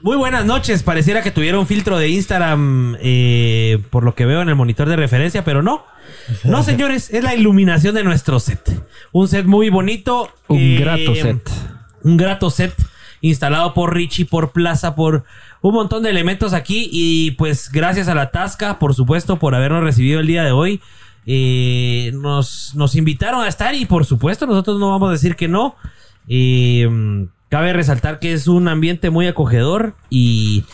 Muy buenas noches. Pareciera que tuviera un filtro de Instagram eh, por lo que veo en el monitor de referencia, pero no. No, señores, es la iluminación de nuestro set. Un set muy bonito. Un eh, grato set. Un grato set instalado por Richie, por Plaza, por un montón de elementos aquí. Y pues gracias a la Tasca, por supuesto, por habernos recibido el día de hoy. Eh, nos, nos invitaron a estar y por supuesto nosotros no vamos a decir que no. Eh, cabe resaltar que es un ambiente muy acogedor y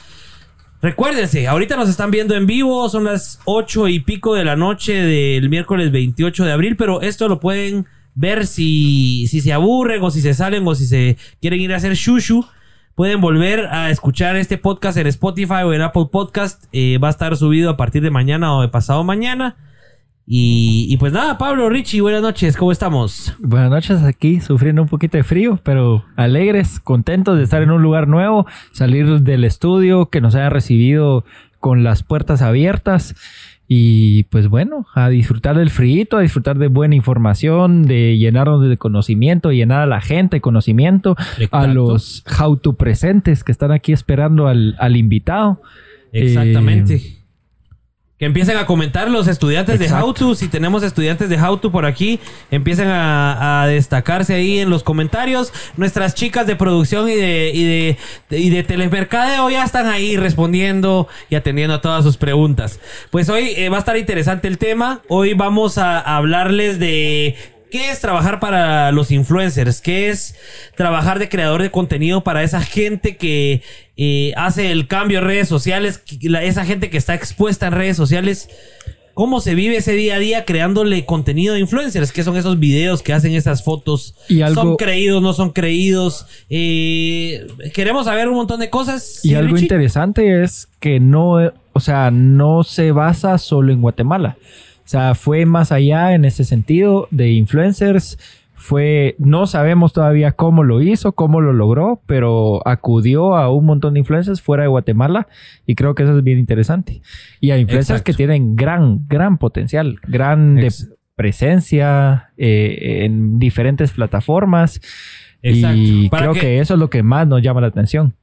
recuérdense, ahorita nos están viendo en vivo, son las 8 y pico de la noche del miércoles 28 de abril, pero esto lo pueden ver si, si se aburren o si se salen o si se quieren ir a hacer shushu. Pueden volver a escuchar este podcast en Spotify o en Apple Podcast. Eh, va a estar subido a partir de mañana o de pasado mañana. Y, y pues nada, Pablo, Richie, buenas noches, ¿cómo estamos? Buenas noches aquí, sufriendo un poquito de frío, pero alegres, contentos de estar en un lugar nuevo, salir del estudio, que nos haya recibido con las puertas abiertas. Y pues bueno, a disfrutar del frío, a disfrutar de buena información, de llenarnos de conocimiento, llenar a la gente de conocimiento, a los how to presentes que están aquí esperando al, al invitado. Exactamente. Eh, Que empiecen a comentar los estudiantes de. How To. Si tenemos estudiantes de How To por aquí, empiecen a, a destacarse ahí en los comentarios. Nuestras chicas de producción y de, y de, de- y de telemercadeo ya están ahí respondiendo y atendiendo a todas sus preguntas. Pues hoy eh, va a estar interesante el tema. Hoy vamos a, a hablarles de ¿Qué es trabajar para los influencers? ¿Qué es trabajar de creador de contenido para esa gente que eh, hace el cambio en redes sociales? la- esa gente que está expuesta en redes sociales. ¿Cómo se vive ese día a día creándole contenido de influencers? ¿Qué son esos videos que hacen esas fotos? Y algo- ¿Son creídos, no son creídos? Eh, queremos saber un montón de cosas. Y ¿sí, algo Richie? interesante es que no, o sea, no se basa solo en Guatemala. O sea, fue más allá en ese sentido de influencers. Fue, no sabemos todavía cómo lo hizo, cómo lo logró, pero acudió a un montón de influencers fuera de Guatemala y creo que eso es bien interesante. Y a influencers Exacto. que tienen gran, gran potencial, gran de presencia eh, en diferentes plataformas. Exacto. Y creo que- que eso es lo que más nos llama la atención.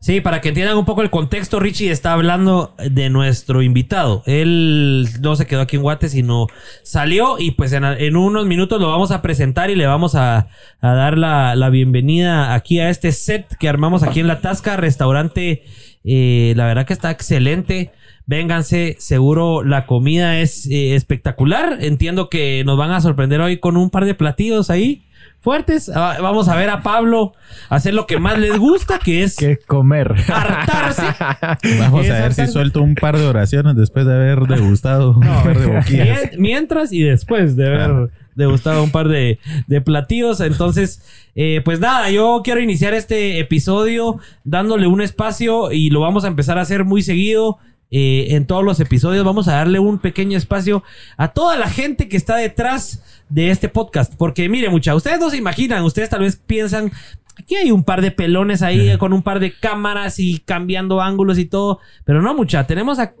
Sí, para que entiendan un poco el contexto, Richie está hablando de nuestro invitado. Él no se quedó aquí en Guate, sino salió y pues en, en unos minutos lo vamos a presentar y le vamos a, dar la, la bienvenida aquí a este set que armamos aquí en La Tasca, restaurante. eh, la verdad que está excelente. Vénganse, seguro la comida es eh, espectacular. Entiendo que nos van a sorprender hoy con un par de platillos ahí fuertes. Ah, vamos a ver a Pablo hacer lo que más les gusta, que es que comer. hartarse. Vamos a ver si suelto un par de oraciones después de haber degustado un par de boquillas. Mien- Mientras y después de haber degustado un par de, de platillos. Entonces, eh, pues nada, yo quiero iniciar este episodio dándole un espacio y lo vamos a empezar a hacer muy seguido. eh, en todos los episodios vamos a darle un pequeño espacio a toda la gente que está detrás de este podcast. Porque mire, mucha, ustedes no se imaginan, ustedes tal vez piensan, aquí hay un par de pelones ahí con un par de cámaras y cambiando ángulos y todo. Pero no, mucha, tenemos a,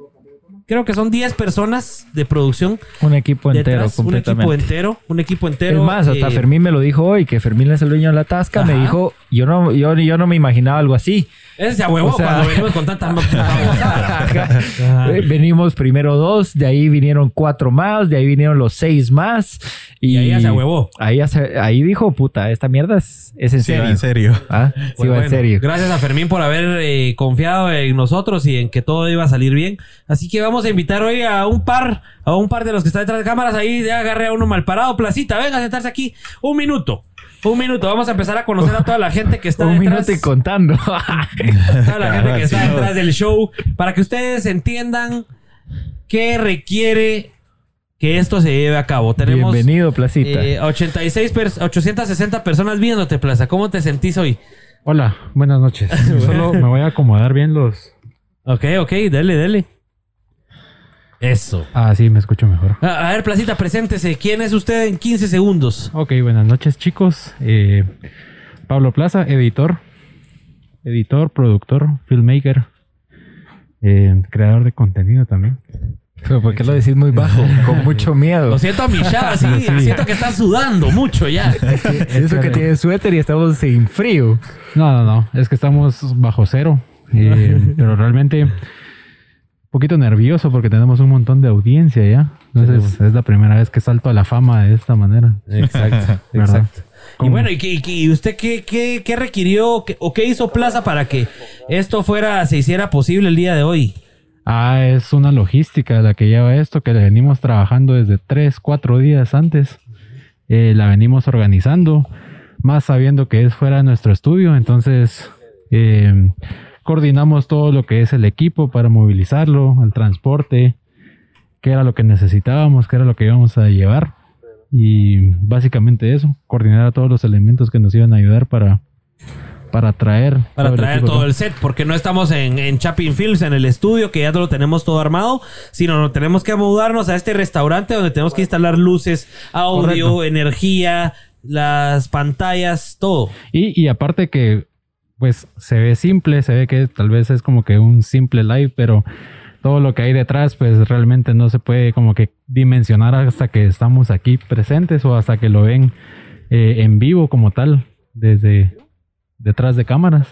creo que son 10 personas de producción Un equipo entero, detrás, un equipo completamente. entero, un equipo entero. es más, hasta eh, Fermín me lo dijo hoy, que Fermín es el dueño de la tasca. Me dijo, yo no, yo, yo no me imaginaba algo así. Ese se ahuevó O sea- cuando venimos con tanta babosada. Ajá. Eh, Venimos primero dos, de ahí vinieron cuatro más, de ahí vinieron los seis más. Y, Y ahí ya se ahuevó. Ahí, ya se- ahí dijo, puta, esta mierda es, es en Sí, serio. en serio. Ah, sí, Pues en bueno, serio. Gracias a Fermín por haber eh, confiado en nosotros y en que todo iba a salir bien. Así que vamos a invitar hoy a un par, a un par de los que están detrás de cámaras. Ahí ya agarré a uno mal parado. Placita, venga a sentarse aquí. Un minuto. Un minuto. Vamos a empezar a conocer a toda la gente que está Un detrás. minuto y contando. toda la gente que está detrás del show para que ustedes entiendan qué requiere que esto se lleve a cabo. Tenemos Bienvenido, Placita. eh, 86 pers- 860 personas viéndote, Plaza. ¿Cómo te sentís hoy? Hola, buenas noches. Solo me voy a acomodar bien los. Ok, ok, dale, dale. Eso. Ah, sí, me escucho mejor. A, a ver, Placita, preséntese. ¿Quién es usted en 15 segundos? Ok, buenas noches, chicos. Eh, Pablo Plaza, editor. Editor, productor, filmmaker. eh, creador de contenido también. Pero ¿por qué lo decís muy bajo? Con mucho miedo. Lo siento a mi chava, sí, siento que está sudando mucho ya. Eso que tiene suéter y estamos sin frío. No, no, no. Es que estamos bajo cero. Eh, pero realmente poquito nervioso porque tenemos un montón de audiencia ya. Entonces es la primera vez que salto a la fama de esta manera. Exacto, exacto. Y ¿Cómo? bueno, ¿y, qué- y qué- y usted qué, qué- qué requirió qué- o qué hizo Plaza para que esto fuera, se hiciera posible el día de hoy? Ah, es una logística la que lleva esto, que le venimos trabajando desde tres, cuatro días antes. Eh, la venimos organizando, más sabiendo que es fuera de nuestro estudio. Entonces, eh, coordinamos todo lo que es el equipo para movilizarlo, el transporte, qué era lo que necesitábamos, qué era lo que íbamos a llevar. Y básicamente eso, coordinar a todos los elementos que nos iban a ayudar para, para traer. Para el traer equipo todo el set, porque no estamos en, en Chapin Films, en el estudio, que ya lo tenemos todo armado, sino no tenemos que mudarnos a este restaurante donde tenemos que instalar luces, audio, Correcto. energía, las pantallas, todo. Y, y aparte que, pues, se ve simple, se ve que tal vez es como que un simple live, pero todo lo que hay detrás, pues realmente no se puede como que dimensionar hasta que estamos aquí presentes o hasta que lo ven eh, en vivo como tal, desde detrás de cámaras.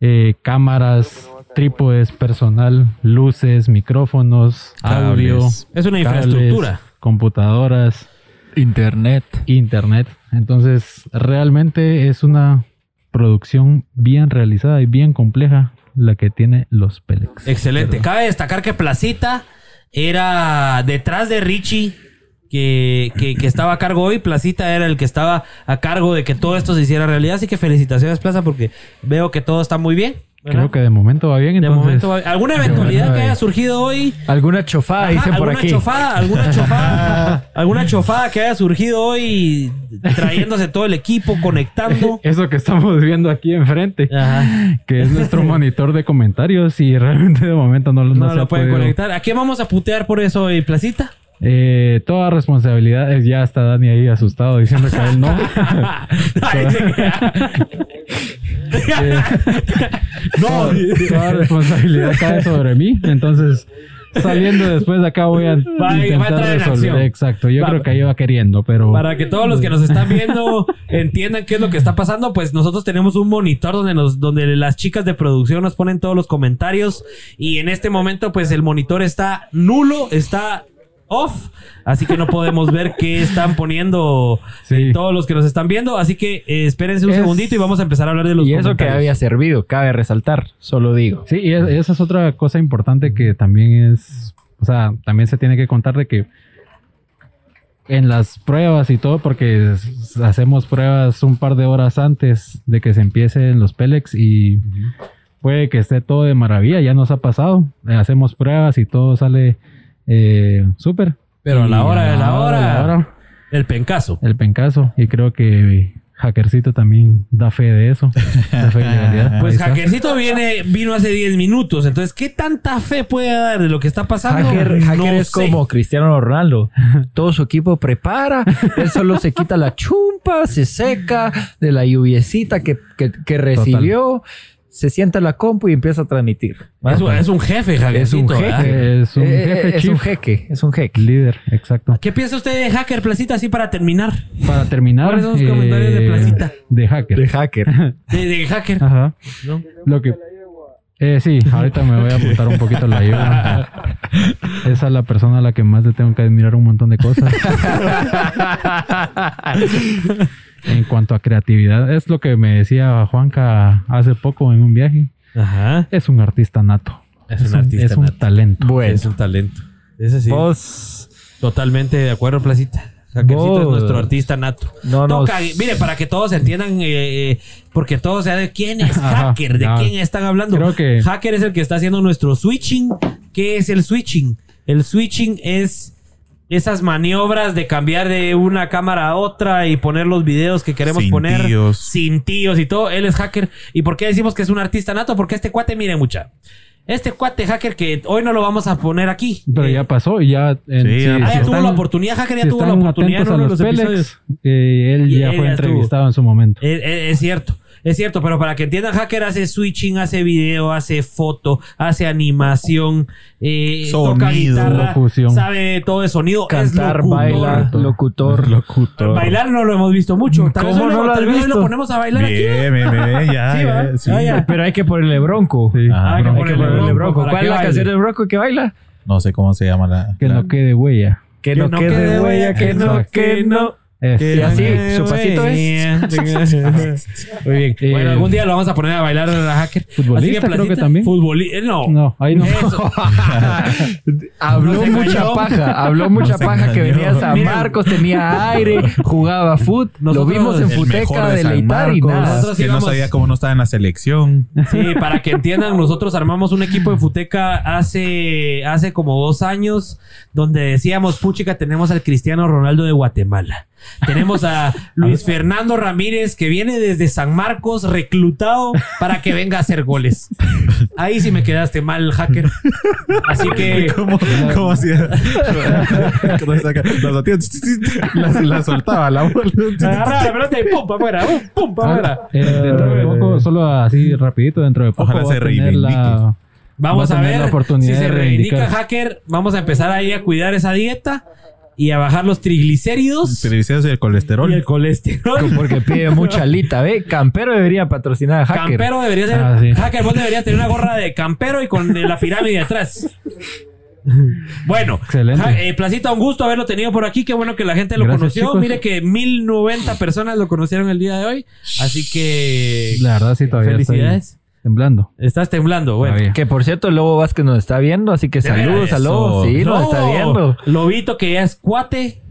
Eh, cámaras, trípodes, personal, luces, micrófonos, audio, Cables. Es una cables, infraestructura. computadoras Internet. internet. Entonces, realmente es una producción bien realizada y bien compleja la que tiene los Pelex. Excelente. Cabe destacar que Placita era detrás de Richie, que, que- que estaba a cargo hoy. Placita era el que estaba a cargo de que todo esto se hiciera realidad. Así que felicitaciones, Plaza, porque veo que todo está muy bien. ¿Verdad? Creo que de momento va bien. de momento, va- ¿alguna eventualidad que haya surgido hoy? Alguna chofada, Ajá, dicen por ¿Alguna aquí. chofada? ¿Alguna chofada? ¿Alguna chofada que haya surgido hoy trayéndose todo el equipo, conectando? Eso que estamos viendo aquí enfrente, Ajá. que es nuestro monitor de comentarios y realmente de momento no, no No, se lo pueden podido- conectar. ¿A qué vamos a putear por eso hoy, Placita? Eh, toda responsabilidad, eh, ya está Dani ahí asustado diciendo que él no. No, toda, toda responsabilidad cae sobre mí. Entonces, saliendo después de acá voy a Va- va a intentar resolver. acción. Exacto, yo Va- creo que ahí va queriendo, pero Para que todos los que nos están viendo entiendan qué es lo que está pasando, pues nosotros tenemos un monitor donde nos, donde las chicas de producción nos ponen todos los comentarios y en este momento, pues el monitor está nulo, está off, así que no podemos ver qué están poniendo Sí. eh, todos los que nos están viendo, así que eh, espérense un Es- segundito y vamos a empezar a hablar de los Y eso que había servido, cabe resaltar, solo digo. Sí, y es- esa es otra cosa importante que también es, o sea, también se tiene que contar de que en las pruebas y todo, porque hacemos pruebas un par de horas antes de que se empiecen los Pelex y puede que esté todo de maravilla, ya nos ha pasado, hacemos pruebas y todo sale eh, súper. Pero a la hora de la hora, de la hora, el pencazo. el pencazo, y creo que Hackercito también da fe de eso. Da fe. Pues. Hackercito viene, vino hace 10 minutos, entonces ¿qué tanta fe puede dar de lo que está pasando? Hacker, No hacker es sé. como Cristiano Ronaldo. Todo su equipo prepara. Él solo se quita la chumpa, se seca de la lluviecita que, que- que recibió. Se sienta en la compu y empieza a transmitir. Es un, es un jefe, Es un Hackercito, ¿verdad? jeque. Es un Eh, jefe es un jeque. Es un jeque. Líder, exacto. ¿Qué piensa usted de Hacker Placita así para terminar? Para terminar. ¿Cuáles son sus comentarios de Placita? De hacker. De hacker. De, de Hacker. Ajá. ¿no? Lo que. Eh, sí, ahorita me voy a apuntar un poquito la ayuda. Esa es la persona a la que más le tengo que admirar un montón de cosas. en cuanto a creatividad, es lo que me decía Juanca hace poco en un viaje. Ajá. Es un artista nato. Es un artista Es un nato. talento. Bueno, Es un talento. Ese sí. vos. Totalmente de acuerdo, Placita. Hackercito es nuestro artista nato. No, no. Toca- mire, para que todos entiendan, eh, eh, porque todos saben quién es Ajá, Hacker, de quién están hablando. Creo que- Hacker es el que está haciendo nuestro switching. ¿Qué es el switching? El switching es esas maniobras de cambiar de una cámara a otra y poner los videos que queremos Sin poner tíos. sin tíos y todo. Él es hacker. ¿Y por qué decimos que es un artista nato? Porque este cuate, mire mucha. Este cuate hacker que hoy no lo vamos a poner aquí. Pero Eh, ya pasó y ya. en- Sí, ya Ah, ya si tuvo están- la oportunidad, Hacker ya si tuvo la oportunidad en atentos uno a de los los Pelex, episodios. eh, él Y ya él fue ya estuvo. entrevistado en su momento. Es, es- es cierto. Es cierto, pero para que entiendan, hacker hace switching, hace video, hace foto, hace animación, eh, toca Sonido, guitarra, locución. sabe todo de sonido, Cantar, es locutor. baila, locutor. Locutor. Bailar no lo hemos visto mucho. Tal vez ¿Cómo hoy no lo tal vez lo ponemos a bailar aquí. Bien, bien, bien, ya, Sí, ¿va? ya, sí. Ah, ya. Pero hay que ponerle bronco. Sí. Ah, hay que bronco. Hay que ponerle bronco ¿Cuál es la baile. canción del bronco que baila? No sé cómo se llama la. Que la- no quede huella. Que no quede huella, que no, que no. Es- Y así, su pasito Muy bien. Eh, bueno, algún día lo vamos a poner a bailar a la hacker. Futbolista, creo que también. Futbolista. No. No, ahí no. Eso. Habló mucha engañó. paja, habló mucha paja que venía a San. Marcos, tenía aire, jugaba foot, lo vimos en Futeca, de deleitar y nada. Nosotros que no sabía cómo no estaba en la selección. Sí, para que entiendan, nosotros armamos un equipo de Futeca hace, hace como dos años, donde decíamos, puchica, tenemos al Cristiano Ronaldo de Guatemala. Tenemos a Luis Fernando Ramírez, que viene desde San Marcos, reclutado para que venga a hacer goles. Ahí sí me quedaste mal, hacker. Así que... ¿Cómo, cómo hacía? La la, la soltaba la bola. Agarraba la pelota y pum, para afuera, pum, para afuera. Eh, dentro de poco, solo así rapidito, dentro de poco Ojalá se. Vamos Va a, a ver la oportunidad si se reivindica hacker. Vamos a empezar ahí a cuidar esa dieta y a bajar los triglicéridos Triglicéridos y el colesterol. y el colesterol. Porque pide mucha alita, ¿ve? Campero debería patrocinar a Hacker. Campero debería ser. Ah, sí. Hacker, vos deberías tener una gorra de campero y con la pirámide atrás. Bueno, Excelente. Eh, Placita, un gusto haberlo tenido por aquí. Qué bueno que la gente lo Gracias, conoció. chicos. Mire que 1090 personas lo conocieron el día de hoy. Así que. La verdad sí todavía Felicidades. estoy temblando. Estás temblando, bueno. Que por cierto, Lobo Vázquez nos está viendo, así que saludos a Lobo. Sí, nos No, está viendo. Lobito que ya es cuate.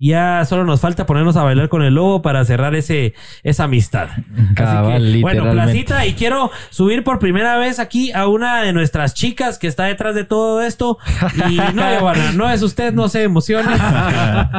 Ya solo nos falta ponernos a bailar con el lobo para cerrar ese, esa amistad. Cabal, Así que, bueno. Placita, y quiero subir por primera vez aquí a una de nuestras chicas que está detrás de todo esto. Y no, Giovanna, no es usted, no se emocione.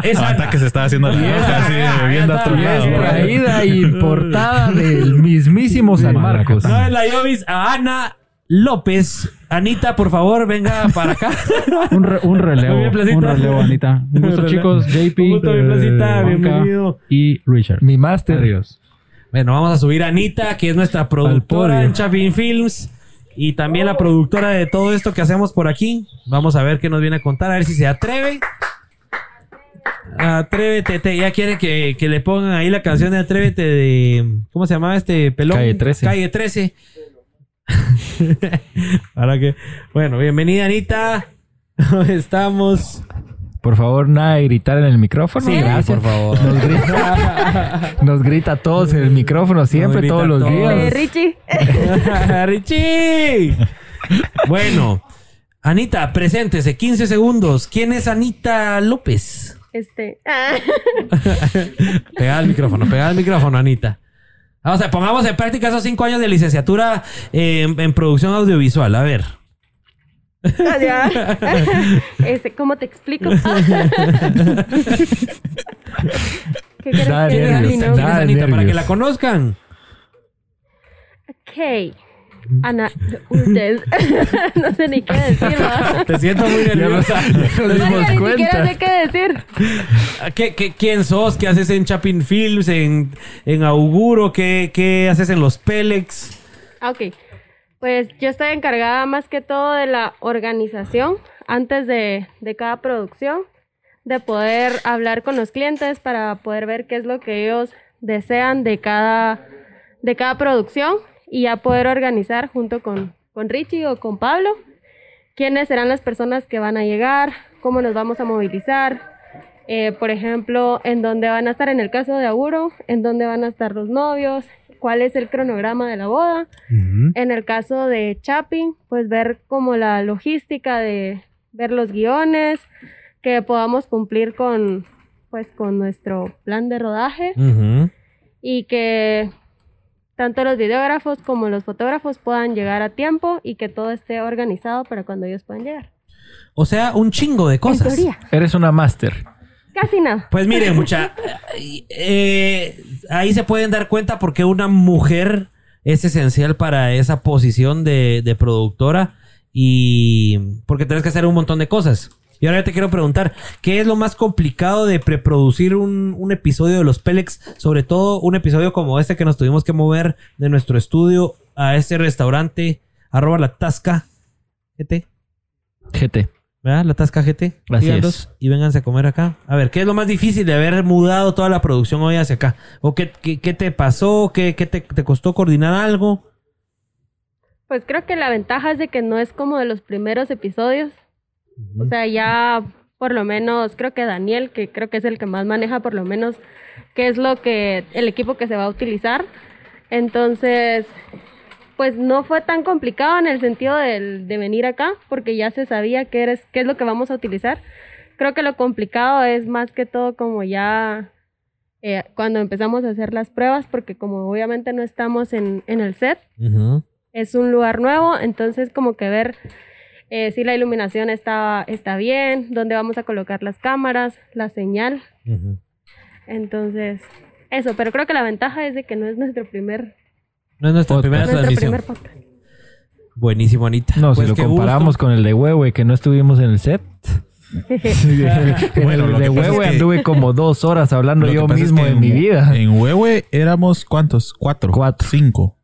Es Ana. que se estaba haciendo la Bien, boca así, viendo a otro está, lado. y portada del mismísimo San Marcos. No es la Yovis, a Ana López. Anita, por favor, venga para acá. Un, re- un relevo. Muy bien, Placita. un relevo, Anita. Un gusto, chicos. JP. Un gusto, mi Placita, eh, bienvenido. Y Richard. Mi máster. Adiós. Bueno, vamos a subir a Anita, que es nuestra productora en Chapin Films. Y también la productora de todo esto que hacemos por aquí. Vamos a ver qué nos viene a contar, a ver si se atreve. Atrévete, te- ya quiere que, que le pongan ahí la canción de Atrévete de. ¿Cómo se llamaba este pelón? Calle 13. Calle 13. Para que. Bueno, bienvenida, Anita. ¿Cómo Estamos. Por favor, nada de gritar en el micrófono. Sí, Gracias. por favor. Nos grita, nos grita a todos en el micrófono siempre, todos los todos. días. Richie. Richie. Bueno, Anita, preséntese, 15 segundos. ¿Quién es Anita López? Este. ah. Pega el micrófono, pega el micrófono, Anita. Vamos a pongamos en práctica esos cinco años de licenciatura en, en producción audiovisual. A ver. Ya. Este, ¿Cómo te explico? ¿Qué quieres que diga para que la conozcan. Ok. Ana Urdes. no sé ni qué decir, ¿no? Te siento muy nerviosa. Nos Oiga, dimos ni siquiera cuenta. sé qué decir. ¿Qué, qué, quién sos? ¿Qué haces en Chapin Films? ¿En, en Auguro? ¿Qué, ¿Qué haces en los Pelex? Ah, Ok. Pues yo estoy encargada más que todo de la organización antes de, de cada producción, de poder hablar con los clientes para poder ver qué es lo que ellos desean de cada, de cada producción y ya poder organizar junto con, con Richie o con Pablo quiénes serán las personas que van a llegar, cómo nos vamos a movilizar, eh, por ejemplo, en dónde van a estar en el caso de Auguro, en dónde van a estar los novios, cuál es el cronograma de la boda. En el caso de Chapping, pues ver como la logística de ver los guiones, que podamos cumplir con pues con nuestro plan de rodaje y que tanto los videógrafos como los fotógrafos puedan llegar a tiempo y que todo esté organizado para cuando ellos puedan llegar. O sea, un chingo de En cosas. teoría, Eres una máster. casi nada. Pues miren, mucha. eh, ahí se pueden dar cuenta porque una mujer es esencial para esa posición de, de productora y porque tienes que hacer un montón de cosas. Y ahora te quiero preguntar, ¿qué es lo más complicado de preproducir un, un episodio de los Pélex? Sobre todo un episodio como este que nos tuvimos que mover de nuestro estudio a este restaurante, arroba la tasca GT, GT. ¿verdad? La tasca GT. Es. Y vénganse a comer acá. A ver, ¿qué es lo más difícil de haber mudado toda la producción hoy hacia acá? ¿O qué, qué, qué te pasó? ¿Qué, qué te, te costó coordinar algo? Pues creo que la ventaja es de que no es como de los primeros episodios. O sea, ya por lo menos creo que Daniel, que creo que es el que más maneja por lo menos qué es lo que el equipo que se va a utilizar. Entonces, pues no fue tan complicado en el sentido del- de, venir acá, porque ya se sabía qué, eres, qué es lo que vamos a utilizar. Creo que lo complicado es más que todo como ya eh, cuando empezamos a hacer las pruebas, porque como obviamente no estamos en, en el set, Ujú. es un lugar nuevo, entonces como que ver eh, si la iluminación está, está bien, dónde vamos a colocar las cámaras, la señal. Entonces, eso, pero creo que la ventaja es de que no es nuestro primer, No es nuestra Podcast. primera nuestro transmisión. primer podcast. Buenísimo, Anita. No, Pues si lo qué comparamos gusto. con el de Huehue, que no estuvimos en el set. Bueno, el lo de es Huehue que- anduve como dos horas hablando Lo yo es mismo que de mi en- vida. En Huehue éramos ¿cuántos? Cuatro. Cuatro. Cinco.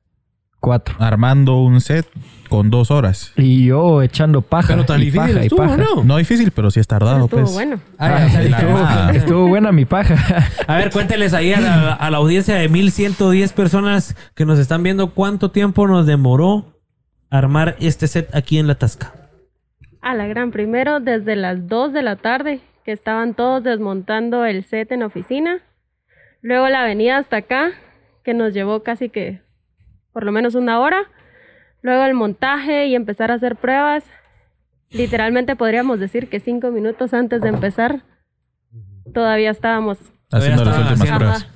Cuatro. Armando un set con dos horas. Y yo echando paja. Pero tan y difícil paja, y estuvo, paja. ¿no? No difícil, pero sí es tardado, Estuvo pues. bueno. Ah, o sea, la estuvo- buena mi paja. A ver, cuénteles ahí a la, a la audiencia de 1110 personas que nos están viendo cuánto tiempo nos demoró armar este set aquí en la Tasca. A la gran, primero desde las 2 de la tarde, que estaban todos desmontando el set en oficina. Luego la avenida hasta acá, que nos llevó casi que por lo menos una hora. Luego el montaje y empezar a hacer pruebas. Literalmente podríamos decir que cinco minutos antes de empezar, todavía estábamos. Haciendo las últimas haciendo- pruebas.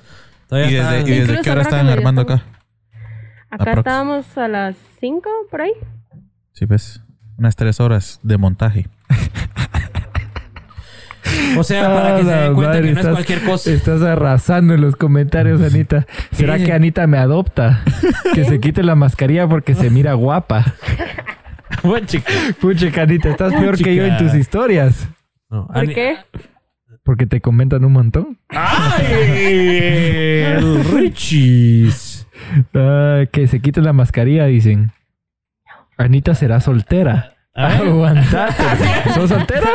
¿Y desde, y desde qué hora estaban armando acá? estamos- Acá Aprox. estábamos a las 5 por ahí. Sí, pues. Unas tres horas de montaje. O sea, para que se den Ah, cuenta madre, que no es cualquier cosa. Estás arrasando en los comentarios, Anita. ¿Será que Anita me adopta? Que se quite la mascarilla porque se mira guapa. Buen chico. Pucha, Anita, estás peor que yo en tus historias. No, ¿Por Ani- qué? Porque te comentan un montón. ¡Ay! El Richis. Ah, que se quite la mascarilla, dicen. Anita será soltera. A. Aguantate. ¿Sos soltera?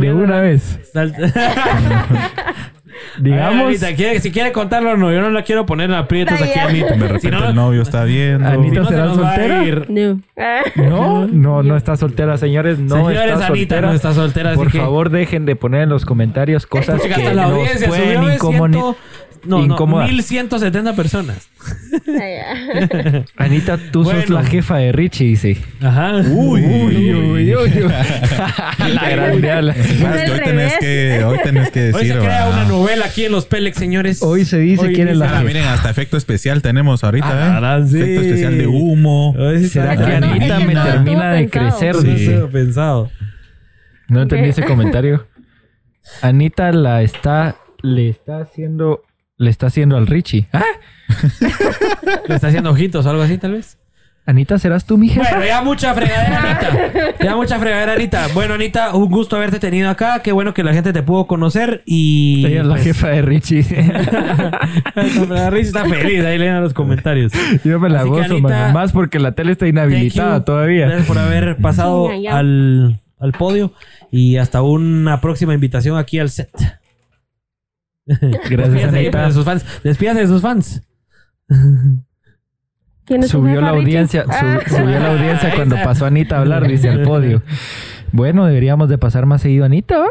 De una vez. Digamos. Anita, ¿quiere- si quiere contarlo o no, yo no la quiero poner en aprietos aquí, ya. Anita. De repente Si no, el novio está viendo. Anita, si no, se ¿será nos va a soltera? ir. No. No, no, no está soltera, señores. No Señores, está Anita soltera. no está soltera, así Por que- favor, dejen de poner en los comentarios cosas Porque que hasta la nos audiencia pueden de incomoni- 100, no, no, incomodar. 1170 personas. Anita, tú sos la jefa de Richie, dice. Ajá. Uy, Uy, uy, uy, uy. la grande ala. Más que al hoy tenés que, hoy tenés que Hoy decir. se crea una novela aquí en los Pelex, señores. Hoy se dice quién es la Ah, jefa. miren, hasta efecto especial tenemos ahorita, ¿eh? Ah, sí. Efecto especial de humo. Hoy sí ¿Será que Anita me termina de crecer? No pensado. No entendí ese comentario. Anita la está, le está haciendo, le está haciendo al Richie. ¿Ah? Le está haciendo ojitos o algo así, tal vez. Anita, ¿serás tú mi jefa? Bueno, ya mucha fregadera, Anita. Ya mucha fregadera, Anita. Bueno, Anita, un gusto haberte tenido acá. Qué bueno que la gente te pudo conocer y... Ella es la pues, jefa de Richie. La Rich está feliz, ahí leen los comentarios. Yo me la Así gozo, Anita, mano. Más porque la tele está inhabilitada todavía. Gracias por haber pasado al, al podio y hasta una próxima invitación aquí al set. Gracias, Anita. de sus fans. Despídase de sus fans. ¿Quién es tu Subió la audiencia, su- Ah. subió la audiencia cuando pasó Anita a hablar, dice al podio. Bueno, deberíamos de pasar más seguido a Anita,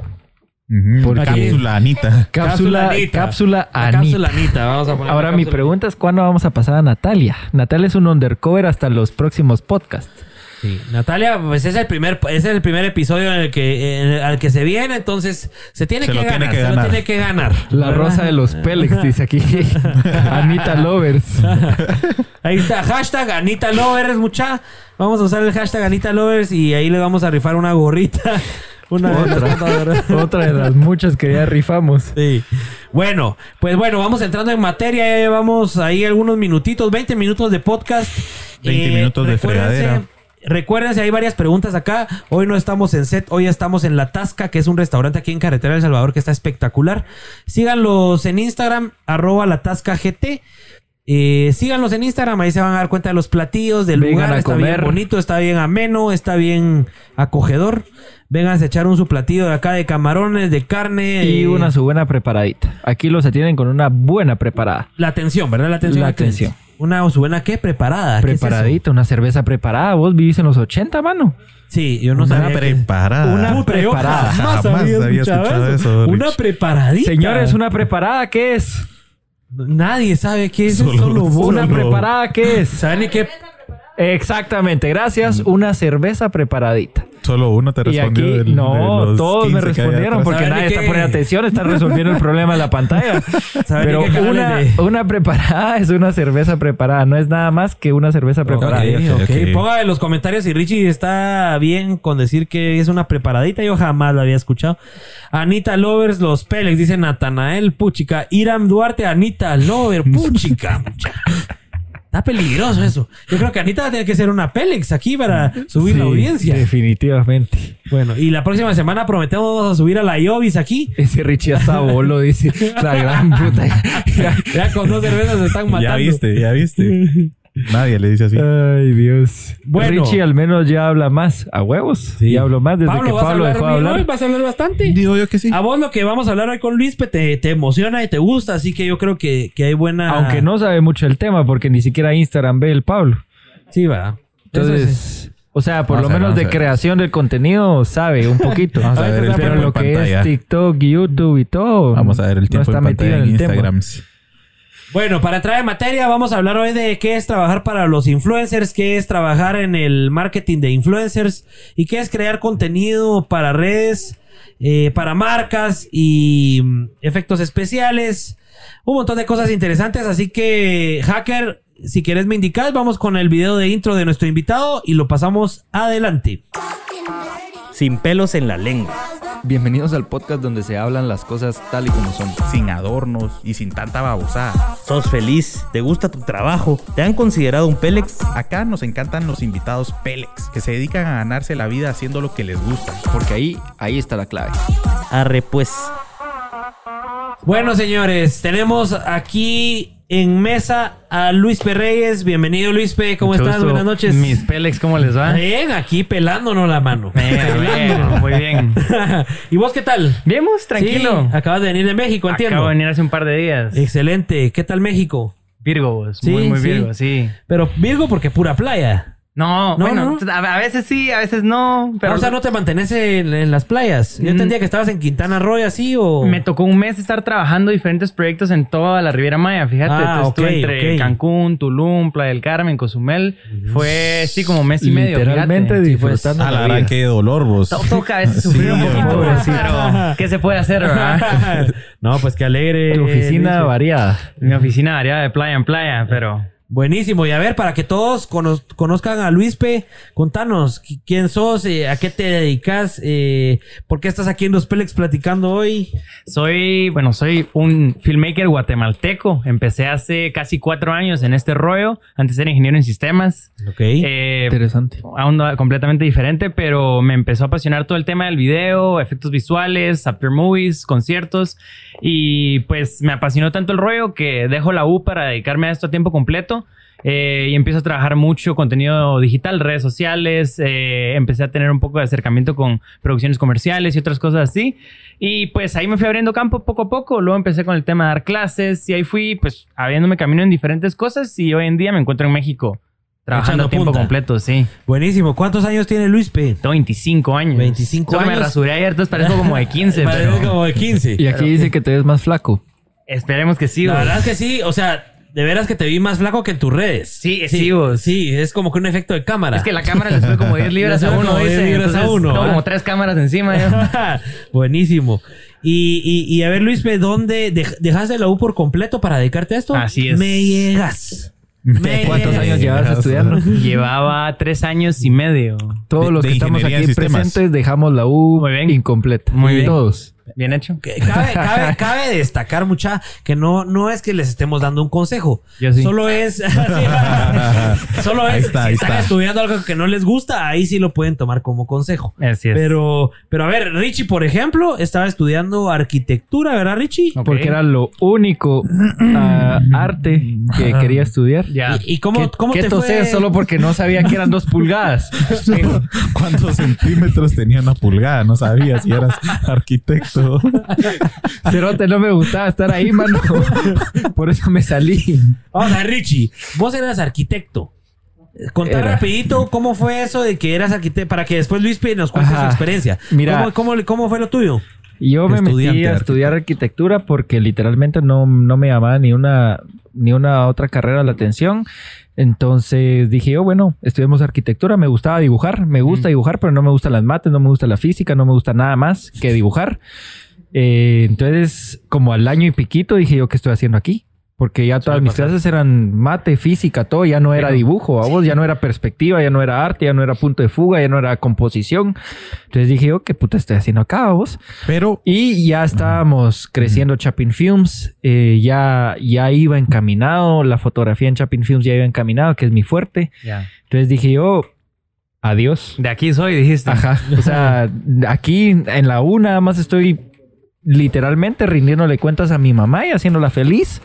Cápsula, Anita. Cápsula, Anita. cápsula La Anita. cápsula Anita. Vamos a poner Ahora mi pregunta es ¿cuándo vamos a pasar a Natalia? Natalia es un undercover hasta los próximos podcasts. Sí, Natalia, pues es el primer, es el primer episodio en el que, en el- al que se viene, entonces se tiene Se que lo tiene ganar, que se lo ganar. tiene que ganar. La ¿verdad? rosa de los Pélex, dice aquí. Anita Lovers. Ahí está, hashtag Anita Lovers, mucha. Vamos a usar el hashtag Anita Lovers y ahí le vamos a rifar una gorrita. Una de las Otra. Otra de las muchas que ya rifamos. Sí. Bueno, pues bueno, vamos entrando en materia. Ya llevamos ahí algunos minutitos, 20 minutos de podcast. 20 minutos de fregadera. Recuerden, si hay varias preguntas acá. Hoy no estamos en set, hoy estamos en La Tasca, que es un restaurante aquí en Carretera del Salvador que está espectacular. Síganlos en Instagram, arroba La Tasca GT. Eh, síganlos en Instagram, ahí se van a dar cuenta de los platillos, del Vengan lugar. a Está bien comer. bonito, está bien ameno, está bien acogedor. Vengan a echar un su platillo de acá de camarones, de carne. Y eh, una su buena preparadita. Aquí los atienden con una buena preparada. La atención, ¿verdad? La atención. La atención. Una su buena, ¿qué? Preparada. ¿qué es eso? Preparadita, una cerveza preparada. Vos vivís en los 80, mano. Sí, yo no Una sabía. que- preparada. Una Puta, yo preparada. Jamás había escuchado eso, Una preparadita. Señores, una preparada, ¿qué es? Nadie sabe qué es Solo- solo, solo vos. Una preparada, ¿qué es? ¿Saben ni qué? Exactamente, gracias. Una cerveza preparadita. Solo uno te Y respondió. aquí, del- de no, los todos me 15 que hay respondieron porque ¿Saben nadie está poniendo atención, está resolviendo el problema en la pantalla. ¿Saben Pero una, de- una preparada es una cerveza preparada, no es nada más que una cerveza preparada. Ok, ok, ok. ok. Ponga en los comentarios si Richie está bien con decir que es una preparadita. Yo jamás la había escuchado. Anita Lovers, los Pélex, dice Natanael Puchica. Iram Duarte, Anita Lover, Puchica. Está peligroso eso. Yo creo que Anita va a tener que ser una Pélex aquí para subir la audiencia. Definitivamente. Bueno, y la próxima semana prometemos a subir a la Iovis aquí. Ese Richie hasta bolo, dice. La gran puta. Ya con dos cervezas se están matando. Ya viste, ya viste. Nadie le dice así. Ay, Dios. Bueno. Richie al menos ya habla más. A huevos. Sí. Ya hablo más desde Pablo, que ¿vas a Pablo dejó de hablar. hoy? ¿Vas a hablar bastante? Digo yo que sí. A vos lo que vamos a hablar hoy con Luis te, te emociona y te gusta, así que yo creo que, que hay buena... Aunque no sabe mucho el tema porque ni siquiera Instagram ve el Pablo. Sí, va. Eso sí. Entonces, o sea, por Vamos lo ver, menos de creación del contenido sabe un poquito. Vamos a ver el Pero tiempo lo en que pantalla. es TikTok, YouTube y todo. Vamos a ver el no tiempo está en metido en el tema. Bueno, para entrar en materia, vamos a hablar hoy de qué es trabajar para los influencers, qué es trabajar en el marketing de influencers y qué es crear contenido para redes, eh, para marcas y mm, efectos especiales. Un montón de cosas interesantes, así que, hacker, si quieres me indicas, vamos con el video de intro de nuestro invitado y lo pasamos adelante. Sin pelos en la lengua. Bienvenidos al podcast donde se hablan las cosas tal y como son. Sin adornos y sin tanta babosada. Sos feliz, te gusta tu trabajo, te han considerado un Pélex. Acá nos encantan los invitados Pélex, que se dedican a ganarse la vida haciendo lo que les gusta. Porque ahí, ahí está la clave. Arre pues. Bueno, señores, tenemos aquí en mesa a Luis P. Reyes. Bienvenido, Luis P. ¿Cómo Mucho estás? gusto. Buenas noches. Mis Pélex, ¿cómo les va? Bien, aquí pelándonos la mano. Bien, bien, muy bien. ¿Y vos qué tal? Bien, tranquilo. Sí, acabas de venir de México, entiendo. Acabo de venir hace un par de días. Excelente. ¿Qué tal México? Virgo, vos. Sí, muy, muy sí. Virgo, sí. Pero Virgo porque pura playa. No, No, bueno, no. A, veces sí, a veces no. Pero o sea, no te mantenés en, en las playas. Yo Mm. entendía que estabas en Quintana Roo y así o... Me tocó un mes estar trabajando diferentes proyectos en toda la Riviera Maya, fíjate. Ah, Entonces, estuve ok, entre. Cancún, Tulum, Playa del Carmen, Cozumel. Fue, sí, como mes y medio, Literalmente fíjate. disfrutando A la vida. qué dolor vos. To- Toca a veces sufrir un Sí, poquito, pero ¿qué se puede hacer, verdad? no, pues qué alegre. Tu oficina variada. Mi oficina variada de playa en playa, pero... Buenísimo. Y a ver, para que todos cono- conozcan a Luis P., contanos qui- quién sos, eh, a qué te dedicas, eh, por qué estás aquí en Los Pélex platicando hoy. Soy, bueno, soy un filmmaker guatemalteco. Empecé hace casi cuatro años en este rollo. Antes era ingeniero en sistemas. Ok. Eh, Interesante. a onda completamente diferente, pero me empezó a apasionar todo el tema del video, efectos visuales, after movies, conciertos. Y pues me apasionó tanto el rollo que dejo la U para dedicarme a esto a tiempo completo. eh, y empiezo a trabajar mucho contenido digital, redes sociales. eh, empecé a tener un poco de acercamiento con producciones comerciales y otras cosas así. Y pues ahí me fui abriendo campo poco a poco. Luego empecé con el tema de dar clases y ahí fui pues abriéndome camino en diferentes cosas. Y hoy en día me encuentro en México trabajando a tiempo punta. completo, sí. Buenísimo. ¿Cuántos años tiene Luis P.? Tengo 25 años. 25 Solo me años. rasuré ayer, entonces parezco como de 15, Parece pero como de 15. Y aquí dice que te ves más flaco. esperemos que sí. La güey. verdad es que sí, o sea, de veras que te vi más flaco que en tus redes. Sí, sí, vos. Sí, es como que un efecto de cámara. Es que la cámara le sube como 10 libras a uno, como 10 dice. libras a uno, Tengo ¿ah? como tres cámaras encima. yo. Buenísimo. Y, y, y a ver, Luis, P., ¿dónde dej- dejaste la U por completo para dedicarte a esto? Así es. Me llegas. Me ¿Cuántos años llevas estudiando? Llevaba tres años y medio. Todos De- los que estamos aquí presentes dejamos la U Muy bien. incompleta. Muy bien. Todos. Bien hecho. Cabe, cabe- cabe destacar mucha que no, no es que les estemos dando un consejo. Yo sí. Solo es. solo es. está, si están está. estudiando algo que no les gusta, ahí sí lo pueden tomar como consejo. Así es. Pero, pero a ver, Richie, por ejemplo, estaba estudiando arquitectura, ¿verdad, Richie? Ok. Porque era lo único ah, arte que quería estudiar. Ya. ¿Y, y cómo, ¿Qué, cómo qué te tosé fue? solo porque no sabía que eran dos pulgadas? ¿Cuántos centímetros tenía una pulgada? No sabía si eras arquitecto. Cerote, no me gustaba estar ahí, mano. Por eso me salí. Vamos a ver, Richie, vos eras arquitecto. Contar Era. rapidito cómo fue eso de que eras arquitecto para que después Luis nos cuente Ajá. su experiencia. Mira. ¿Cómo, cómo, cómo fue lo tuyo? Yo me metí a estudiar arquitectura porque literalmente no, no me llamaba ni una, ni una otra carrera la atención. Entonces dije yo, bueno, estudiamos arquitectura, me gustaba dibujar, me gusta dibujar, pero no me gustan las mates, no me gusta la física, no me gusta nada más que dibujar. Eh, entonces, como al año y piquito, dije yo, ¿qué estoy haciendo aquí? Porque ya todas mis clases eran mate, física, todo, ya no era dibujo, a vos ya no era perspectiva, ya no era arte, ya no era punto de fuga, ya no era composición. Entonces dije yo, ¿qué puta estoy haciendo acá, vos? Pero Y ya estábamos creciendo Chapin Films, eh, ya, ya iba encaminado, la fotografía en Chapin Films ya iba encaminado, que es mi fuerte. Ya. Entonces dije yo, adiós. De aquí soy, dijiste. Ajá. O sea, aquí en la U nada más estoy literalmente rindiéndole cuentas a mi mamá y haciéndola feliz.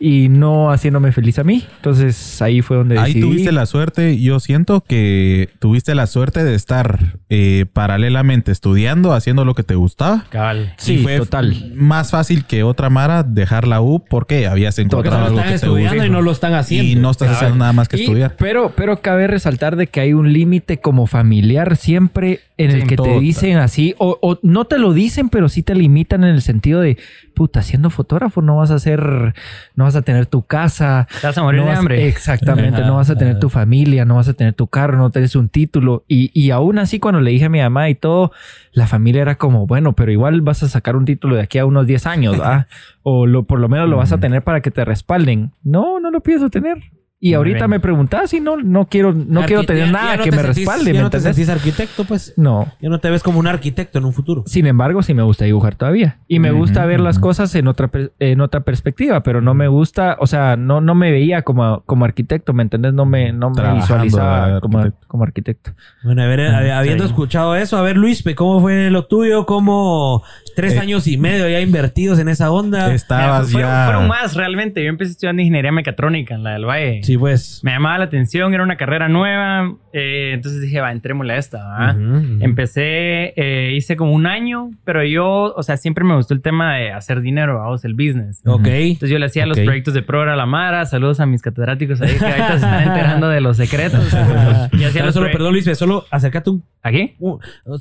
Y no haciéndome feliz a mí. Entonces ahí fue donde ahí decidí. tuviste la suerte. Yo siento que tuviste la suerte de estar eh, paralelamente estudiando, haciendo lo que te gustaba. Cabal. Y Sí, fue total. Más fácil que otra Mara dejar la U porque habías Porque encontrado no algo están que te estudiando y gusta. no lo están haciendo. Y no estás haciendo nada más que Y- estudiar. Pero, pero cabe resaltar de que hay un límite como familiar siempre en el que todo. te dicen así, o, o no te lo dicen, pero sí te limitan en el sentido de, puta, siendo fotógrafo no vas a hacer, no vas a tener tu casa. Te vas a morir no de vas- hambre. Exactamente, no vas a tener tu familia, no vas a tener tu carro, no tienes un título. Y, y aún así, cuando le dije a mi mamá y todo, la familia era como, bueno, pero igual vas a sacar un título de aquí a unos 10 años, ¿ah? o lo, por lo menos lo vas a tener para que te respalden. No, no lo pienso tener. Y ahorita bien. me preguntás y no, no quiero, no quiero tener ya- nada ya no que te me sentís- respalde, Ya ¿me no te entendés? sentís arquitecto, pues. No. Ya no te ves como un arquitecto en un futuro. Sin embargo, sí me gusta dibujar todavía. Y me gusta ver las cosas en otra, en otra perspectiva, pero no me gusta, o sea, no, no me veía como, como arquitecto, ¿me entendés? No me, no me Trabajando visualizaba como, arquitecto. como arquitecto. Bueno, a ver, hab- habiendo sí. escuchado eso, a ver, Luis, ¿cómo fue lo tuyo? ¿Cómo tres Eh. años y medio ya invertidos en esa onda? Estabas Mira, fueron, ya. fueron más realmente. Yo empecé estudiando ingeniería mecatrónica en la del Valle. Sí, pues. Me llamaba la atención, era una carrera nueva. eh, entonces dije, va, entrémosle a esta. Empecé, eh, hice como un año, pero yo, o sea, siempre me gustó el tema de hacer dinero, vamos, el business. Ok. Entonces yo le hacía los proyectos de Pro a la Mara. Saludos a mis catedráticos ahí que ahorita se están enterando de los secretos. y hacía los solo, perdón, Luis, solo acércate un, ¿Aquí?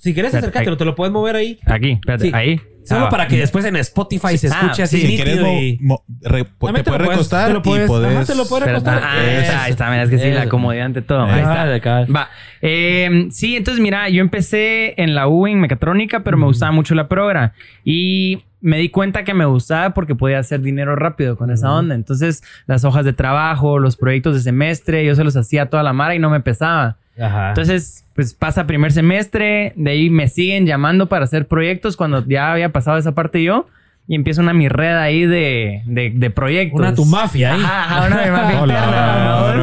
Si quieres ahí. te lo puedes mover ahí. Aquí, espérate, Sí. ahí. Solo Ah, para que después en Spotify se escuche Ah, así sí, Si mo- y... mo- re- te puedes recostar te lo puedes- y ajá, puedes. te lo puedes recostar. ah, ahí está, ahí está, mira, es que sí, la Eso. comodidad ante todo. Ahí Ahí Ah, está. de acá. Va. Eh, sí, entonces mira, yo empecé en la U en mecatrónica, pero me gustaba mucho la progra. Y me di cuenta que me gustaba porque podía hacer dinero rápido con esa onda. Entonces, las hojas de trabajo, los proyectos de semestre, yo se los hacía a toda la mara y no me pesaba. Ajá. Entonces, pues pasa primer semestre, de ahí me siguen llamando para hacer proyectos cuando ya había pasado esa parte yo. Y empieza una mi red ahí de, de, de proyectos. Una tu mafia ahí. Ajá, ajá, una mi mafia interna,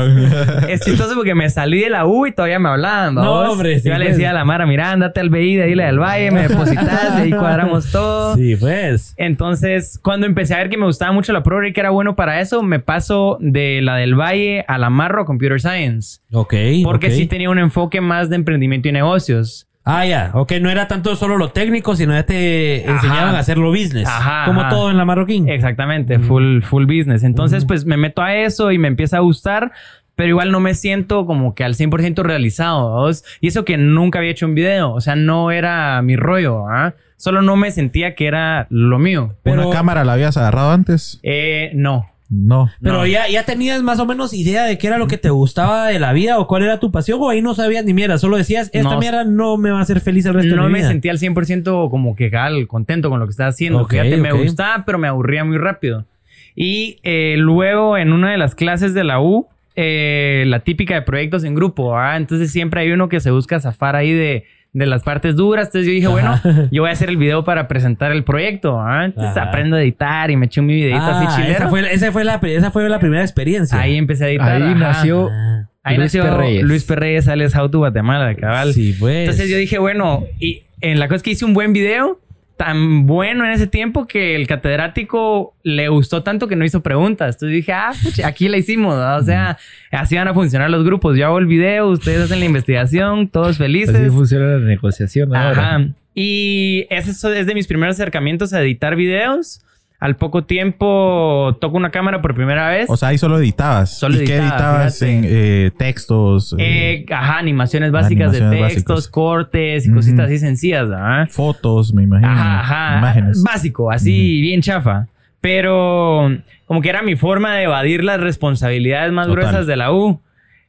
¿no? Es chistoso porque me salí de la U y todavía me hablaban. No, hombre, sí, Yo le pues. decía a la Mara, mira, andate al BI de ahí la del Valle, me depositaste, ahí cuadramos todo. Sí, pues. Entonces, cuando empecé a ver que me gustaba mucho la Pro y que era bueno para eso, me paso de la del Valle a la Marro a Computer Science. Ok. Porque sí tenía un enfoque más de emprendimiento y negocios. Ah, ya. Ok, no era tanto solo lo técnico, sino ya te enseñaban Ajá. a hacerlo business. Ajá, Como ajá. todo en la marroquín. Exactamente, full, full business. Entonces, pues me meto a eso y me empieza a gustar, pero igual no me siento como que al 100% realizado. Y eso que nunca había hecho un video, o sea, no era mi rollo, ¿ah? Solo no me sentía que era lo mío. Pero- ¿Una cámara la habías agarrado antes? Eh, no. No. Pero No. ya, ya tenías más o menos idea de qué era lo que te gustaba de la vida o cuál era tu pasión o ahí no sabías ni mierda, solo decías, esta No. mierda no me va a hacer feliz el resto No de mi me vida. sentía al 100% como que gal, contento con lo que estaba haciendo. Fíjate, me gustaba, pero me aburría muy rápido. Y eh, luego en una de las clases de la U, eh, la típica de proyectos en grupo, ¿ah? entonces siempre hay uno que se busca zafar ahí de, de las partes duras. Entonces yo dije, bueno, yo voy a hacer el video para presentar el proyecto. ¿ah? Entonces Ajá. aprendo a editar y me eché un videito Ah, así chileno. esa fue, esa, fue la, esa fue la primera experiencia. Ahí empecé a editar. Ahí ajá. nació Ah, Ahí Luis nació Perreyes. Luis Perreyes, alias How to Guatemala, cabal. Sí, pues. Entonces yo dije, bueno, y en la cosa es que hice un buen video, tan bueno en ese tiempo que el catedrático le gustó tanto que no hizo preguntas. Entonces dije, ah, pucha, aquí la hicimos, o sea, así van a funcionar los grupos. Yo hago el video, ustedes hacen la investigación, todos Así felices. funciona la negociación ahora. Ajá. Y ese es- es de mis primeros acercamientos a editar videos. Al poco tiempo toco una cámara por primera vez. O sea, ahí solo editabas. Solo ¿Y qué editaba, editabas en eh, textos? eh, Eh, ajá, animaciones básicas de textos, cortes y cositas así sencillas, ¿verdad? fotos, me imagino. Ajá, ajá. Imágenes. Básico, así bien chafa. Pero como que era mi forma de evadir las responsabilidades más Total. gruesas de la U.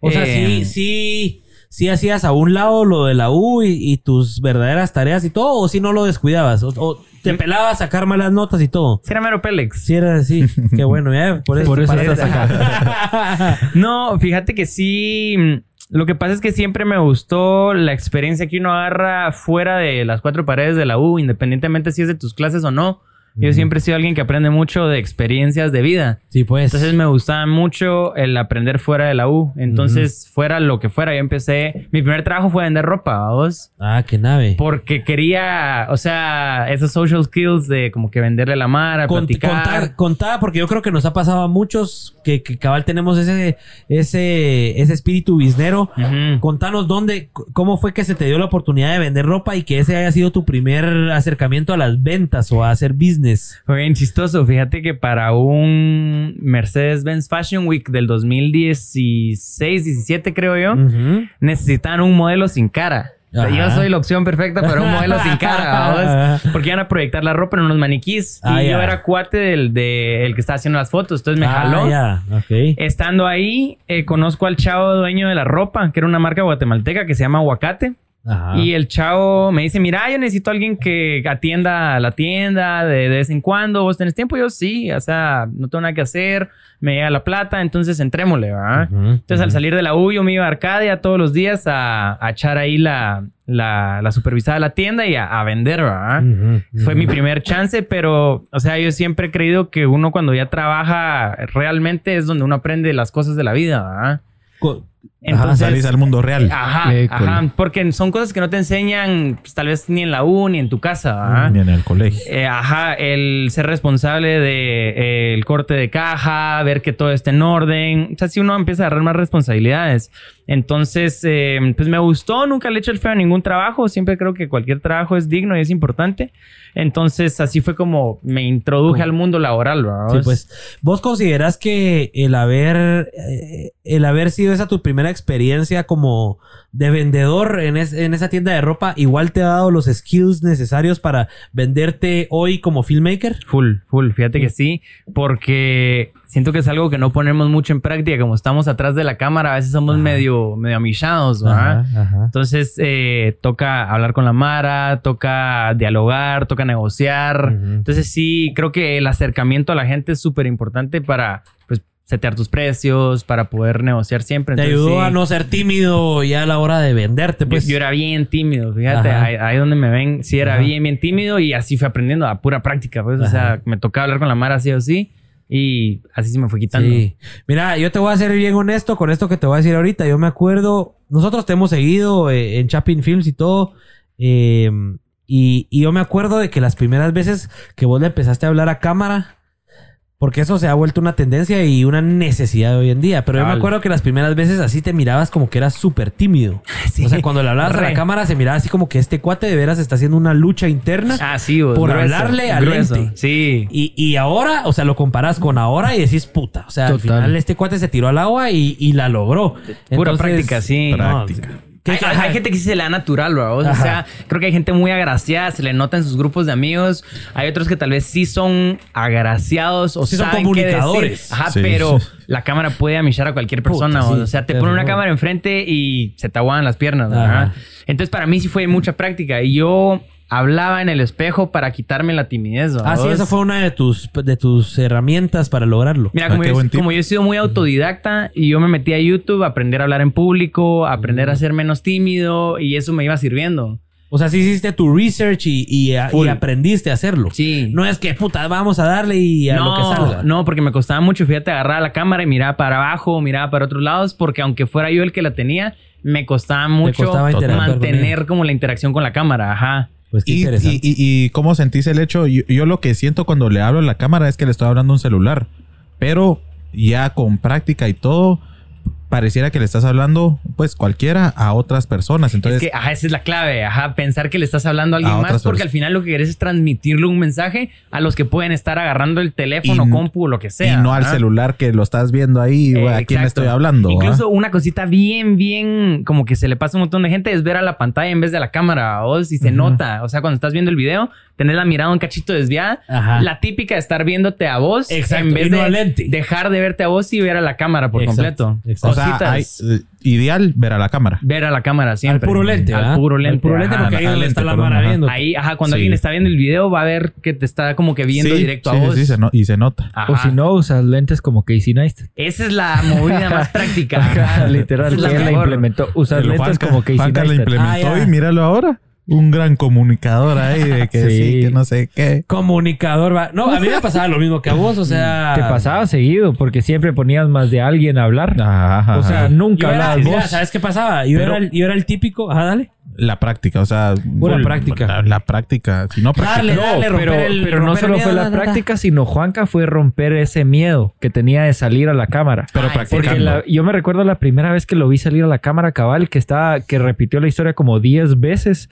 O sea, sí, sí, sí hacías a un lado lo de la U y, y tus verdaderas tareas y todo, o si no lo descuidabas, o, o te pelabas a sacar malas notas y todo. Sí era mero Pélex. Si era así, qué bueno, ya, por eso, Por eso estás acá. No, fíjate que sí. mm, Lo que pasa es que siempre me gustó la experiencia que uno agarra fuera de las cuatro paredes de la U, independientemente si es de tus clases o no. Yo siempre he sido alguien que aprende mucho de experiencias de vida. Sí, pues. Entonces me gustaba mucho el aprender fuera de la U. Entonces, fuera lo que fuera, yo empecé. Mi primer trabajo fue vender ropa, ¿vos? ah, qué nave. Porque quería, o sea, esos social skills de como que venderle la mara, Cont- platicar. contar, contar, porque yo creo que nos ha pasado a muchos que, que cabal tenemos ese, ese, ese espíritu biznero. Ujú. Contanos dónde, cómo fue que se te dio la oportunidad de vender ropa y que ese haya sido tu primer acercamiento a las ventas o a hacer business. Fue bien chistoso. Fíjate que para un Mercedes-Benz Fashion Week del 2016, 17 creo yo, Ujú. necesitaban un modelo sin cara. Ajá. yo soy la opción perfecta para un modelo sin cara. Porque iban a proyectar la ropa en unos maniquís. Ah, y ya. yo era cuate del de, el que estaba haciendo las fotos. Entonces me Ah, jaló. Estando ahí, eh, conozco al chavo dueño de la ropa, que era una marca guatemalteca que se llama Aguacate. Ajá. Y el chavo me dice, mira, yo necesito a alguien que atienda la tienda de, de vez en cuando. ¿Vos tenés tiempo? Yo sí, o sea, no tengo nada que hacer. Me llega la plata, entonces entrémosle, ¿verdad? Entonces al salir de la U yo me iba a Arcadia todos los días a, a echar ahí la, la, la supervisada de la tienda y a, a vender, ¿verdad? Fue mi primer chance, pero, o sea, yo siempre he creído que uno cuando ya trabaja realmente es donde uno aprende las cosas de la vida, ¿verdad? Co- Ajá, salís al mundo real. Ajá, École. ajá, porque son cosas que no te enseñan, pues, tal vez ni en la U ni en tu casa, ¿verdad? Ni en el colegio. Eh, ajá, el ser responsable de eh, el corte de caja, ver que todo esté en orden. O sea, si uno empieza a agarrar más responsabilidades. Entonces, eh, pues me gustó, nunca le he hecho el feo a ningún trabajo. Siempre creo que cualquier trabajo es digno y es importante. Entonces, así fue como me introduje al mundo laboral, ¿verdad? Sí, pues, ¿vos considerás que el haber, eh, el haber sido esa tu primera experiencia como de vendedor en, es- en esa tienda de ropa igual te ha dado los skills necesarios para venderte hoy como filmmaker? Full, full. Fíjate que sí, porque siento que es algo que no ponemos mucho en práctica. Como estamos atrás de la cámara, a veces somos medio, medio amillados, ¿verdad? Ajá, ajá. Entonces, eh, toca hablar con la Mara, toca dialogar, toca negociar. Entonces, sí, creo que el acercamiento a la gente es súper importante para, pues, setear tus precios, para poder negociar siempre. Te Entonces, ayudó sí, a no ser tímido ya a la hora de venderte, yo, pues. yo era bien tímido, fíjate, Ajá. ahí, ahí donde me ven, sí era Ajá. bien, bien tímido y así fui aprendiendo a pura práctica, pues, o sea, Ajá. me tocaba hablar con la Mara sí o sí y así se me fue quitando. Sí. Mira, yo te voy a ser bien honesto con esto que te voy a decir ahorita. Yo me acuerdo, nosotros te hemos seguido eh, en Chapin Films y todo. eh, y, y yo me acuerdo de que las primeras veces que vos le empezaste a hablar a cámara, porque eso se ha vuelto una tendencia y una necesidad de hoy en día. Pero yo me acuerdo que las primeras veces así te mirabas como que eras súper tímido. Sí. O sea, cuando le hablabas a la cámara se miraba así como que este cuate de veras está haciendo una lucha interna. Ah, sí, vos, Por grueso, hablarle al lente. Sí. Y, y ahora, o sea, lo comparas con ahora y decís, puta, o sea, al final este cuate se tiró al agua y, y la logró. Pura Entonces, práctica, sí. no, Práctica. ¿qué- Hay, hay- hay gente que sí se le da natural, bro. O Ajá. sea, creo que hay gente muy agraciada, se le nota en sus grupos de amigos. Hay otros que tal vez sí son agraciados o Sí son saben qué comunicadores. decir. Ajá, Sí. pero la cámara puede amillar a cualquier persona. Puta, o- sí, o sea, te pone una cámara enfrente y se te aguadan las piernas, Ajá. ¿verdad? Entonces, para mí sí fue mucha práctica. Y yo hablaba en el espejo para quitarme la timidez, ¿verdad? Ah, sí, esa fue una de tus, de tus herramientas para lograrlo. Mira, Ah, como, yo, como yo he sido muy autodidacta y yo me metí a YouTube a aprender a hablar en público, a aprender a ser menos tímido y eso me iba sirviendo. O sea, sí hiciste tu research y, y, a- y Full. aprendiste a hacerlo. Sí. No es que, puta, vamos a darle y a lo que salga. No, porque me costaba mucho, fíjate, agarrar la cámara y mirar para abajo, mirar para otros lados, porque aunque fuera yo el que la tenía, me costaba mucho costaba mantener como la interacción con la cámara, ajá. Pues qué Y, interesante. y- y- y cómo sentís el hecho? Yo, yo lo que siento cuando le hablo a la cámara es que le estoy hablando a un celular. Pero ya con práctica y todo, pareciera que le estás hablando, pues cualquiera, a otras personas. Entonces, es que, ajá, esa es la clave, ajá, pensar que le estás hablando a alguien A más, porque al final lo que quieres es transmitirle un mensaje a los que pueden estar agarrando el teléfono, Y- compu o lo que sea. y no al celular que lo estás viendo ahí, Eh, a quién le estoy hablando. Incluso ¿va? una cosita bien, bien, como que se le pasa a un montón de gente es ver a la pantalla en vez de a la cámara, o si se nota. O sea, cuando estás viendo el video, tener la mirada un cachito desviada. Ajá. La típica de estar viéndote a vos Exacto, en vez no de al lente. dejar de verte a vos y ver a la cámara por Exacto, completo. exacto. o sea, hay- eh, ideal ver a la cámara. ver a la cámara siempre. Al puro lente, Al ¿verdad? puro lente. Al puro lente ajá. porque ahí Al donde está lente, la perdón, mara ajá. viendo. Ahí, ajá, cuando Sí. alguien está viendo el video, va a ver que te está como que viendo Sí, directo sí, a sí, vos. sí, se no- y se nota. Ajá. O si no, usas lentes como Casey Neistat. Esa es la movida más práctica. Ajá, Literal, es la la implementó. Usas lentes como Casey Juanca la Neistat. implementó Ah, y míralo ahora. Un gran comunicador ahí de que sí, Sí. que no sé qué. Comunicador. va- No, a mí me pasaba lo mismo que a vos, o sea. Te pasaba seguido porque siempre ponías más de alguien a hablar. Ajá, O sea, nunca hablabas mira, vos. ¿sabes qué pasaba? Yo, Pero- era el, yo era el típico. Ajá, dale. La práctica, o sea, Pura la- práctica. La, la práctica, si no práctica. Dale, No, dale, pero, el- pero no solo miedo, fue la da, da, da. práctica, sino Juanca fue romper ese miedo que tenía de salir a la cámara. Pero ¿en Porque practicando. la- yo me recuerdo la primera vez que lo vi salir a la cámara cabal, que estaba, que repitió la historia como 10 veces.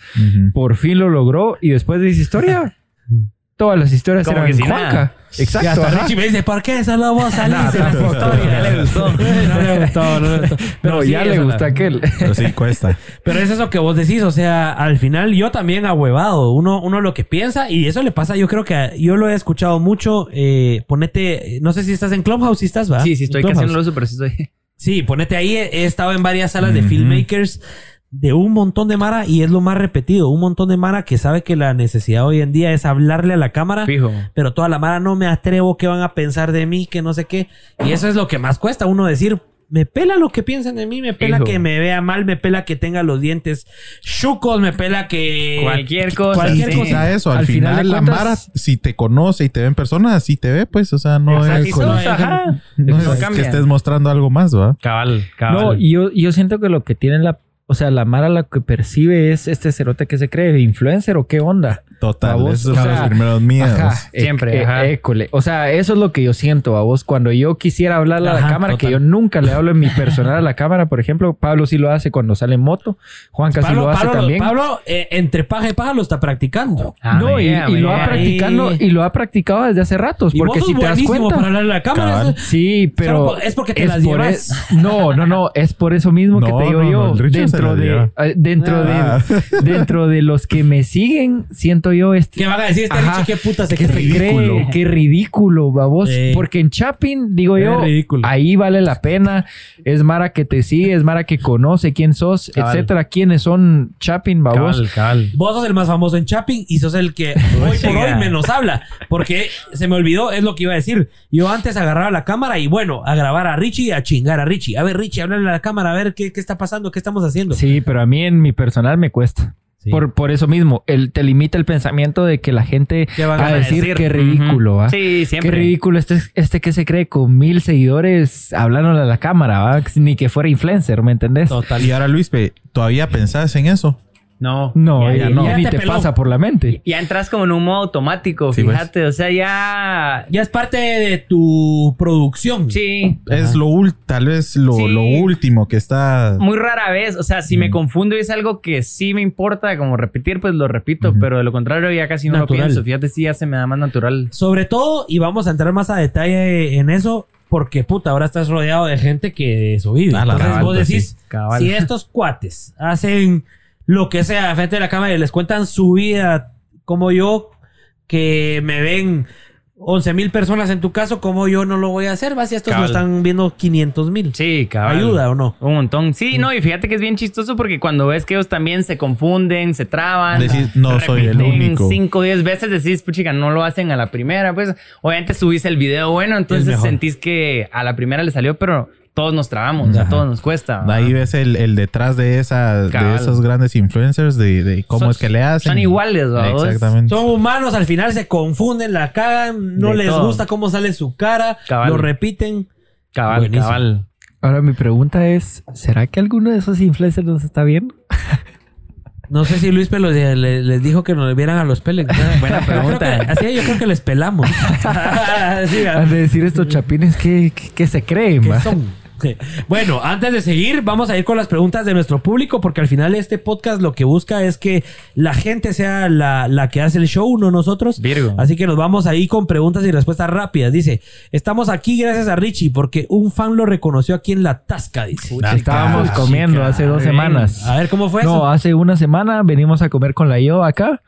Por fin lo logró. Y después de esa historia, todas las historias Como eran que si Juanca. nada. Y Exacto. hasta ajá. Richie me dice, ¿por qué solo vos salís en las historias? No le gustó. no le gustó, no le gustó. Pero No, sí, ya le eso, gusta la- aquel. Pero sí cuesta. Pero es eso que vos decís, o sea, al final yo también ahuevado, uno, uno lo que piensa y eso le pasa, yo creo que a- yo lo he escuchado mucho, eh, ponete, no sé si estás en Clubhouse, si estás, ¿va? Sí, sí, estoy En casi Clubhouse. no lo uso, pero sí estoy. Sí, ponete ahí, he he estado en varias salas de Ujú. filmmakers de un montón de Mara y es lo más repetido, un montón de Mara que sabe que la necesidad hoy en día es hablarle a la cámara. Fijo. Pero toda la mara no me atrevo, ¿qué van a pensar de mí? Que no sé qué. Y eso es lo que más cuesta uno decir. Me pela lo que piensan de mí, me pela que me vea mal, me pela que tenga los dientes chucos, me pela que... Cualquier cosa. Cualquier sí. cosa. eso, al, Al final la cuentas- Mara, si te conoce y te ve en persona, así te ve, pues, o sea, no es, sos, no es que estés mostrando algo más, ¿va? Cabal, cabal. No, y yo, yo siento que lo que tiene la... O sea, la Mara lo que percibe es este cerote que se cree influencer o qué onda. Total, A vos, esos o son sea, los primeros miedos. Ajá, Siempre, eh, ajá. école. O sea, eso es lo que yo siento a vos. Cuando yo quisiera hablarle a la cámara, que yo nunca le hablo en mi personal a la cámara, por ejemplo, Pablo sí lo hace cuando sale en moto, Juan casi Pablo, lo hace Pablo- también. Pablo, eh, entre paja y paja lo está practicando. Ah, no, y, lo ha vea. practicando y lo ha practicado desde hace ratos, Y porque vos si sos te das cuenta, para hablarle a la cámara. Cabal. eso- Sí, pero es porque te las por llevas. no, no, no, es por eso mismo que te digo no, yo. no, se dentro de eh, dentro Ah. de dentro de los que me siguen, siento yo este ¿Qué van a decir este Ajá. Richie? ¿Qué puta se que se cree? cree, qué ridículo, babos. Sí. Porque en Chapin, digo Es yo, ridículo. ahí vale la pena. Es Mara que te sigue, es Mara que conoce quién sos, etcétera. ¿Quiénes son Chapin, babos? Cabal, cabal. Vos sos el más famoso en Chapping y sos el que hoy por hoy menos habla. Porque se me olvidó, es lo que iba a decir. Yo antes agarraba la cámara y bueno, a grabar a Richie y a chingar a Richie. A ver, Richie, háblale a la cámara, a ver qué, qué está pasando, qué estamos haciendo. Sí, pero a mí en mi personal me cuesta. Sí. Por, por eso mismo, el, te limita el pensamiento de que la gente ¿Qué van va a a decir, decir? qué ridículo, Ujú. ¿va? Sí, siempre. Qué ridículo este, este que se cree con mil seguidores hablándole a la cámara, ¿va? Ni que fuera influencer, ¿me entendés? Total. Y ahora, Luis, ¿todavía pensás en eso? No. No, Ya, ya, ya no. ya ni te pasa por la mente. Ya entras como en un modo automático, Sí, pues. fíjate. O sea, ya. Ya es parte de tu producción. Sí. Es lo ul- tal vez lo, Sí. lo último que está. Muy rara vez. O sea, si me confundo y es algo que sí me importa, como repetir, pues lo repito. Pero de lo contrario, ya casi no Natural. lo pienso. Fíjate, sí, ya se me da más natural. Sobre todo, y vamos a entrar más a detalle en eso, porque puta, ahora estás rodeado de gente que de eso vive. Ah, Entonces cabal, vos pues, decís, si estos cuates hacen lo que sea frente de la cámara y les cuentan su vida, como yo, que me ven 11 mil personas en tu caso, como yo no lo voy a hacer? ¿Va? Si estos lo Cabal. están viendo 500 mil. Sí, cabal. ¿Ayuda o no? Un montón. Sí, no, y fíjate que es bien chistoso porque cuando ves que ellos también se confunden, se traban. Decís, no soy el único. 5 o 10 veces decís, puchica, no lo hacen a la primera. Pues obviamente subís el video bueno, entonces sentís que a la primera le salió, pero todos nos trabamos, o sea, todos nos cuesta. Ahí ¿verdad? ves el, el detrás de, esa, de esos grandes influencers, de, de cómo Son- es que le hacen. son iguales, ¿va vos? Exactamente. Son humanos, al final se confunden, la cagan, no De les todo. gusta cómo sale su cara, Cabal. lo repiten. Cabal, Buenísimo. cabal. Ahora mi pregunta es, ¿será que alguno de esos influencers nos está viendo? No sé si Luis Pelo le- le- les dijo que nos vieran a los Pelex. Buena pregunta. Que- así yo creo que les pelamos. Sí, Han de decir estos chapines que, que, que se creen, ¿Qué va? son? Bueno, antes de seguir, vamos a ir con las preguntas de nuestro público, porque al final este podcast lo que busca es que la gente sea la, la que hace el show, no nosotros. Virgo. Así que nos vamos ahí con preguntas y respuestas rápidas. Dice, estamos aquí gracias a Richie, porque un fan lo reconoció aquí en la Tasca, dice. Estábamos Chica, comiendo chica. hace dos Bien. semanas. A ver, ¿cómo fue No, eso? hace una semana venimos a comer con la yo acá.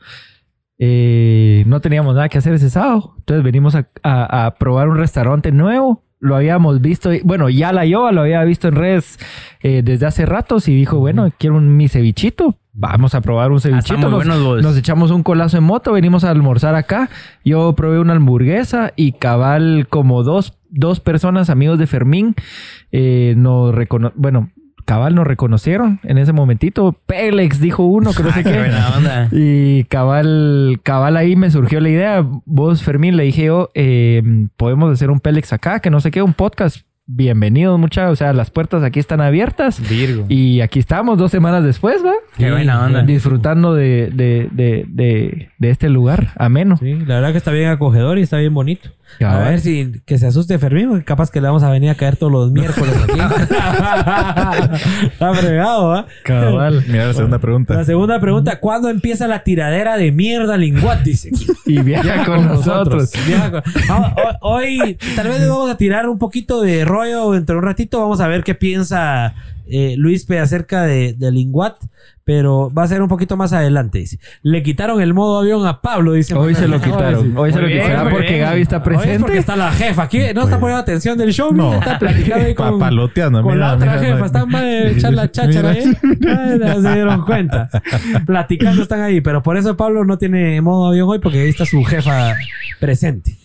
Eh, no teníamos nada que hacer ese sábado. Entonces venimos a, a- a probar un restaurante nuevo. Lo habíamos visto, bueno, ya la yo lo había visto en redes eh, desde hace ratos y dijo, bueno, quiero un mi cevichito. Vamos a probar un cevichito. nos, buenos vos. nos echamos un colazo en moto, venimos a almorzar acá. Yo probé una hamburguesa y cabal como dos, dos personas, amigos de Fermín, eh, nos recono bueno, cabal nos reconocieron en ese momentito. Pélex dijo uno, que no sé Qué qué. buena onda. Y cabal, cabal ahí me surgió la idea. Vos, Fermín, le dije yo, eh, podemos hacer un Pélex acá, que no sé qué, un podcast. Bienvenidos, muchachos. O sea, las puertas aquí están abiertas. Virgo. Y aquí estamos dos semanas después, ¿va? Qué buena onda. Disfrutando de, de, de, de, de este lugar ameno. Sí, la verdad que está bien acogedor y está bien bonito. A ver si que se asuste Fermín, porque capaz que le vamos a venir a caer todos los miércoles aquí. está fregado, ¿ah? Cabal. Mira la segunda pregunta. La segunda pregunta, ¿cuándo empieza la tiradera de mierda Linguat? Dice. Y viaja con nosotros. Viaja con- Ah, hoy, hoy tal vez le vamos a tirar un poquito de rollo dentro de un ratito. Vamos a ver qué piensa eh, Luis P acerca de, de Linguat. Pero va a ser un poquito más adelante. Dice. Le quitaron el modo avión a Pablo, dice. Hoy se lo quitaron. Hoy se lo quitaron porque bien. Gaby está Hoy es porque presente. está la jefa aquí. No está poniendo atención del show. No. Está platicando ahí con, Papaloteando. con mira, la otra mira, jefa. mira. Están para echar la cháchara ahí. Ay, se dieron cuenta. Platicando están ahí. Pero por eso Pablo no tiene modo avión hoy porque ahí está su jefa presente.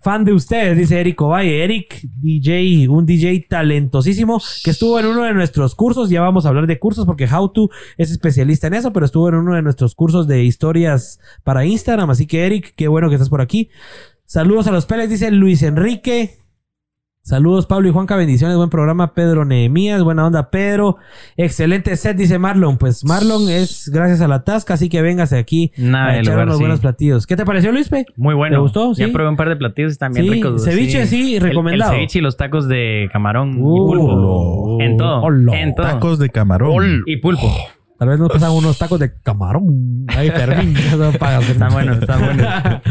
Fan de ustedes, dice Eric Ovalle. Eric, DJ, un DJ talentosísimo que estuvo en uno de nuestros cursos. Ya vamos a hablar de cursos porque How to es especialista en eso, pero estuvo en uno de nuestros cursos de historias para Instagram. Así que, Eric, qué bueno que estás por aquí. Saludos a los Pérez, dice Luis Enrique. Saludos, Pablo y Juanca. Bendiciones. Buen programa, Pedro Nehemías. Buena onda, Pedro. Excelente set, dice Marlon. Pues Marlon es gracias a la tasca, así que véngase aquí Nada a echar unos sí. buenos platillos. ¿Qué te pareció, Luispe? Muy bueno. ¿Te gustó? Sí. Ya probé un par de platillos y están bien Sí, ricos. ceviche, sí, recomendado. El, ceviche y los tacos de camarón Uh, y pulpo. En todo. En todo. Tacos de camarón. Y pulpo. Tal vez nos pasan unos tacos de camarón. Ahí, Fermín. Están buenos, están buenos.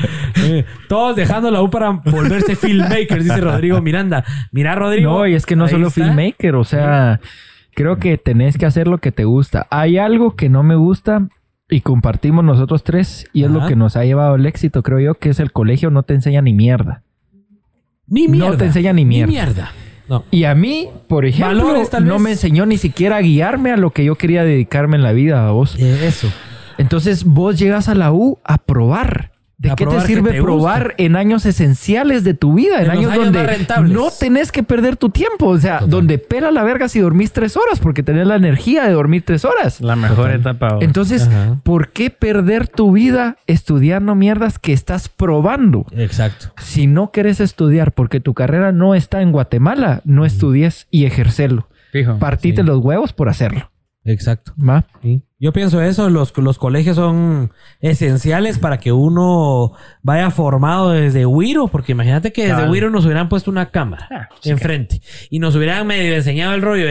Eh, Todos dejando la U para volverse filmmakers, dice Rodrigo Miranda. Mira, Rodrigo. No, y es que no solo está. filmmaker, o sea, creo que tenés que hacer lo que te gusta. Hay algo que no me gusta y compartimos nosotros tres y es Ajá. lo que nos ha llevado al éxito, creo yo, que es el colegio no te enseña ni mierda. Ni No mierda. te enseña ni mierda. No. Y a mí, por ejemplo, Valores, no me enseñó ni siquiera a guiarme a lo que yo quería dedicarme en la vida, a vos. Eh, eso. Entonces vos llegas a la U a probar. ¿De qué te que sirve te probar en años esenciales de tu vida? En, años, años donde no tenés que perder tu tiempo. O sea, donde pela la verga si dormís tres horas porque tenés la energía de dormir tres horas. La mejor etapa. vos. Entonces, Ajá. ¿por qué perder tu vida estudiando mierdas que estás probando? Exacto. Si no querés estudiar porque tu carrera no está en Guatemala, no estudies y ejercerlo. Fijo. Partite Sí. los huevos por hacerlo. Exacto. ¿Va? Sí. Yo pienso eso, los, los colegios son esenciales para que uno vaya formado desde Wiro, porque imagínate que desde. Wiro nos hubieran puesto una cámara Ah, enfrente y nos hubieran medio enseñado el rollo.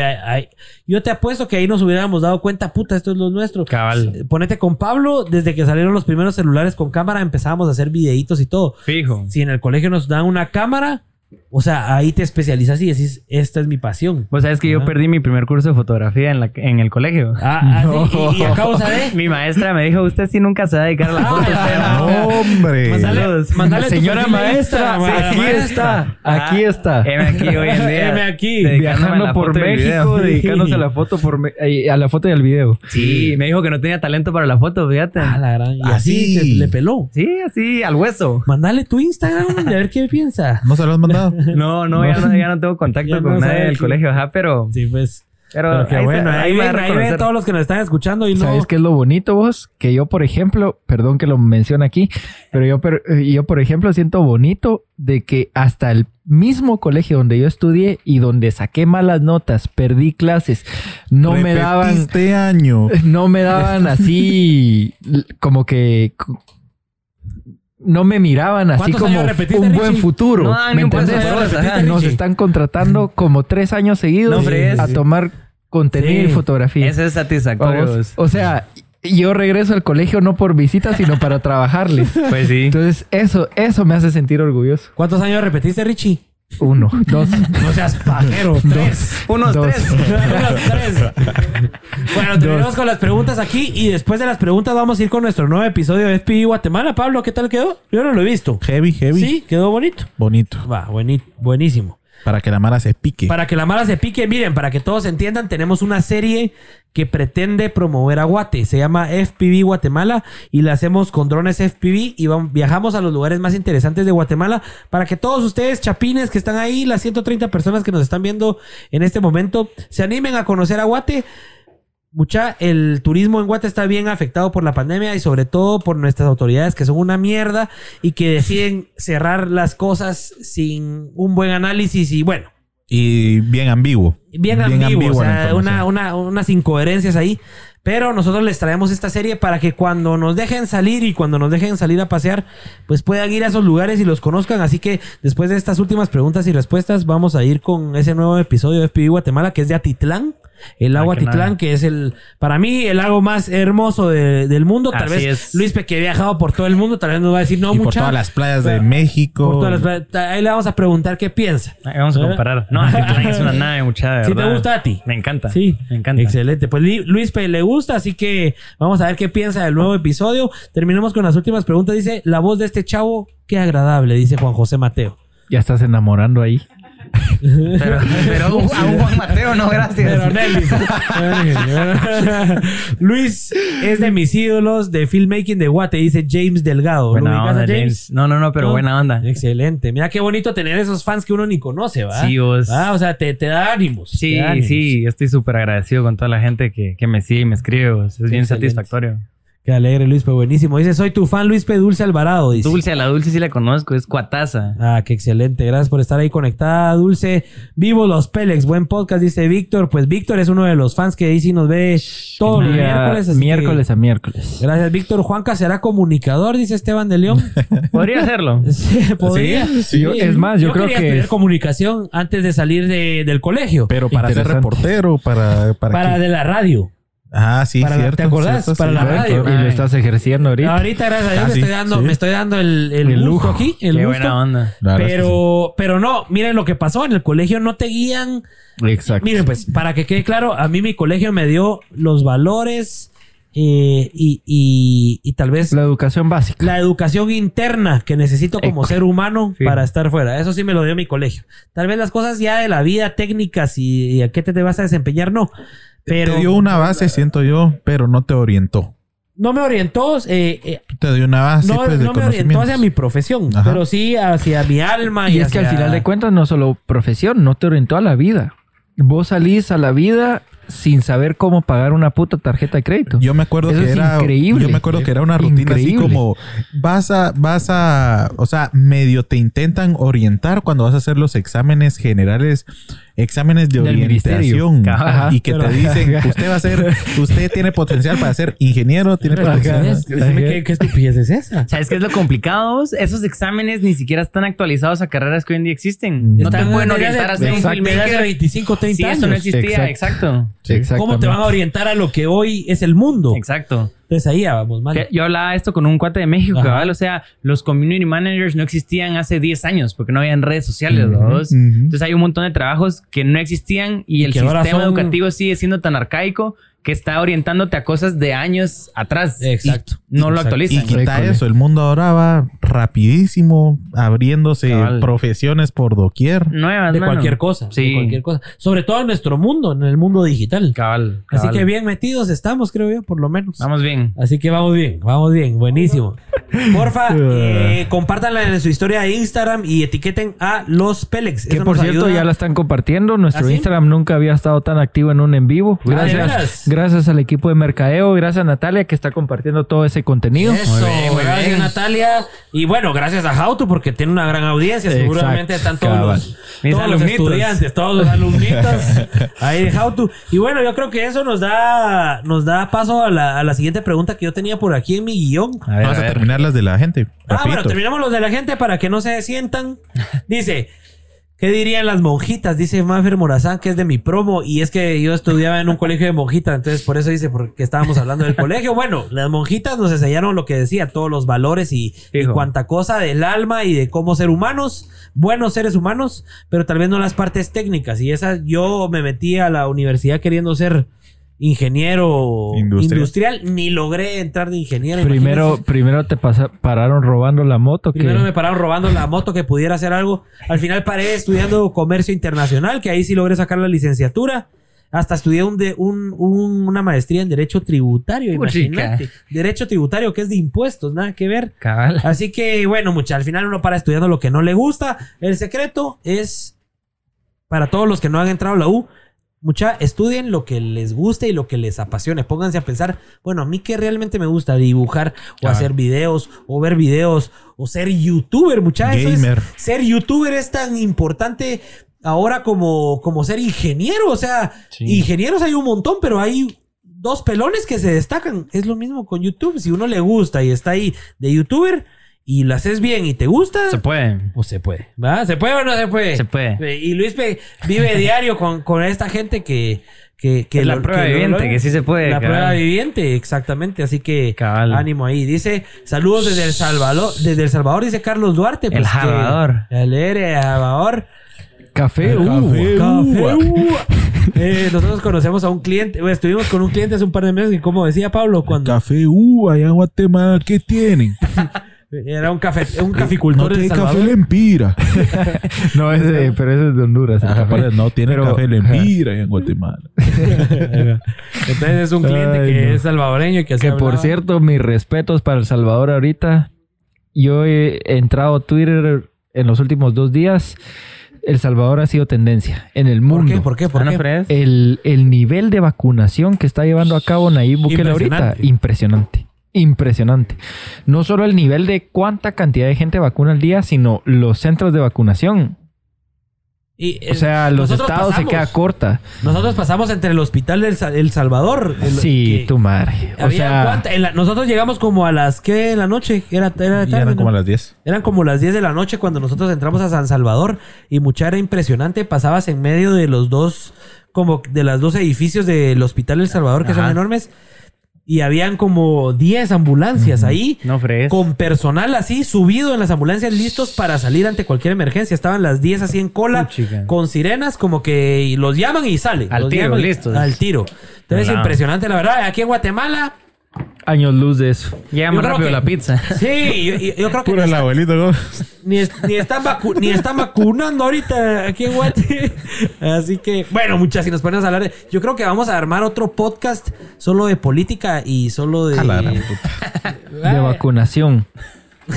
yo te apuesto que ahí nos hubiéramos dado cuenta, puta, esto es lo nuestro. Cabal. Ponete con Pablo, desde que salieron los primeros celulares con cámara empezábamos a hacer videitos y todo. Fijo. Si en el colegio nos dan una cámara, o sea, ahí te especializas y decís, esta es mi pasión. Vos sabes que yo perdí mi primer curso de fotografía en, la, en el colegio. Ah, ah, sí, y, y a causa de... Mi maestra me dijo, usted sí nunca se va a dedicar a la foto. Ah, ¡Hombre! Mándale tu Señora maestra, Instagram, aquí maestra. está, aquí Ah, está. Heme aquí hoy en día. Heme aquí. Viajando la por. México, dedicándose a la foto por a la foto y al video. Sí, me dijo que no tenía talento para la foto, fíjate. Ah, la gran. Y Así. le peló. Sí, así, al hueso. Mandale tu Instagram y a ver qué piensa. ¿No se lo has mandado? No, no, ya no, ya no tengo contacto con no nadie del que- colegio, ajá, pero... Sí, pues. Pero, Pero qué ahí se- bueno. Ahí, ven, ahí ven todos los que nos están escuchando y no. ¿Sabes qué es lo bonito vos? Que yo, por ejemplo, perdón que lo mencione aquí, pero yo, per- eh, yo, por ejemplo, siento bonito de que hasta el mismo colegio donde yo estudié y donde saqué malas notas, perdí clases, no me daban, Repetiste año. no me daban así como que no me miraban así ¿Cuántos como un buen futuro. No ¿Me entendés? Nos están contratando como tres años seguidos No a tomar contenido Sí. y fotografía. Ese es satisfactorio. O sea, yo regreso al colegio no por visita, sino para trabajarles. Pues sí. Entonces, eso, eso me hace sentir orgulloso. ¿Cuántos años repetiste, Richie? Uno, dos. No seas pajero. Tres. Unos Dos. tres. Unos tres. Bueno, terminamos con las preguntas aquí y después de las preguntas vamos a ir con nuestro nuevo episodio de FPV Guatemala. Pablo, ¿qué tal quedó? Yo no lo he visto. Heavy, heavy. Sí, quedó bonito. Bonito. Va, buenísimo. Para que la mara se pique. Para que la mala se pique, miren, para que todos entiendan, tenemos una serie que pretende promover a Guate. Se llama FPV Guatemala y la hacemos con drones FPV y vamos- viajamos a los lugares más interesantes de Guatemala para que todos ustedes, chapines que están ahí, las 130 personas que nos están viendo en este momento, se animen a conocer a Guate. Mucha, el turismo en Guate está bien afectado por la pandemia y sobre todo por nuestras autoridades que son una mierda y que deciden cerrar las cosas sin un buen análisis y bueno, Y bien ambiguo. bien, ambiguo, o sea, una- unas incoherencias ahí. Pero nosotros les traemos esta serie para que cuando nos dejen salir y cuando nos dejen salir a pasear, pues puedan ir a esos lugares y los conozcan. Así que después de estas últimas preguntas y respuestas, vamos a ir con ese nuevo episodio de FPV Guatemala, que es de Atitlán. El lago Atitlán, que es el, para mí, el lago más hermoso de- del mundo. Tal Así vez es. Luis que ha viajado por todo el mundo, tal vez nos va a decir, no, y por todas las playas de México. por todas las playas. Ahí le vamos a preguntar qué piensa. Ahí vamos a comparar. No, Atitlán es una nave mucha, de ¿Sí te gusta a ti? Me encanta. Sí, Me encanta. Excelente. Pues Luis P. le gusta, así que vamos a ver qué piensa del nuevo episodio. Terminamos con las últimas preguntas. Dice, la voz de este chavo, qué agradable, dice Juan José Mateo. Ya estás enamorando ahí. Pero, pero a un Juan Mateo, no, gracias. Pero Nelly. Luis es de mis ídolos de filmmaking de Guate, dice James Delgado. ¿Lo Buena onda, James. No, no, no, pero No. buena onda. Excelente. Mira qué bonito tener esos fans que uno ni conoce, ¿va? Sí, vos. Ah, o sea, te, te da ánimos. Sí, da ánimos. sí, yo estoy súper agradecido con toda la gente que, que me sigue y me escribe. vos. Es bien Excelente. satisfactorio. Qué alegre, Luis P. Buenísimo. Dice, soy tu fan, Luis P. Dulce Alvarado. Dice. Dulce, a la Dulce sí la conozco, es cuataza. Ah, qué excelente. Gracias por estar ahí conectada, Dulce. Vivo los Pélex. Buen podcast, dice Víctor. Pues Víctor es uno de los fans que ahí sí nos ve todos los miércoles. miércoles que- a miércoles. Gracias, Víctor. Juanca será comunicador, dice Esteban de León. Podría hacerlo. Sí, podría. Sí, Yo- es más, yo creo que es- comunicación antes de salir de- del colegio. Pero para ser reportero, para... Para, para de la radio. Ah, sí, para la- cierto. ¿te acordás? cierto, Para sí. la radio. Y lo estás ejerciendo ahorita. Ahorita, gracias a Dios, Ah, me, sí, estoy dando, sí. me estoy dando el, el, El gusto lujo. aquí. El Qué gusto. buena onda. Es que. Pero, pero no, miren lo que pasó. En el colegio no te guían. Exacto. Miren, pues, para que quede claro, a mí mi colegio me dio los valores eh, y, y- y tal vez La educación básica. la educación interna que necesito como Eco. ser humano Sí. para estar fuera. Eso sí me lo dio mi colegio. Tal vez las cosas ya de la vida técnicas y, y a qué te, te vas a desempeñar, no. Pero Te dio una base, siento yo, pero no te orientó. no me orientó. eh, eh, Te dio una base, no pues, de no me orientó hacia mi profesión, Ajá. pero sí hacia mi alma. Y, Y es que al final de cuentas no solo profesión, no te orientó a la vida. Vos salís a la vida sin saber cómo pagar una puta tarjeta de crédito. Yo me acuerdo Eso que es era increíble. yo me acuerdo que era una rutina así como vas a vas a o sea, medio te intentan orientar cuando vas a hacer los exámenes generales, exámenes de Del orientación Ajá. y que te dicen, usted va a ser usted tiene potencial para ser ingeniero, tiene potencial. ¿qué es? ¿Qué, qué estupidez es esa? ¿Sabes qué es lo complicado? Esos exámenes ni siquiera están actualizados a carreras que hoy en día existen. No te Están pueden desde orientar a ser un filmmaker. 25, 30 Sí, años. eso no existía. Exacto. ¿Cómo te van a orientar a lo que hoy es el mundo? Exacto. Entonces ahí ya vamos mal. Yo hablaba esto con un cuate de México, Ajá. cabal. O sea, los community managers no existían hace 10 años porque no habían redes sociales, ¿no? Entonces hay un montón de trabajos que no existían y, Y el sistema son- educativo sigue siendo tan arcaico que está orientándote a cosas de años atrás. Exacto. Y no lo Exacto. Y quita eso, el mundo ahora va rapidísimo, abriéndose Cabal. profesiones por doquier. Nuevas, de mano. cualquier cosa. Sí. De cualquier cosa. Sobre todo en nuestro mundo, en el mundo digital. Cabal. Así que bien metidos estamos, creo yo, por lo menos. Vamos bien. Así que vamos bien, vamos bien, buenísimo. Porfa, eh, compártanla en su historia de Instagram y etiqueten a los Pelex. Que por cierto ayuda. ya la están compartiendo. Nuestro ¿Ah? Instagram nunca había estado tan activo en un en vivo. Ah, ¿de Gracias? Gracias al equipo de mercadeo, gracias a Natalia que está compartiendo todo ese contenido. Eso, Muy bien, muy gracias bien. Natalia. Y bueno, gracias a Hautu porque tiene una gran audiencia. Exacto, Seguramente están todos los, Mis todos los estudiantes, todos los alumnitos ahí de Hautu. Y bueno, yo creo que eso nos da, nos da paso a la, a la siguiente pregunta que yo tenía por aquí en mi guion. A ver, Vamos a terminar las de la gente. Ah, bueno, terminamos los de la gente para que no se sientan. Dice, ¿qué dirían las monjitas? Dice Mafer Morazán, que es de mi promo. Y es que yo estudiaba en un colegio de monjitas, entonces por eso dice, porque estábamos hablando del colegio. Bueno, las monjitas nos enseñaron lo que decía, todos los valores y, y cuanta cosa del alma y de cómo ser humanos, buenos seres humanos, pero tal vez no las partes técnicas. Y esa, yo me metí a la universidad queriendo ser ingeniero Industrial. industrial, ni logré entrar de ingeniero. Primero, imagínense. primero te pasa- pararon robando la moto. que- Primero me pararon robando la moto que pudiera hacer algo. Al final paré estudiando comercio internacional, que ahí sí logré sacar la licenciatura. Hasta estudié un de, un, un- una maestría en Derecho Tributario, imagínate. Derecho Tributario, que es de impuestos, nada que ver. Cabal. Así que, bueno, mucha, al final uno para estudiando lo que no le gusta. El secreto es, para todos los que no han entrado a la U, mucha, estudien lo que les guste y lo que les apasione. Pónganse a pensar, bueno, a mí que realmente me gusta dibujar o hacer videos o ver videos o ser youtuber, mucha. Eso es- Gamer. ser youtuber es tan importante ahora como, como ser ingeniero. O sea, ingenieros hay un montón, pero hay dos pelones que se destacan. Es lo mismo con YouTube. Si uno le gusta y está ahí de youtuber y lo haces bien y te gusta, Se puede. pues se puede. ¿Va? ¿Se puede o no se puede? Se puede. Y Luis vive diario con, con esta gente que... que, que Es la lo- prueba que viviente, que sí se puede, La cabal. prueba viviente, exactamente. Así que Cabal. ánimo ahí. Dice, saludos desde El Salvador. Desde El Salvador, dice Carlos Duarte. pues El que- Salvador. El El Salvador. Café, uh, Café, Café, uh. uh. Eh, nosotros conocemos a un cliente, bueno, estuvimos con un cliente hace un par de meses y como decía Pablo, cuando Café, uh, allá en Guatemala, ¿qué tienen? era un café, un caficultor no de El tiene café. Lempira. No, ese, pero ese es de Honduras. el Ah, café. no tiene Pero- café Lempira en Guatemala. Entonces es un cliente Ay, que no. es salvadoreño y que, por cierto, mis respetos para El Salvador ahorita. Yo he entrado a Twitter en los últimos dos días. El Salvador ha sido tendencia en el ¿Por mundo. qué? ¿Por qué? ¿Por qué? es- El, el nivel de vacunación que está llevando a cabo Nayib Bukele ahorita, Impresionante. Impresionante. No solo el nivel de cuánta cantidad de gente vacuna al día, sino los centros de vacunación. Y, eh, O sea, los nosotros estados se queda corta. Nosotros pasamos entre el hospital del Sa- El Salvador. el- Sí, que tu madre. O sea, cuánta- en la- nosotros llegamos como a las ¿qué? en la noche. Era, era Y tarde, eran ¿no? como a las 10. Eran como las 10 de la noche cuando nosotros entramos a San Salvador y mucha era impresionante. Pasabas en medio de los dos, como de los dos edificios del Hospital El Salvador que son enormes y habían como 10 ambulancias ahí. No fregues. Con personal así subido en las ambulancias listos para salir ante cualquier emergencia. Estaban las 10 así en cola Puchica. con sirenas como que los llaman y salen. Al Los tiro, listos. Al tiro. Entonces impresionante la verdad. Aquí en Guatemala. Años luz de eso. Llega más rápido que- la pizza. Sí, yo, yo- yo creo que Puro el abuelito, ¿no? ni, es- ni están vacu- ni están vacunando ahorita aquí en Guate. Así que, bueno, muchas, si nos ponemos a hablar de- Yo creo que vamos a armar otro podcast solo de política y solo de. A la. De vacunación.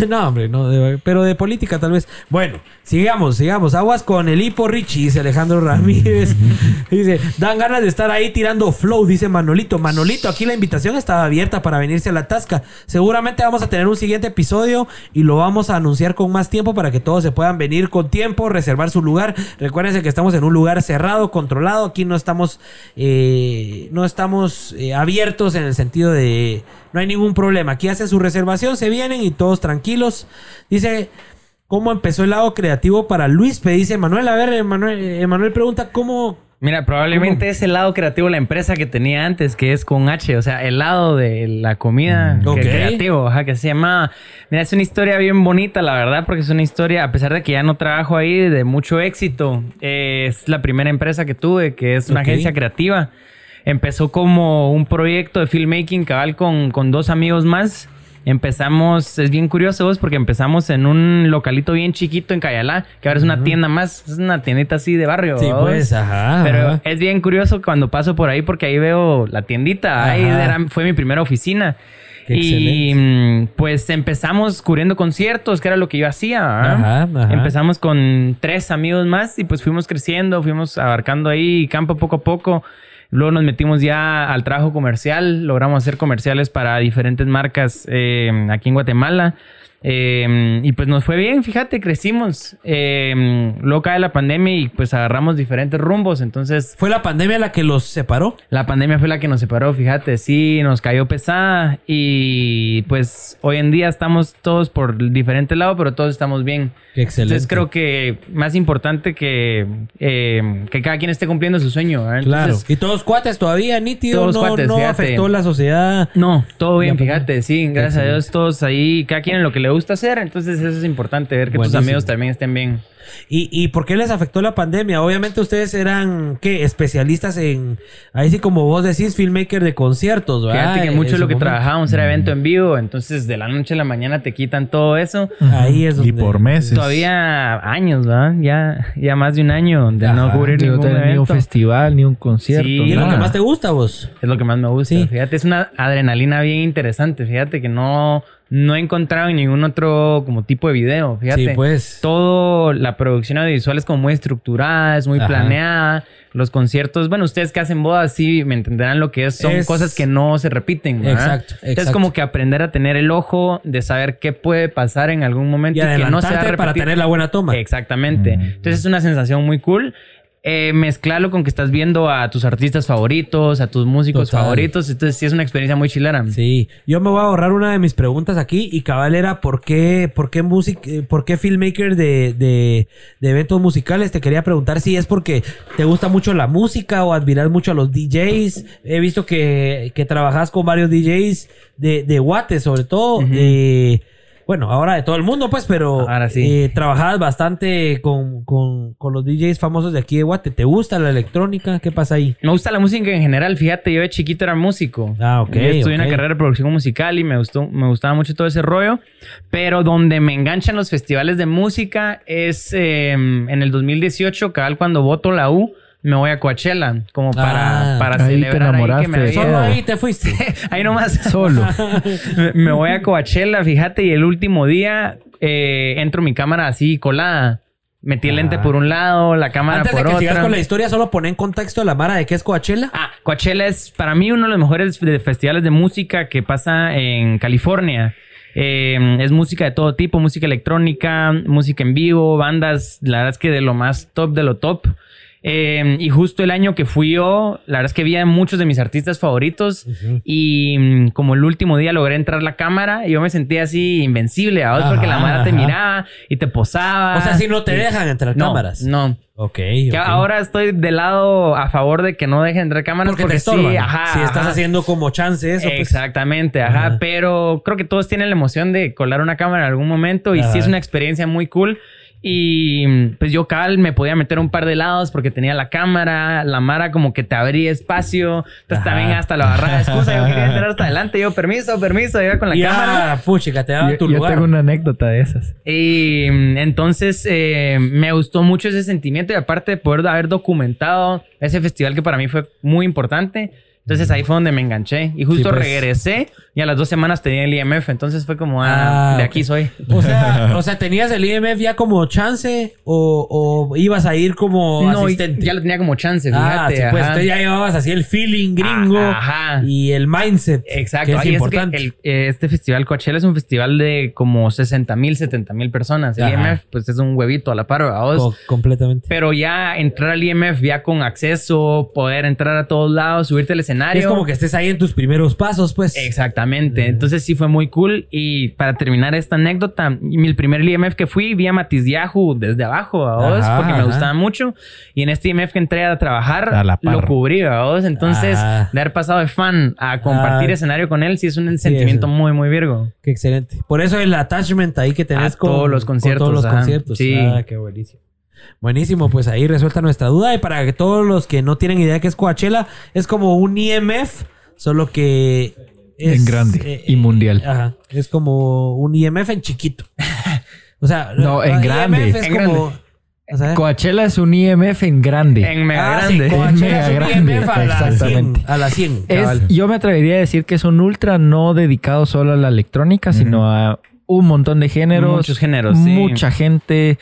No, hombre, no, de- pero de política tal vez. Bueno, sigamos, sigamos. Aguas con el hipo Richie, dice Alejandro Ramírez. dice, dan ganas de estar ahí tirando flow, dice Manolito. Manolito, aquí la invitación estaba abierta para venirse a la tasca. Seguramente vamos a tener un siguiente episodio y lo vamos a anunciar con más tiempo para que todos se puedan venir con tiempo, reservar su lugar. Recuérdense que estamos en un lugar cerrado, controlado. Aquí no estamos, eh, no estamos eh, abiertos en el sentido de no hay ningún problema. Aquí hacen su reservación, se vienen y todos tranquilos. Dice, ¿cómo empezó el lado creativo para Luis? Pe dice Manuel. A ver, Emanuel, Emanuel pregunta, ¿cómo? Mira, probablemente es el lado creativo de la empresa que tenía antes, que es con H, o sea, el lado de la comida que- Ok. creativo, ajá, que se llama... Mira, es una historia bien bonita, la verdad, porque es una historia, a pesar de que ya no trabajo ahí, de mucho éxito. Eh, es la primera empresa que tuve, que es una agencia creativa. Empezó como un proyecto de filmmaking cabal con, con dos amigos más. Empezamos, es bien curioso vos, porque empezamos en un localito bien chiquito en Cayalá, que ahora es una tienda más, es una tiendita así de barrio. Sí, ¿vos? pues, ajá. Pero ajá. es bien curioso cuando paso por ahí porque ahí veo la tiendita. Ahí era- fue mi primera oficina. Qué y pues empezamos cubriendo conciertos, que era lo que yo hacía. ¿verdad? Ajá, ajá. Empezamos con tres amigos más y pues fuimos creciendo, fuimos abarcando ahí campo poco a poco. Luego nos metimos ya al trabajo comercial, logramos hacer comerciales para diferentes marcas eh, aquí en Guatemala. Eh, y pues nos fue bien, fíjate, crecimos. Eh, luego cae la pandemia y pues agarramos diferentes rumbos. Entonces, ¿Fue la pandemia la que los separó? la pandemia fue la que nos separó, fíjate, sí, nos cayó pesada y pues hoy en día estamos todos por diferente lado, pero todos estamos bien. Qué excelente. Entonces creo que más importante que, eh, que cada quien esté cumpliendo su sueño. ¿verdad? Claro. Y todos cuates todavía, nítido. Todos no cuates, no fíjate. afectó la sociedad. no, todo bien, fíjate, sí, gracias a. Dios todos ahí, cada quien en lo que le gusta hacer, entonces eso es importante, ver que Buenísimo. tus amigos también estén bien. ¿Y, ¿Y por qué les afectó la pandemia? Obviamente ustedes eran, ¿qué? Especialistas en, ahí sí como vos decís, filmmaker de conciertos, ¿verdad? Fíjate que En mucho de lo que momento. trabajábamos era evento en vivo, entonces de la noche a la mañana te quitan todo eso. Ahí es donde... Y por meses. Todavía años, ¿verdad? Ya, ya más de un año de no cubrir Ni ningún ni un festival, ni un concierto. Sí, ¿Y es lo que más te gusta vos? Es lo que más me gusta. Sí. Fíjate, es una adrenalina bien interesante. Fíjate que no, no he encontrado en ningún otro como tipo de video. Fíjate. Sí, pues. Todo, la producción audiovisual es como muy estructurada, es muy Ajá. planeada. Los conciertos, bueno, ustedes que hacen bodas sí me entenderán lo que es. Son Es- cosas que no se repiten. ¿verdad? Exacto, Entonces, exacto. como que aprender a tener el ojo de saber qué puede pasar en algún momento Y y, que no se va a para tener la buena toma. Exactamente. Entonces es una sensación muy cool. Eh, mezclarlo con que estás viendo a tus artistas favoritos, a tus músicos Total. favoritos. Entonces sí es una experiencia muy chilera. Sí, yo me voy a ahorrar una de mis preguntas aquí y cabal era por qué, por qué music, eh, por qué filmmaker de, de, de eventos musicales. Te quería preguntar si es porque te gusta mucho la música o admiras mucho a los DJs. He visto que, que trabajas con varios DJs de, de Guate, sobre todo. Bueno, ahora de todo el mundo, pues, pero Ahora sí. eh, trabajabas bastante con, con, con los DJs famosos de aquí de Guate. ¿Te gusta la electrónica? ¿Qué pasa ahí? Me gusta la música en general. Fíjate, yo de chiquito era músico. Ah, ok, Yo estudié una carrera de producción musical y me gustó, me gustaba mucho todo ese rollo. Pero donde me enganchan los festivales de música es eh, en el 2018, cabal cuando voto la U. Me voy a Coachella como para, Ah, para ahí te celebrar ahí que me había-. Solo ahí te fuiste. Ahí nomás. Solo. me- voy a Coachella, fíjate, y el último día eh, entro mi cámara así colada. Metí el lente por un lado, la cámara Antes de por que sigas otra. con la historia, solo pon en contexto a la Mara de qué es Coachella. Ah, Coachella es para mí uno de los mejores festivales de música que pasa en California. Eh, es música de todo tipo, música electrónica, música en vivo, bandas, la verdad es que de lo más top de lo top. Eh, y justo el año que fui yo, la verdad es que vi a muchos de mis artistas favoritos y mm, como el último día logré entrar la cámara y yo me sentía así invencible, ¿sabes? Ajá, porque la mara te miraba y te posaba. o sea, si no te Y- dejan entrar no, cámaras. No, Ok. que ok. ahora estoy del lado a favor de que no dejen entrar cámaras porque, porque, te estorban. sí, ajá. si estás ajá. haciendo como chance eso, pues. Exactamente, ajá, Ajá. Pero creo que todos tienen la emoción de colar una cámara en algún momento y sí es una experiencia muy cool. Y pues yo cal me podía meter un par de lados porque tenía la cámara, la mara como que te abría espacio. Entonces Ajá. también hasta lo agarraba de excusa. Yo quería entrar hasta adelante. Yo, permiso, permiso, iba con la Y cámara. ya, puchica, te daba Yo, tu yo lugar. tengo una anécdota de esas. Y entonces eh, me gustó mucho ese sentimiento y aparte de poder haber documentado ese festival que para mí fue muy importante. Entonces ahí fue donde me enganché y justo Sí, pues. regresé y a las dos semanas tenía el IMF. Entonces fue como, ah, Ah, de aquí soy. O sea, o sea, ¿tenías el IMF ya como chance o, o ibas a ir como No, asistente? ya lo tenía como chance, ah, fíjate. sí, pues ya llevabas así el feeling gringo Ah, ajá. y el mindset. Exacto. Que es Ay, es que importante. el- eh, este festival Coachella es un festival de como 60 mil, 70 mil personas. El Ajá. IMF pues es un huevito a la par. Co- completamente. Pero ya entrar al IMF ya con acceso, poder entrar a todos lados, subirte al escenario. Es como que estés ahí en tus primeros pasos, pues. Exactamente. Entonces sí fue muy cool. Y para terminar esta anécdota, mi- primer IMF que fui, vi a Matiz Yahoo desde abajo, ¿vaos? Ajá, porque me ajá. gustaba mucho. Y en este IMF que entré a trabajar, A lo cubrí, ¿vaos? Entonces, Ah. de haber pasado de fan a compartir Ah. escenario con él, sí es un sentimiento eso. muy, muy virgo. Qué excelente. Por eso el attachment ahí que tenés A con todos los con conciertos, todos los ajá. conciertos. Sí. Ah, qué buenísimo. Buenísimo, pues ahí resuelta nuestra duda. Y para que todos los que no tienen idea que es Coachella, es como un IMF, solo que es En grande y mundial. Ajá. Es como un IMF en chiquito. O sea, No, en IMF grande. es En como. O sea, Coachella es un IMF en grande. En mega ah, sí, grande. Coachella Mega es un grande, IMF a la 100. exactamente. A la 100. Es- cabal. yo me atrevería a decir que es un ultra no dedicado solo a la electrónica, sino a un montón de géneros. Muchos géneros, sí. Mucha gente,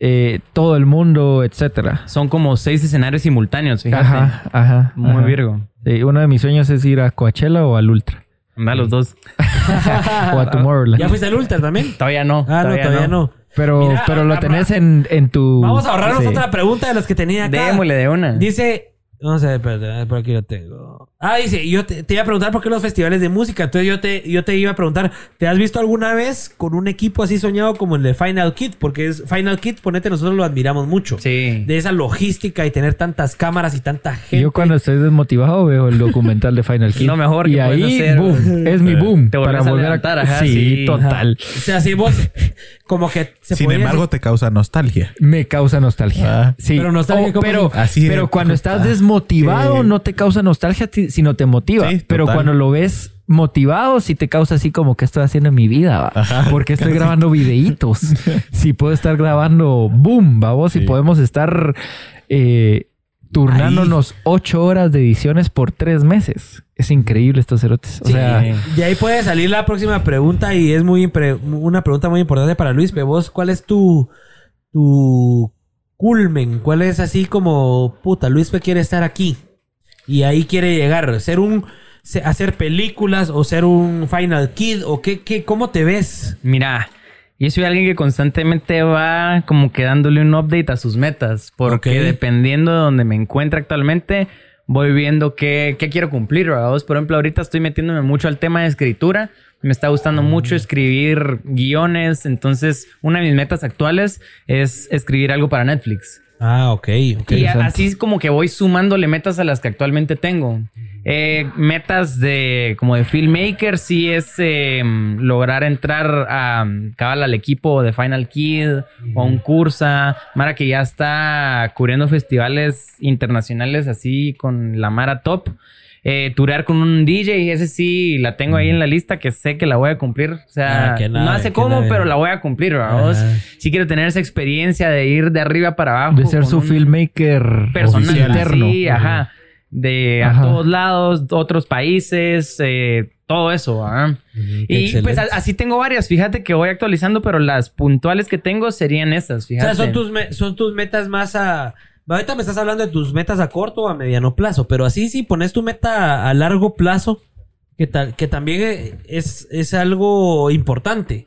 eh, todo el mundo, etcétera. Son como seis escenarios simultáneos, fíjate. Ajá, ajá. Muy ajá. virgo. Sí, uno de mis sueños es ir a Coachella o al Ultra. Anda los dos. o a Tomorrowland. ¿Ya fuiste al Ultra también? Todavía no. Ah, no, todavía no. Pero, Mira, pero lo ah, tenés en, en tu... Vamos a ahorrarnos Sí. otra pregunta de las que tenía acá. Démosle de una. Dice, vamos a ver, espérate, por aquí lo tengo. Ah, dice, yo te, te iba a preguntar por qué los festivales de música. Entonces yo te, yo te iba a preguntar, ¿te has visto alguna vez con un equipo así soñado como el de Final Kit? Porque es Final Kit, ponete, nosotros lo admiramos mucho. Sí. De esa logística y tener tantas cámaras y tanta gente. Yo cuando estoy desmotivado veo el documental de Final Kid. Lo mejor y que ahí, hacer. boom, es mi boom. Te volvés a levantar, ajá, sí, sí. total. O sea, si vos, como que se Sin embargo, te causa nostalgia. Me causa nostalgia. Ah. sí. Pero nostalgia O- como pero, Así pero cuando estás desmotivado sí. no te causa nostalgia, sino te motiva. Sí, pero cuando lo ves motivado, sí te causa así como que estoy haciendo en mi vida. ¿va? Ajá. Porque estoy grabando videitos. si puedo estar grabando, boom, vamos, y Sí. podemos estar eh, turnándonos ocho horas de ediciones por tres meses. Es increíble estos cerotes. O Sí, sea, de ahí puede salir la próxima pregunta y es muy impre- una pregunta muy importante para Luis. Pero vos, ¿cuál es tu, tu culmen? ¿Cuál es así como, puta, Luis quiere estar aquí? Y ahí quiere llegar, ser un, hacer películas o ser un Final Kid o qué, qué, ¿cómo te ves? Mira, yo soy alguien que constantemente va como que dándole un update a sus metas. Porque dependiendo de donde me encuentre actualmente, voy viendo qué, qué quiero cumplir. por ejemplo, ahorita estoy metiéndome mucho al tema de escritura. Me está gustando mucho escribir guiones. Entonces, una de mis metas actuales es escribir algo para Netflix. Ah, ok, ok. Y Interesante. así es como que voy sumándole metas a las que actualmente tengo. Eh, metas de como de filmmaker sí es eh, lograr entrar a cabal al equipo de Final Kid o un cursa. Mara que ya está cubriendo festivales internacionales así con la Mara Top. Eh, turear con un DJ, ese sí la tengo ahí en la lista que sé que la voy a cumplir. O sea, Ah, no sé cómo, nave. pero la voy a cumplir, vamos. Sí quiero tener esa experiencia de ir de arriba para abajo. de ser su filmmaker personal oficial. interno. Sí, ajá. De a Ajá. todos lados, otros países, eh, todo eso. Y Excelente. pues a- así tengo varias. Fíjate que voy actualizando, pero las puntuales que tengo serían estas. O sea, son tus, me- son tus metas más a... Ahorita me estás hablando de tus metas a corto o a mediano plazo, pero así si pones tu meta a largo plazo, que, tal, que también eh, es, es algo importante.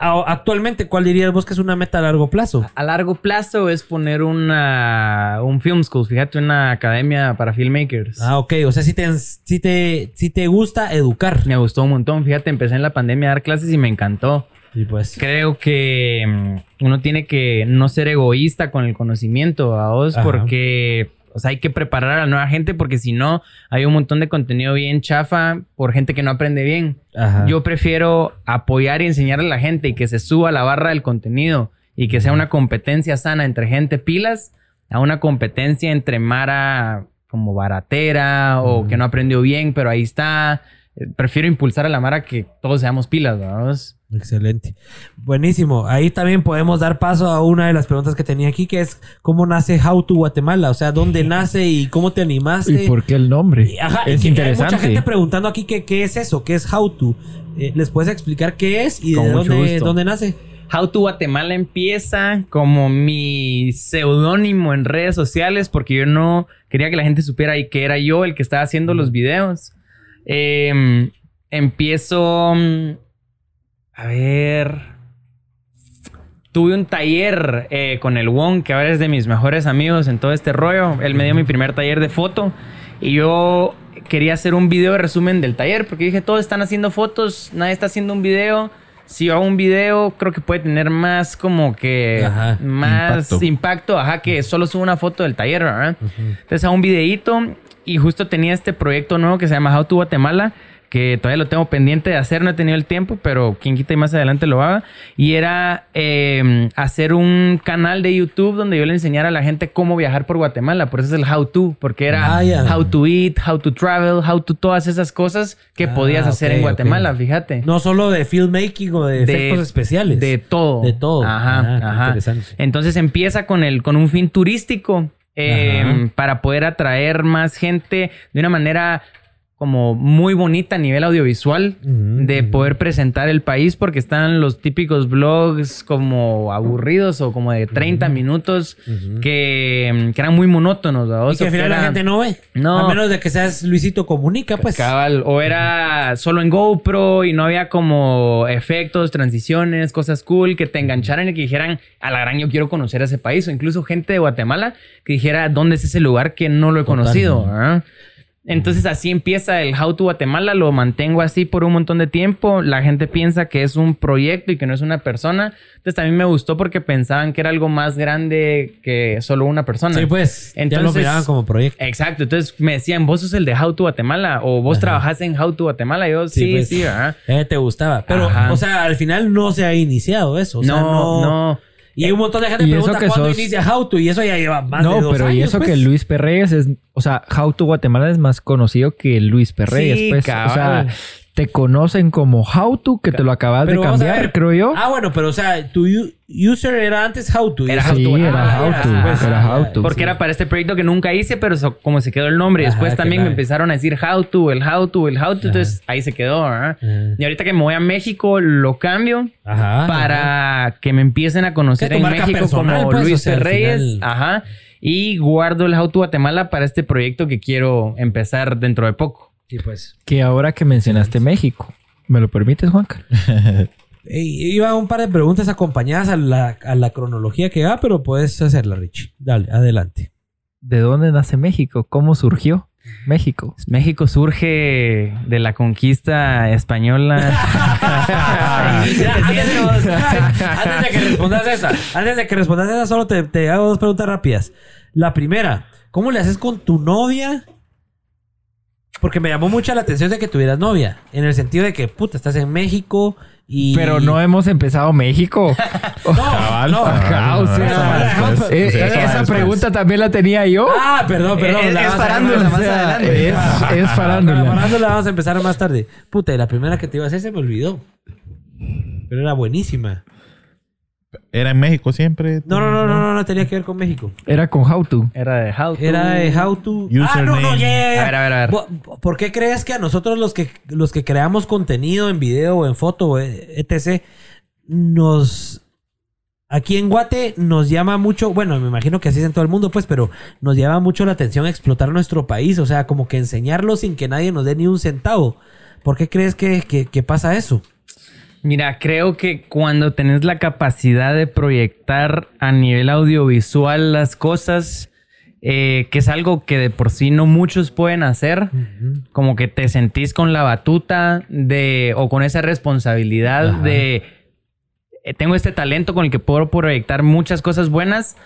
Actualmente, ¿cuál dirías vos que es una meta a largo plazo? A largo plazo es poner una, un film school, fíjate, una academia para filmmakers. Ah, ok. O sea, si te, si te, si te gusta educar. Me gustó un montón, fíjate, empecé en la pandemia a dar clases y me encantó. Sí, pues. Creo que mm, uno tiene que no ser egoísta con el conocimiento, a vos, Ajá. porque o sea, hay que preparar a la nueva gente, porque si no, hay un montón de contenido bien chafa por gente que no aprende bien. Ajá. Yo prefiero apoyar y enseñarle a la gente y que se suba la barra del contenido y que sea una competencia sana entre gente pilas a una competencia entre Mara como baratera o que no aprendió bien, pero ahí está. Eh, Prefiero impulsar a la Mara que todos seamos pilas, vamos. Excelente. Buenísimo. Ahí también podemos dar paso a una de las preguntas que tenía aquí, que es cómo nace How to Guatemala. O sea, dónde nace y cómo te animaste. ¿Y por qué el nombre? Ajá, es que interesante. Hay mucha gente preguntando aquí que, qué es eso, qué es How to. Eh, ¿Les puedes explicar qué es y Con de dónde, dónde nace? How to Guatemala empieza como mi seudónimo en redes sociales porque yo no quería que la gente supiera y que era yo el que estaba haciendo los videos. Eh, empiezo... A ver... Tuve un taller eh, con el Wong, que ahora es de mis mejores amigos en todo este rollo. Él me dio mi primer taller de foto y yo quería hacer un video de resumen del taller porque dije, todos están haciendo fotos, nadie está haciendo un video. Si yo hago un video, creo que puede tener más como que Ajá, más impacto. impacto. ajá, que solo subo una foto del taller, ¿verdad? Entonces hago un videíto y justo tenía este proyecto nuevo que se llama How to Guatemala, que todavía lo tengo pendiente de hacer, no he tenido el tiempo, pero quien quita y más adelante lo haga. Y era eh, hacer un canal de YouTube donde yo le enseñara a la gente cómo viajar por Guatemala. Por eso es el how to, porque era Ah, how to eat, how to travel, how to todas esas cosas que Ah, podías hacer ok, en Guatemala, fíjate. No solo de filmmaking o de, De- efectos especiales. De todo. De todo. Ajá, Ah, ajá. interesante. Entonces empieza con el, con un fin turístico. eh, Ajá. para poder atraer más gente de una manera como muy bonita a nivel audiovisual Ujú, de poder presentar el país porque están los típicos vlogs como aburridos o como de 30 minutos que, que eran muy monótonos. Y que al final la gente no ve. No. A menos de que seas Luisito Comunica, pues. Cabal, o era solo en GoPro y no había como efectos, transiciones, cosas cool que te engancharan y que dijeran, a la gran yo quiero conocer ese país. O incluso gente de Guatemala que dijera, ¿dónde es ese lugar que no lo he Total. conocido? Entonces así empieza el How to Guatemala, lo mantengo así por un montón de tiempo. La gente piensa que es un proyecto y que no es una persona. Entonces también me gustó porque pensaban que era algo más grande que solo una persona. Sí, pues. ya lo miraban como proyecto. Exacto, entonces me decían, vos sos el de How to Guatemala o vos trabajás en How to Guatemala. Yo, sí, pues. sí, ¿verdad? Eh, te gustaba. Pero, Ajá. o sea, al final no se ha iniciado eso. O sea, no, no, no. Y hay un montón de gente pregunta cuándo sos- inicia to y eso ya lleva más de No, dos pero y eso pues. que Luis Perreyes es, o sea, to Guatemala es más conocido que Luis Perreyes, Sí, pues. O sea, te conocen como How to, que te lo acabas Pero de cambiar, ver. creo yo. Ah, bueno, pero o sea, tu user era antes How to. y Era eso- How to. sí, era Ah, How ya, to, pues, era ah, How ya. to. Porque sí. era para este proyecto que nunca hice, pero so- como se quedó el nombre. Y después también me empezaron a decir How to, el How to, el How to. Entonces ahí se quedó, ¿verdad? Ajá. Y ahorita que me voy a México, lo cambio Ajá. para que me empiecen a conocer en México personal, como pues, Luis o sea, Reyes. final- Ajá. Y guardo el How to Guatemala para este proyecto que quiero empezar dentro de poco. Pues. Que ahora que mencionaste México, ¿me lo permites, Juanca? Iba un par de preguntas acompañadas a la, a la cronología que va, pero puedes hacerla, Richie. Dale, adelante. ¿De dónde nace México? ¿Cómo surgió México? México surge de la conquista española. antes, de, antes de que respondas esa, antes de que respondas esa, solo te, te hago dos preguntas rápidas. La primera, ¿cómo le haces con tu novia? Porque me llamó mucho la atención de que tuvieras novia. En el sentido de que, puta, estás en México y... Pero no hemos empezado México. No, Cabal, no. o no, sea, va después. eh, va esa después. pregunta también la tenía yo. Ah, perdón, perdón. Es- la es farándula, más adelante. Es, es La farándula. farándula vamos a empezar más tarde. Puta, y la primera que te iba a hacer se me olvidó. Pero era buenísima. Era en México siempre. No, no, no, no, no, no tenía que ver con México. Era con How to. Era de How to. Era de How to. Ah, no, no, ya. A ver, a ver, a ver. ¿Por qué crees que a nosotros los que, los que creamos contenido en video o en foto o etc. nos... Aquí en Guate nos llama mucho, bueno, me imagino que así es en todo el mundo, pues, pero nos llama mucho la atención explotar nuestro país, o sea, como que enseñarlo sin que nadie nos dé ni un centavo. ¿Por qué crees que, que- que pasa eso? Mira, creo que cuando tenés la capacidad de proyectar a nivel audiovisual las cosas, eh, que es algo que de por sí no muchos pueden hacer, como que te sentís con la batuta de o con esa responsabilidad Ajá. de eh, tengo este talento con el que puedo proyectar muchas cosas buenas.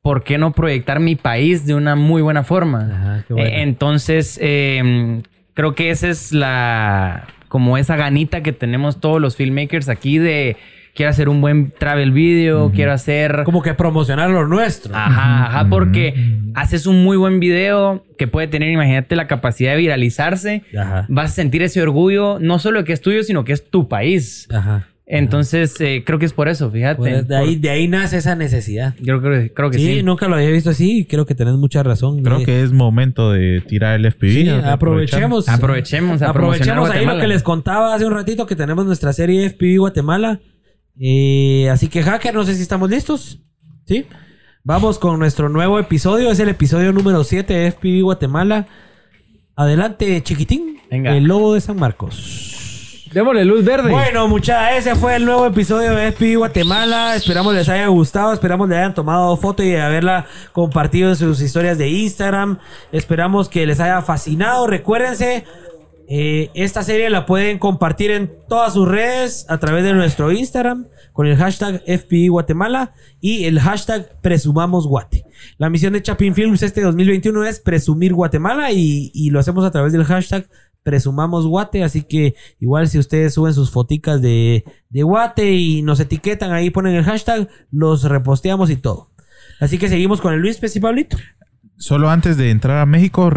¿Por qué no proyectar mi país de una muy buena forma? Ajá, qué bueno. Eh, entonces, eh, creo que esa es la. Como esa ganita que tenemos todos los filmmakers aquí de. Quiero hacer un buen travel video, quiero hacer. Como que promocionar lo nuestro. Ajá, ajá, porque haces un muy buen video que puede tener, imagínate, la capacidad de viralizarse. Ajá. Vas a sentir ese orgullo, no solo de que es tuyo, sino que es tu país. Ajá. Entonces, eh, creo que es por eso, fíjate. Pues de, ahí, de ahí nace esa necesidad. Yo creo, creo que Sí, sí. nunca lo había visto así y creo que tenés mucha razón. Creo Eh, que es momento de tirar el FPV. Sí, aprovechemos. Aprovechemos a Aprovechemos ahí lo que les contaba hace un ratito que tenemos nuestra serie FPV Guatemala. Eh, así que, hacker, no sé si estamos listos. ¿Sí? Vamos con nuestro nuevo episodio. Es el episodio número 7 de FPV Guatemala. Adelante, chiquitín. Venga. El lobo de San Marcos. Démosle luz verde. Bueno, muchachos, ese fue el nuevo episodio de FPV Guatemala. Esperamos les haya gustado. Esperamos le hayan tomado foto y haberla compartido en sus historias de Instagram. Esperamos que les haya fascinado. Recuérdense, eh, esta serie la pueden compartir en todas sus redes a través de nuestro Instagram con el hashtag FPV Guatemala y el hashtag Presumamos Guate. La misión de Chapin Films este 2021 es presumir Guatemala y lo hacemos a través del hashtag presumamos Guate, así que igual si ustedes suben sus foticas de, de Guate y nos etiquetan ahí, ponen el hashtag, los reposteamos y todo. Así que seguimos con el Luis Pesi Pablito. Solo antes de entrar a México,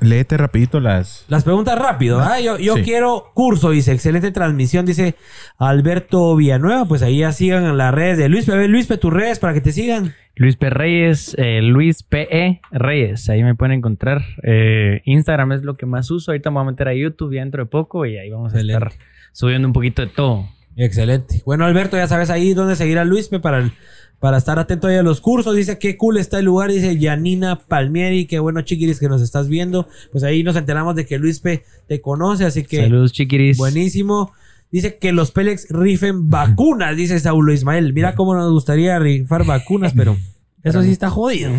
léete rapidito las... Las preguntas rápido, ¿ah? Yo, yo Sí. quiero curso, dice, excelente transmisión, dice Alberto Villanueva. Pues ahí ya sigan en las redes de Luis. A ver, Luis, tus redes para que te sigan. Luis P. Reyes, eh, Luis P.E. Reyes, ahí me pueden encontrar. Eh, Instagram es lo que más uso. Ahorita me voy a meter a YouTube ya dentro de poco y ahí vamos a estar subiendo un poquito de todo. Excelente. Bueno, Alberto, ya sabes ahí dónde seguir a Luis para, el- para estar atento ahí a los cursos. Dice qué cool está el lugar. Dice Yanina Palmieri. Qué bueno, chiquiris, que nos estás viendo. Pues ahí nos enteramos de que Luis P te conoce, así que Saludos, chiquiris. buenísimo. Dice que los Pélex rifen vacunas, dice Saulo Ismael. Mira cómo nos gustaría rifar vacunas, pero eso sí está jodido.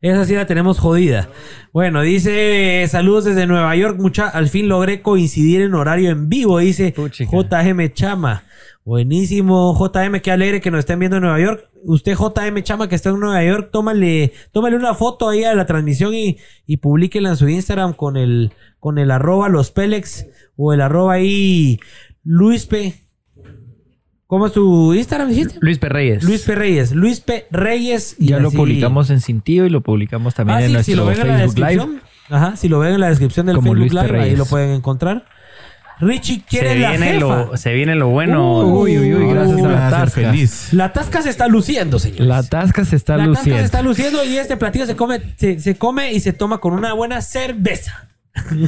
Esa sí la tenemos jodida. Bueno, dice saludos desde Nueva York. Mucha, al fin logré coincidir en horario en vivo, dice Puchica. JM Chama. Buenísimo, JM, qué alegre que nos estén viendo en Nueva York. Usted, JM Chama, que está en Nueva York, tómale, tómale una foto ahí a la transmisión y, y publíquela en su Instagram con el, con el arroba los Pélex o el arroba ahí Luis P. ¿Cómo es tu Instagram, dijiste? Luis P. Reyes. Luis P. Reyes. Luis P. Reyes. y Ya lo publicamos en Cintillo y lo publicamos también Ah, en sí, nuestro si lo ven en la Facebook Live. Ajá, si lo ven en la descripción del Como Facebook Luis. Live, ahí Reyes. lo pueden encontrar. Richie se quiere la viene, jefa. lo, se viene lo bueno. Uy, uy, uy, gracias Uy, a la tasca. feliz. La tasca se está luciendo, señores. La tasca se está La tasca luciendo. se está luciendo y este platillo se come, se, se come y se toma con una buena cerveza.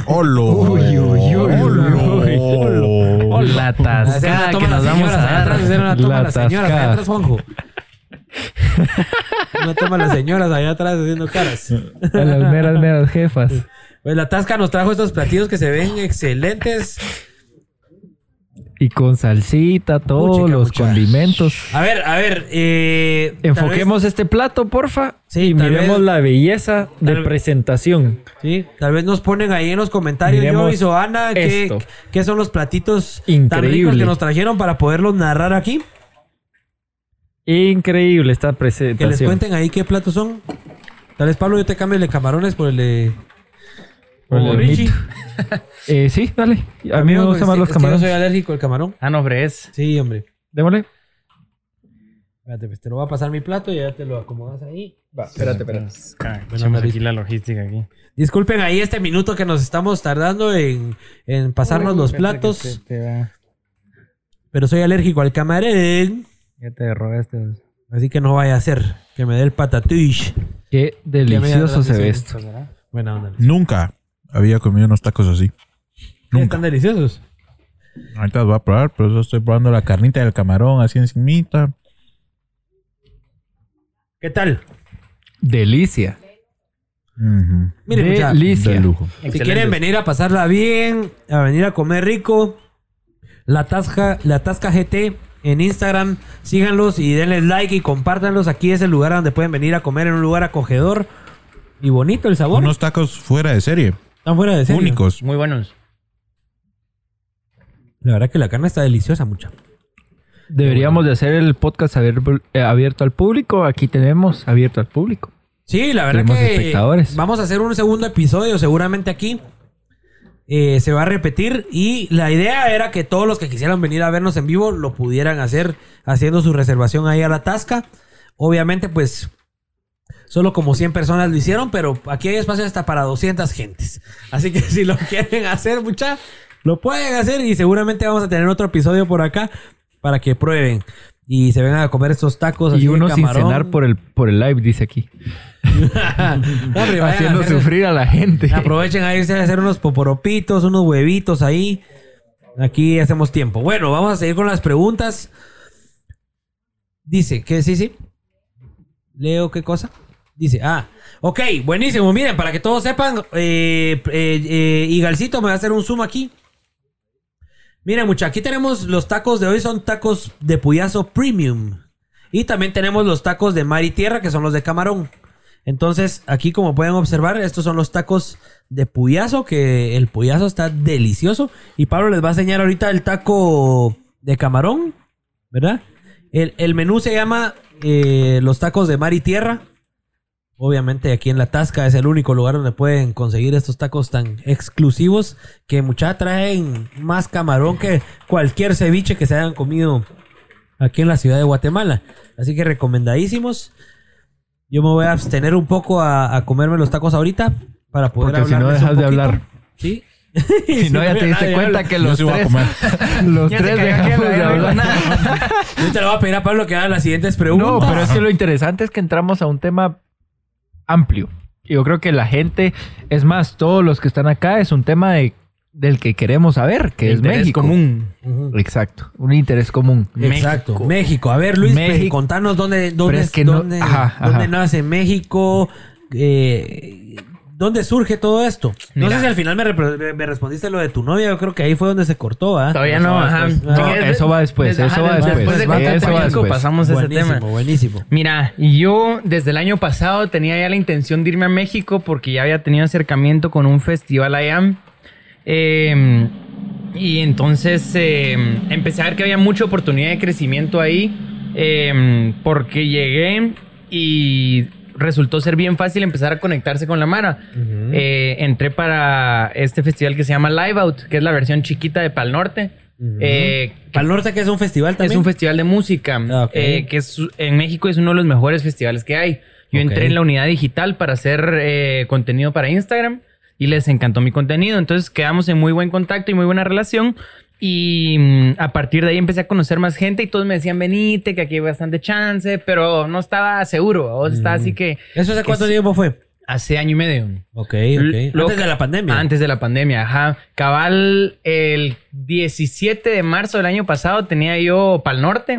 ¡Holo! Uy, uy, uy, ¡Holo! La tascada que nos vamos a atrás, dar. una toma La las señoras, allá tascada. atrás, Juanjo. Una toma las señoras allá atrás haciendo caras. A las meras, meras jefas. Pues la tasca nos trajo estos platillos que se ven excelentes. Y con salsita, todos Puchica, los mucha. condimentos. A ver, a ver. Eh, Enfoquemos este plato, porfa. Sí, y miremos vez- la belleza de tal- presentación. Sí, tal vez nos ponen ahí en los comentarios, Miremos yo y Soana, qué, qué son los platitos tan Increíble. ricos que nos trajeron para poderlos narrar aquí. Increíble esta Que les presentación. cuenten ahí qué platos son. Tal vez, Pablo, yo te cambio el de camarones por el de... Por el o de Richie. Eh, sí, dale. A mí me Amigo, gustan más los camarones. Yo soy alérgico al camarón. Ah, no, hombre, es. Sí, hombre. Démosle. Espérate, pues te lo voy a pasar mi plato y ya te lo acomodas ahí. Va, espérate, espérate. Echamos aquí la logística aquí. Disculpen ahí este minuto que nos estamos tardando en, en pasarnos los platos, pero soy alérgico al camarón. Ya te rogaste. Así que no vaya a ser que me dé el patatuish. Qué delicioso se ve esto. Buena onda. Nunca había comido unos tacos así. ¿Qué, Nunca. ¿Están deliciosos? Ahorita los voy a probar, pero yo estoy probando la carnita del camarón así encimita. ¿Qué tal? Delicia. Ujú. Miren, mucha- Delicia. De lujo. si quieren venir a pasarla bien, a venir a comer rico, la Tasca, la Tasca GT en Instagram, síganlos y denles like y compártanlos. Aquí es el lugar donde pueden venir a comer en un lugar acogedor y bonito el sabor. Unos tacos fuera de serie. Están fuera de serie. Únicos. Muy buenos. La verdad que la carne está deliciosa, mucha. Deberíamos de hacer el podcast eh, abierto al público. Aquí tenemos abierto al público. Sí, la verdad Tenemos que espectadores. vamos a hacer un segundo episodio seguramente aquí. Eh, se va a repetir y la idea era que todos los que quisieran venir a vernos en vivo lo pudieran hacer haciendo su reservación ahí a la tasca. Obviamente pues solo como 100 personas lo hicieron, pero aquí hay espacio hasta para 200 gentes. Así que si lo quieren hacer, mucha, lo pueden hacer y seguramente vamos a tener otro episodio por acá para que prueben y se vengan a comer estos tacos Y uno sin camarón. cenar por el, por el live, dice aquí. No, a Haciendo hacer- sufrir a la gente. Aprovechen a irse a hacer unos poporopitos, unos huevitos ahí. Aquí hacemos tiempo. Bueno, vamos a seguir con las preguntas. Dice, que sí, sí. Leo qué cosa. Dice, ah, ok, buenísimo. Miren, para que todos sepan, eh, eh, eh, Igalcito me va a hacer un zoom aquí. Miren, muchachos, aquí tenemos los tacos de hoy, son tacos de puyazo premium. Y también tenemos los tacos de mar y tierra, que son los de camarón. Entonces, aquí como pueden observar, estos son los tacos de puyazo, que el puyazo está delicioso. Y Pablo les va a enseñar ahorita el taco de camarón, ¿verdad? El, el menú se llama eh, los tacos de mar y tierra. Obviamente aquí en La Tasca es el único lugar donde pueden conseguir estos tacos tan exclusivos que mucha traen más camarón que cualquier ceviche que se hayan comido aquí en la ciudad de Guatemala. Así que recomendadísimos. Yo me voy a abstener un poco a, a comerme los tacos ahorita para poder Porque si no dejas de hablar. Sí. Si no, ya te diste cuenta que los tres, comer. los tres dejamos de hablar. Yo te lo voy a pedir a Pablo que haga las siguientes preguntas. No, pero es que lo interesante es que entramos a un tema amplio. Yo creo que la gente, es más, todos los que están acá, es un tema de, del que queremos saber, que es Interés México. común. Exacto, un interés común. Exacto, México. A ver, Luis, México. pe- contanos dónde, dónde, Pero es que no- dónde, ajá, dónde ajá. nace México, eh, dónde surge todo esto. No Mira. sé si al final me, respondiste lo de tu novia, yo creo que ahí fue donde se cortó, ¿ah? Todavía no, ajá. No, eso va después, desde- eso va después. Después de Eso va México después. pasamos a ese buenísimo, tema. buenísimo. Mira, y yo desde el año pasado tenía ya la intención de irme a México porque ya había tenido acercamiento con un festival allá. Eh, y entonces eh, empecé a ver que había mucha oportunidad de crecimiento ahí eh, porque llegué y resultó ser bien fácil empezar a conectarse con la Mara. Eh, entré para este festival que se llama Live Out, que es la versión chiquita de Pal Norte. Eh, Pal Norte, que es un festival también. es un festival de música Ah, eh, que es, en México es uno de los mejores festivales que hay. Yo entré en la unidad digital para hacer contenido para Instagram y les encantó mi contenido. Entonces quedamos en muy buen contacto y muy buena relación. Y mm, a partir de ahí empecé a conocer más gente y todos me decían, venite, que aquí hay bastante chance, pero no estaba seguro. O sea, estaba así que ¿Eso hace cuánto sí. tiempo fue? hace año y medio. Ok, ok. lo Antes de la pandemia. Antes de la pandemia, ajá. Cabal, el 17 de marzo del año pasado tenía yo Pal Norte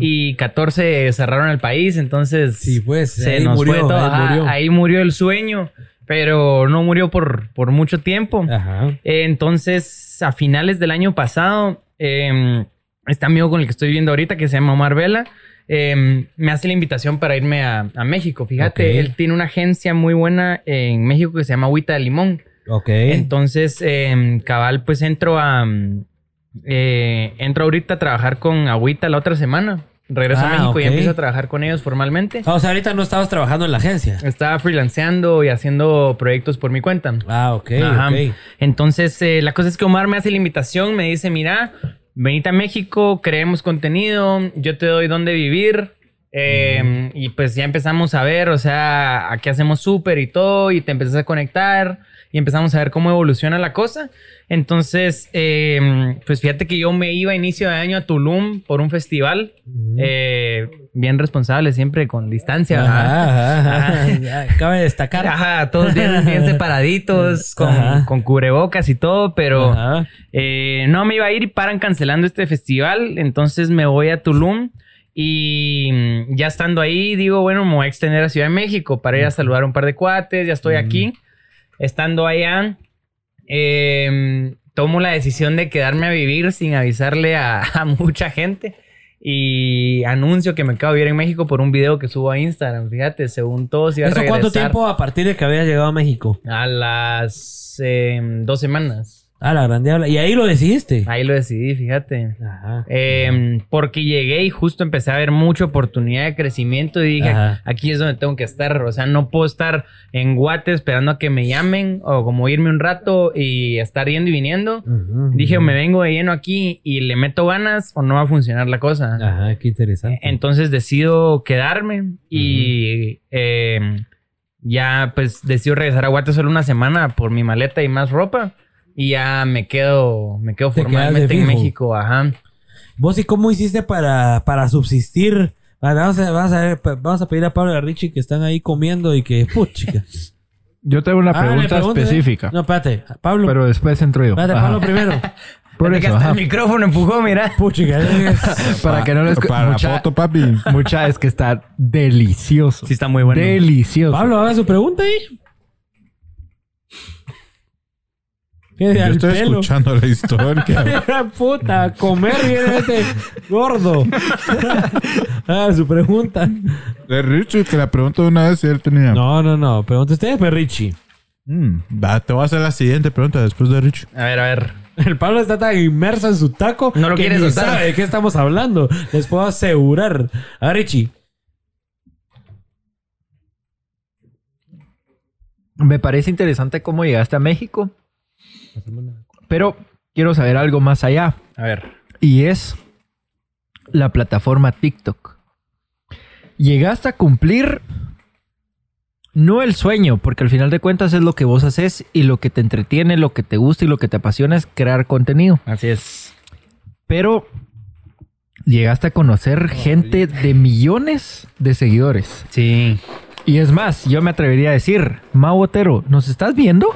y 14 cerraron el país, entonces Sí, pues, se ahí nos murió, fue todo. ahí ajá. murió. Ahí murió el sueño, pero no murió por, por mucho tiempo. Ajá. Eh, Entonces, a finales del año pasado, eh, este amigo con el que estoy viendo ahorita, que se llama Omar Vela, eh, me hace la invitación para irme a, a México. Fíjate, él tiene una agencia muy buena en México que se llama Agüita de Limón. Ok. Entonces, eh, cabal, pues entro a... eh, entro ahorita a trabajar con Agüita la otra semana. Regreso Ah, a México y ok. empiezo a trabajar con ellos formalmente. Ah, o sea, ahorita no estabas trabajando en la agencia. Estaba freelanceando y haciendo proyectos por mi cuenta. Ah, ok, Ajá. ok. Entonces, eh, la cosa es que Omar me hace la invitación, me dice, mira, venite a México, creemos contenido, yo te doy dónde vivir. eh, Y pues ya empezamos a ver, o sea, aquí hacemos súper y todo, y te empezás a conectar, y empezamos a ver cómo evoluciona la cosa. Entonces, eh, pues fíjate que yo me iba a inicio de año a Tulum por un festival, eh, bien responsable, siempre con distancia. Ajá, ajá, ajá. Ya, Cabe destacar. Ajá, todos bien, bien separaditos, con, con cubrebocas y todo, pero eh, no me iba a ir y paran cancelando este festival, entonces me voy a Tulum y mm, ya estando ahí digo, bueno, me voy a extender a Ciudad de México para ir a saludar a un par de cuates, ya estoy aquí, estando allá, eh, tomo la decisión de quedarme a vivir sin avisarle a, a mucha gente. Y anuncio que me acabo de vivir en México por un video que subo a Instagram. Fíjate, según todos iba a ¿Eso cuánto regresar tiempo a partir de que habías llegado a México? A las eh, dos semanas. Ah, la grande habla. Y ahí lo decidiste. Ahí lo decidí, fíjate. Ajá. Eh, porque llegué y justo empecé a ver mucha oportunidad de crecimiento y dije, Ajá. aquí es donde tengo que estar. O sea, no puedo estar en Guate esperando a que me llamen o como irme un rato y estar yendo y viniendo. Dije, o me vengo de lleno aquí y le meto ganas o no va a funcionar la cosa. Ajá, qué interesante. Entonces decido quedarme y eh, ya pues decido regresar a Guate solo una semana por mi maleta y más ropa. Y ya me quedo, me quedo formalmente en. México, ajá. ¿Vos y cómo hiciste para, para subsistir? Vamos a, vamos, a ver, vamos a pedir a Pablo y a Richie que están ahí comiendo y que... Puchica. Yo tengo una Ah, pregunta ¿eh? específica, No, espérate. Pablo. pero después entro yo. espérate, Ajá. Pablo primero. Por que eso, hasta el micrófono empujó, mira. Puchica. es- Para que no escuchen. Para la Mucha, foto, papi. mucha es que está delicioso. Sí, está muy bueno. Delicioso. Pablo, haga su pregunta ahí. ¿Qué Yo al estoy pelo? escuchando la historia. Puta, a comer viene este gordo. ah, su pregunta. De Richard, te la pregunto de una vez si él tenía. No, no, no. Pregunta usted, pues, Richie. Mm, va, te voy a hacer la siguiente pregunta después de Richard. A ver, a ver. El Pablo está tan inmerso en su taco No lo que quiere ni soltar. sabe de qué estamos hablando. Les puedo asegurar. A ver, Richie. Me parece interesante cómo llegaste a México. Pero quiero saber algo más allá. A ver. Y es la plataforma TikTok. Llegaste a cumplir no el sueño, porque al final de cuentas es lo que vos haces y lo que te entretiene, lo que te gusta y lo que te apasiona es crear contenido. Así es. Pero llegaste a conocer gente de millones de seguidores. Sí. Y es más, yo me atrevería a decir, Mau Otero, ¿nos estás viendo?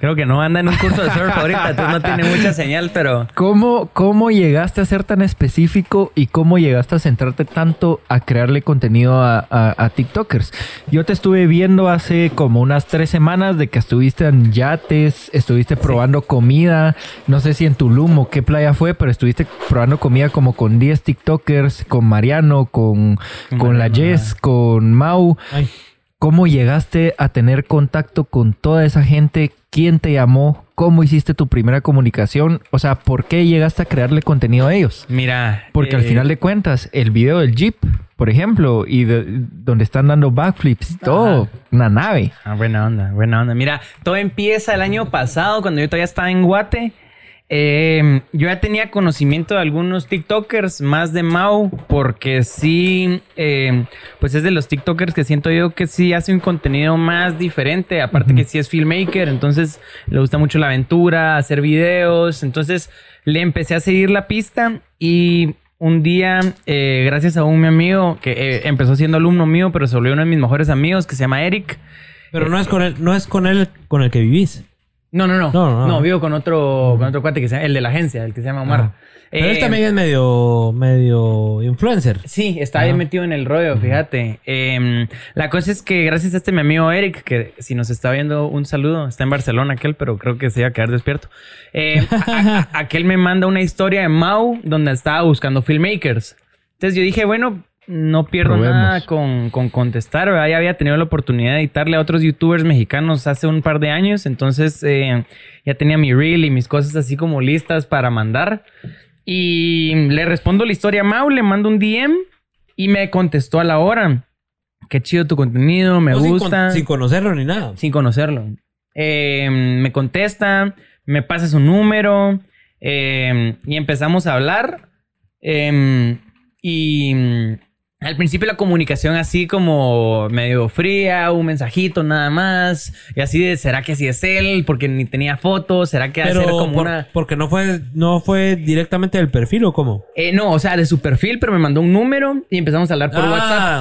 Creo que no anda en un curso de surf ahorita, entonces no tiene mucha señal, pero... ¿Cómo, ¿Cómo llegaste a ser tan específico y cómo llegaste a centrarte tanto a crearle contenido a, a- a TikTokers? Yo te estuve viendo hace como unas tres semanas de que estuviste en yates, estuviste probando comida, no sé si en Tulum o qué playa fue, pero estuviste probando comida como con 10 TikTokers, con Mariano, con, con la Jess, con Mau. Ay. ¿Cómo llegaste a tener contacto con toda esa gente? ¿Quién te llamó? ¿Cómo hiciste tu primera comunicación? O sea, ¿por qué llegaste a crearle contenido a ellos? Mira... Porque al eh, final de cuentas, el video del Jeep, por ejemplo, y de- donde están dando backflips todo, una nave. Ah, buena onda, buena onda. Mira, todo empieza el año pasado, cuando yo todavía estaba en Guate. Eh, yo ya tenía conocimiento de algunos TikTokers, más de Mau, porque sí, eh, pues es de los TikTokers que siento yo que sí hace un contenido más diferente. Aparte que sí es filmmaker, entonces le gusta mucho la aventura, hacer videos. Entonces le empecé a seguir la pista y un día, eh, gracias a un mi amigo que eh, empezó siendo alumno mío, pero se volvió uno de mis mejores amigos, que se llama Eric. Pero no es con él, no es con él con el que vivís. No, no, no. No, no, No, no. vivo con otro, con otro cuate que se llama, el de la agencia, el que se llama Omar. Ah. Pero él Eh, también es medio, medio influencer. Sí, está bien metido en el rollo, fíjate. Em, la cosa es que gracias a este mi amigo Eric, que si nos está viendo un saludo, está en Barcelona aquel, pero creo que se iba a quedar despierto. Eh, a- a- aquel me manda una historia de Mau donde estaba buscando filmmakers. Entonces yo dije, bueno, no pierdo Probemos. nada con, con contestar, ¿verdad? Ya había tenido la oportunidad de editarle a otros youtubers mexicanos hace un par de años, entonces eh, ya tenía mi reel y mis cosas así como listas para mandar. Y le respondo la historia a Mau, le mando un DM y me contestó a la hora. Qué chido tu contenido, me No, sin con- gusta. Sin, conocerlo ni nada. Sin conocerlo. Eh, me contesta, me pasa su número eh, y empezamos a hablar. Eh, y al principio la comunicación así como medio fría, un mensajito nada más. Y así de, ¿será que así es él? Porque ni tenía fotos. ¿Será que hacer como por- una... porque no fue, no fue directamente del perfil o cómo. Eh, no, o sea, de su perfil, pero me mandó un número y empezamos a hablar por Ah,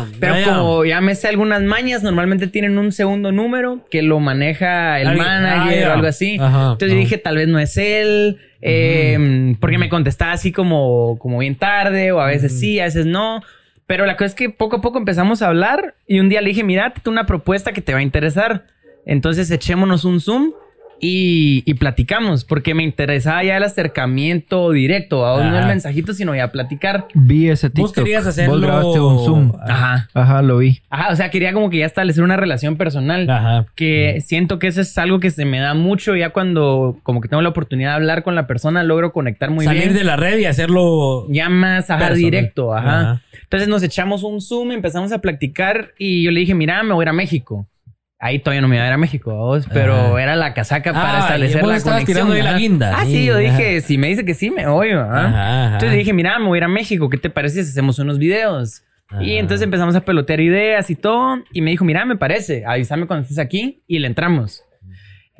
WhatsApp. Pero como ya me sé algunas mañas, normalmente tienen un segundo número que lo maneja el manager ah, o algo así. Ajá, Entonces yo dije, tal vez no es él, eh, porque me contestaba así como, como bien tarde, o a veces sí, a veces no. Pero la cosa es que poco a poco empezamos a hablar y un día le dije, mira, tengo una propuesta que te va a interesar. Entonces echémonos un Zoom y, y platicamos, porque me interesaba ya el acercamiento directo, a no el mensajito, sino ya platicar. Vi ese Vos TikTok. querías hacerlo- Vos grabaste un Zoom. Ajá. Ajá, lo vi. Ajá, o sea, quería como que ya establecer una relación personal. Ajá. Que siento que eso es algo que se me da mucho ya cuando como que tengo la oportunidad de hablar con la persona, logro conectar muy Salir bien. de la red y hacerlo. Ya más ajá, Personal. directo, ajá. Ajá. Entonces nos echamos un Zoom, empezamos a platicar y yo le dije, mira, me voy a ir a México. Ahí todavía no me iba a ir a México, vos, pero Ah. era la casaca para Ah, establecer y la conexión. tirando ahí la ajá. guinda. Ah, sí, Sí, yo ajá. dije, si me dice que sí, me voy. Ajá, ajá. Entonces dije, mira, me voy a ir a México, ¿qué te parece si hacemos unos videos? Y entonces empezamos a pelotear ideas y todo. Y me dijo, mira, me parece, avísame cuando estés aquí y le entramos.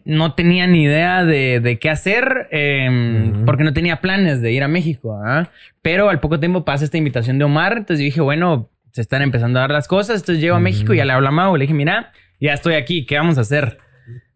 No tenía ni idea de, de qué hacer eh, porque no tenía planes de ir a México. ¿ah? Pero al poco tiempo pasa esta invitación de Omar. Entonces yo dije, bueno, se están empezando a dar las cosas. Entonces llego a México y ya le hablo a Mau. Le dije, mira, ya estoy aquí, ¿qué vamos a hacer?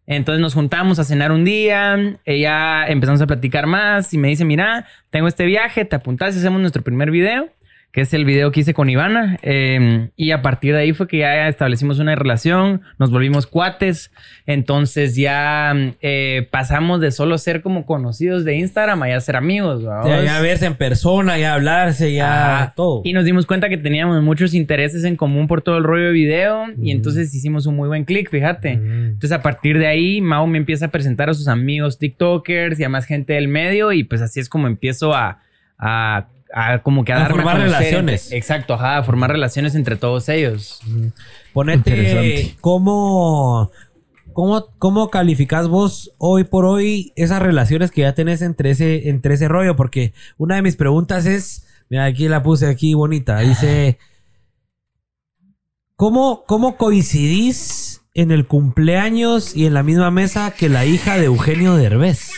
Entonces nos juntamos a cenar un día, ella empezamos a platicar más y me dice, mira, tengo este viaje, te apuntas y hacemos nuestro primer video, que es el video que hice con Ivana. Eh, y a partir de ahí fue que ya establecimos una relación, nos volvimos cuates, entonces ya eh, pasamos de solo ser como conocidos de Instagram a ya ser amigos. Ya, ¿vamos? ya verse en persona, ya hablarse, ya todo. Y nos dimos cuenta que teníamos muchos intereses en común por todo el rollo de video y entonces hicimos un muy buen clic, fíjate. Mm. Entonces a partir de ahí Mau me empieza a presentar a sus amigos TikTokers y a más gente del medio y pues así es como empiezo a, a, a como que a, A formar conocer relaciones. entre- exacto, ajá, a formar relaciones entre todos ellos. Ponete cómo, ¿Cómo, ¿Cómo calificás vos hoy por hoy esas relaciones que ya tenés entre ese, entre ese rollo? Porque una de mis preguntas es, mira, aquí la puse aquí bonita, dice, ¿cómo, cómo coincidís en el cumpleaños y en la misma mesa que la hija de Eugenio Derbez?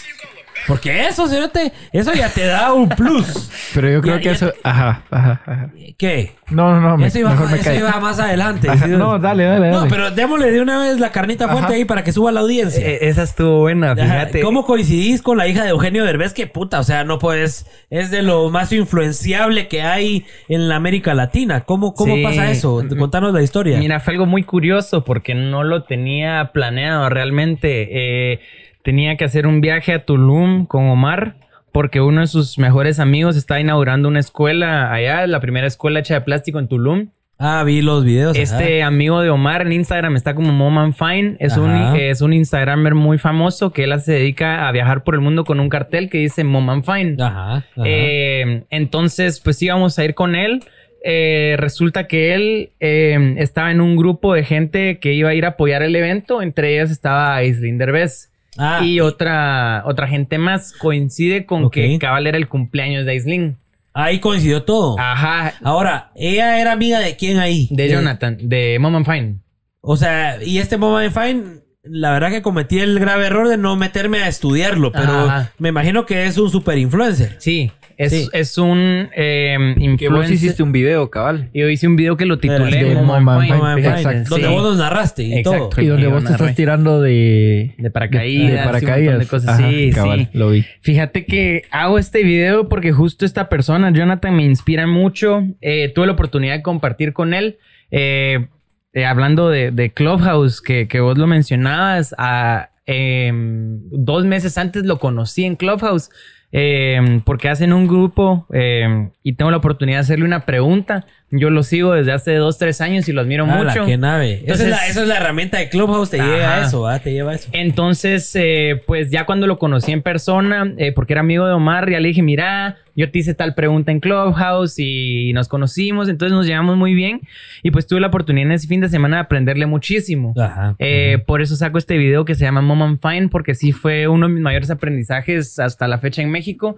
Porque eso, cerote, eso ya te da un plus. Pero yo creo Ya- que ya eso. Ajá, ajá, ajá. ¿Qué? No, no, no. me- eso iba, mejor me eso callo. iba más adelante. Ajá, ¿sí? No, dale, dale, No, dale. pero démosle de una vez la carnita fuerte Ajá. ahí para que suba la audiencia. Eh, esa estuvo buena, Ajá, fíjate. ¿Cómo coincidís con la hija de Eugenio Derbez? Que puta, o sea, no puedes. Es de lo más influenciable que hay en la América Latina. ¿Cómo, cómo Sí. pasa eso? Contanos la historia. Mira, fue algo muy curioso porque no lo tenía planeado realmente. Eh, tenía que hacer un viaje a Tulum con Omar porque uno de sus mejores amigos está inaugurando una escuela allá, la primera escuela hecha de plástico en Tulum. Ah, vi los videos. Este amigo de Omar en Instagram está como Moman Fine. Es un, es un Instagramer muy famoso que él se dedica a viajar por el mundo con un cartel que dice Moman Fine. Ajá. ajá. Eh, entonces, pues íbamos a ir con él. Eh, resulta que él eh, estaba en un grupo de gente que iba a ir a apoyar el evento. Entre ellas estaba Aislinn Derbez. Ah, y otra, otra gente más. Coincide con Ok. que cabal era el cumpleaños de Aislinn. ahí coincidió todo. Ajá. Ahora, ella era amiga de quién ahí? De Jonathan, de Mom Fine. O sea, y este Moment Fine, la verdad que cometí el grave error de no meterme a estudiarlo, pero Ajá. me imagino que es un super influencer. Sí, es, Sí. es un eh, Que vos influencer. hiciste un video, cabal. Yo hice un video que lo titulé exacto. Donde sí. vos nos narraste y Exacto. todo. Y donde vos te estás tirando de. De paracaídas. De paracaídas. de cosas. Ajá, sí, cabal, sí. Lo vi. Fíjate que hago este video porque justo esta persona, Jonathan, me inspira mucho. Eh, tuve la oportunidad de compartir con él. eh, eh, hablando de, de Clubhouse, que, que vos lo mencionabas, a, em, dos meses antes lo conocí en Clubhouse. em, porque hacen un grupo em, y tengo la oportunidad de hacerle una pregunta. Yo lo sigo desde hace dos, tres años y lo admiro Ah, la mucho. que nave. esa, es Entonces- la, esa es la herramienta de Clubhouse, te llega a Ajá. eso, ¿ah? Te lleva a eso. Entonces, eh, pues ya cuando lo conocí en persona, eh, porque era amigo de Omar, ya le dije, mira, yo te hice tal pregunta en Clubhouse y nos conocimos, entonces nos llevamos muy bien y pues tuve la oportunidad en ese fin de semana de aprenderle muchísimo. Ajá. Eh, Por eso saco este video que se llama Mom and Fine, porque sí fue uno de mis mayores aprendizajes hasta la fecha en México,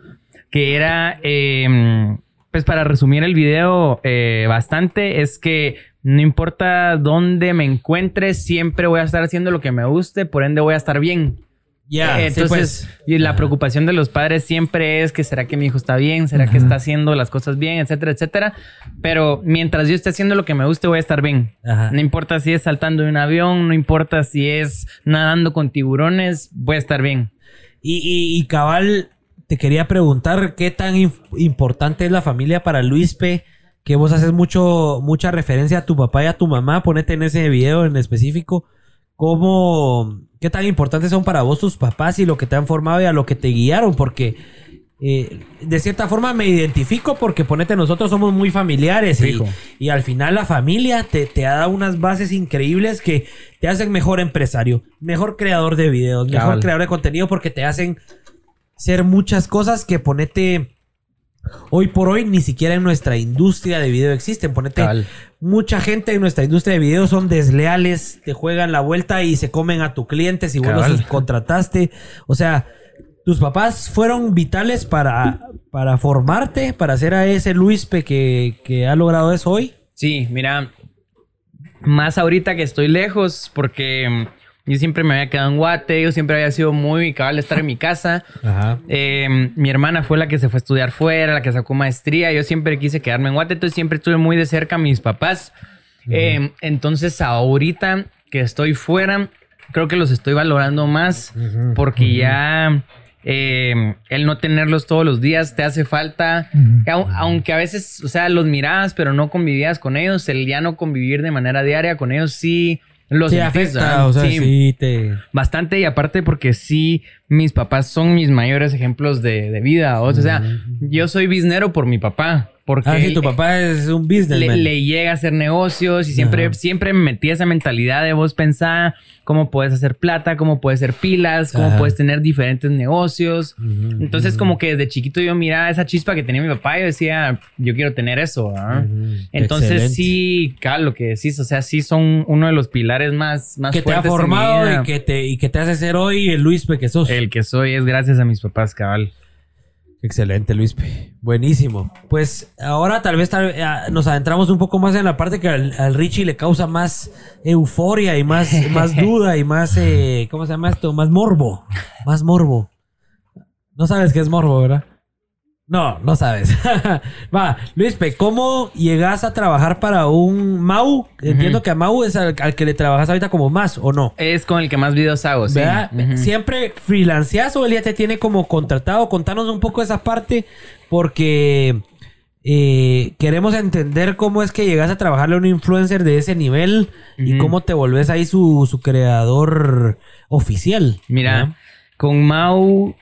que era, eh, pues para resumir el video eh, bastante, es que no importa dónde me encuentre, siempre voy a estar haciendo lo que me guste, por ende voy a estar bien. Ya, Eh, sí, entonces, pues. y la Ajá. preocupación de los padres siempre es que será que mi hijo está bien, será que está haciendo las cosas bien, etcétera, etcétera. Pero mientras yo esté haciendo lo que me guste, voy a estar bien. Ajá. No importa si es saltando de un avión, no importa si es nadando con tiburones, voy a estar bien. Y, y- y cabal, te quería preguntar qué tan importante es la familia para Luispe, que vos haces mucho, mucha referencia a tu papá y a tu mamá, ponete en ese video en específico. ¿Cómo, qué tan importantes son para vos tus papás y lo que te han formado y a lo que te guiaron? Porque eh, de cierta forma me identifico porque ponete, nosotros somos muy familiares y, y al final la familia te, te ha dado unas bases increíbles que te hacen mejor empresario, mejor creador de videos, mejor Cabal. creador de contenido porque te hacen ser muchas cosas que ponete hoy por hoy ni siquiera en nuestra industria de video existen. Ponete mucha gente en nuestra industria de video son desleales, te juegan la vuelta y se comen a tu cliente si vos los contrataste. O sea, tus papás fueron vitales para, para formarte, para hacer a ese Luispe que, que ha logrado eso hoy. Sí, mira, más ahorita que estoy lejos, porque yo siempre me había quedado en Guate, yo siempre había sido muy cabal de estar en mi casa. Ajá. Eh, mi hermana fue la que se fue a estudiar fuera, la que sacó maestría. Yo siempre quise quedarme en Guate, entonces siempre estuve muy de cerca a mis papás. Eh, entonces, ahorita que estoy fuera, creo que los estoy valorando más porque ya eh, el no tenerlos todos los días te hace falta. Au- Aunque a veces, o sea, los mirabas, pero no convivías con ellos, el ya no convivir de manera diaria con ellos sí los Sí, afecta, o sea, Sí. sí, te... Bastante y aparte porque sí, mis papás son mis mayores ejemplos de, de vida. O sea, yo soy biznero por mi papá. Porque Ah, sí, tu papá es un businessman. le llega a hacer negocios y siempre, Ajá. siempre me metí esa mentalidad de vos pensar cómo puedes hacer plata, cómo puedes hacer pilas, cómo Ajá. puedes tener diferentes negocios. Entonces, como que desde chiquito yo miraba esa chispa que tenía mi papá y yo decía, yo quiero tener eso. ujú. Entonces, Excelente. sí, claro, lo que decís, o sea, sí son uno de los pilares más, más que te ha fuertes en mi formado vida. y que te, y que te hace ser hoy el Luispe que sos. El que soy es gracias a mis papás, cabal. Excelente, Luispe. Buenísimo. Pues ahora tal vez tal- ah, nos adentramos un poco más en la parte que al, al Richie le causa más euforia y más, más duda y más, eh, ¿cómo se llama esto? Más morbo. Más morbo. No sabes qué es morbo, ¿verdad? No, no sabes. Va, Luispe, ¿cómo llegas a trabajar para un Mau? Entiendo que a Mau es al, al que le trabajas ahorita como más, ¿o no? Es con el que más videos hago, sí. ¿Verdad? ¿Siempre freelanceas o él ya te tiene como contratado? Contanos un poco esa parte porque eh, queremos entender cómo es que llegas a trabajarle a un influencer de ese nivel y cómo te volvés ahí su, su creador oficial. Mira, ¿verdad? con Mau,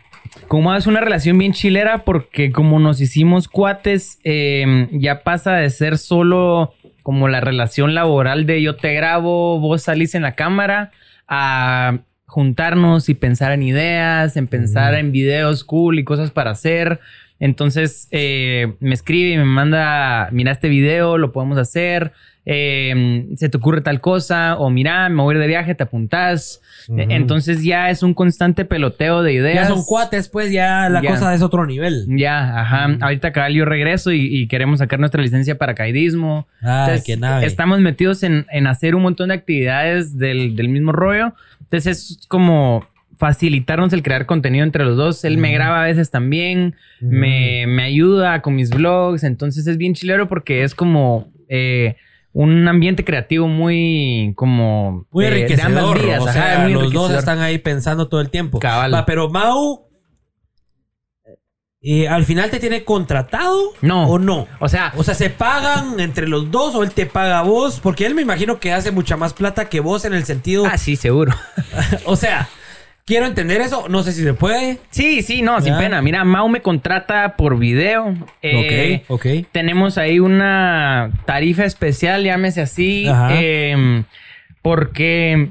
Mau es una relación bien chilera porque como nos hicimos cuates, eh, ya pasa de ser solo como la relación laboral de yo te grabo, vos salís en la cámara, a juntarnos y pensar en ideas, en pensar en videos cool y cosas para hacer. Entonces eh, me escribe y me manda, mira este video, lo podemos hacer, eh, se te ocurre tal cosa, o mira, me voy a ir de viaje, te apuntás. Eh, Entonces ya es un constante peloteo de ideas. Ya son cuates, pues ya la Ya. cosa es otro nivel. Ya, ajá. Ahorita cabal yo regreso y, y queremos sacar nuestra licencia para paracaidismo. Ah, Entonces, qué nave. Estamos metidos en, en hacer un montón de actividades del, del mismo rollo. Entonces es como facilitarnos el crear contenido entre los dos. Él me graba a veces también, me, me ayuda con mis vlogs. Entonces es bien chilero porque es como eh, un ambiente creativo muy como Muy de enriquecedor. ambas vías. o sea, los dos están ahí pensando todo el tiempo. Cabal. Va, pero Mau, eh, ¿al final te tiene contratado? No. ¿O no? O sea, O sea, ¿se pagan entre los dos o él te paga a vos? Porque él me imagino que hace mucha más plata que vos en el sentido... ah, sí, seguro. o sea, quiero entender eso. No sé si se puede. Sí, sí, no, sin pena. Mira, Mau me contrata por video. Eh, ok, ok. Tenemos ahí una tarifa especial, llámese así, Ajá. eh, porque,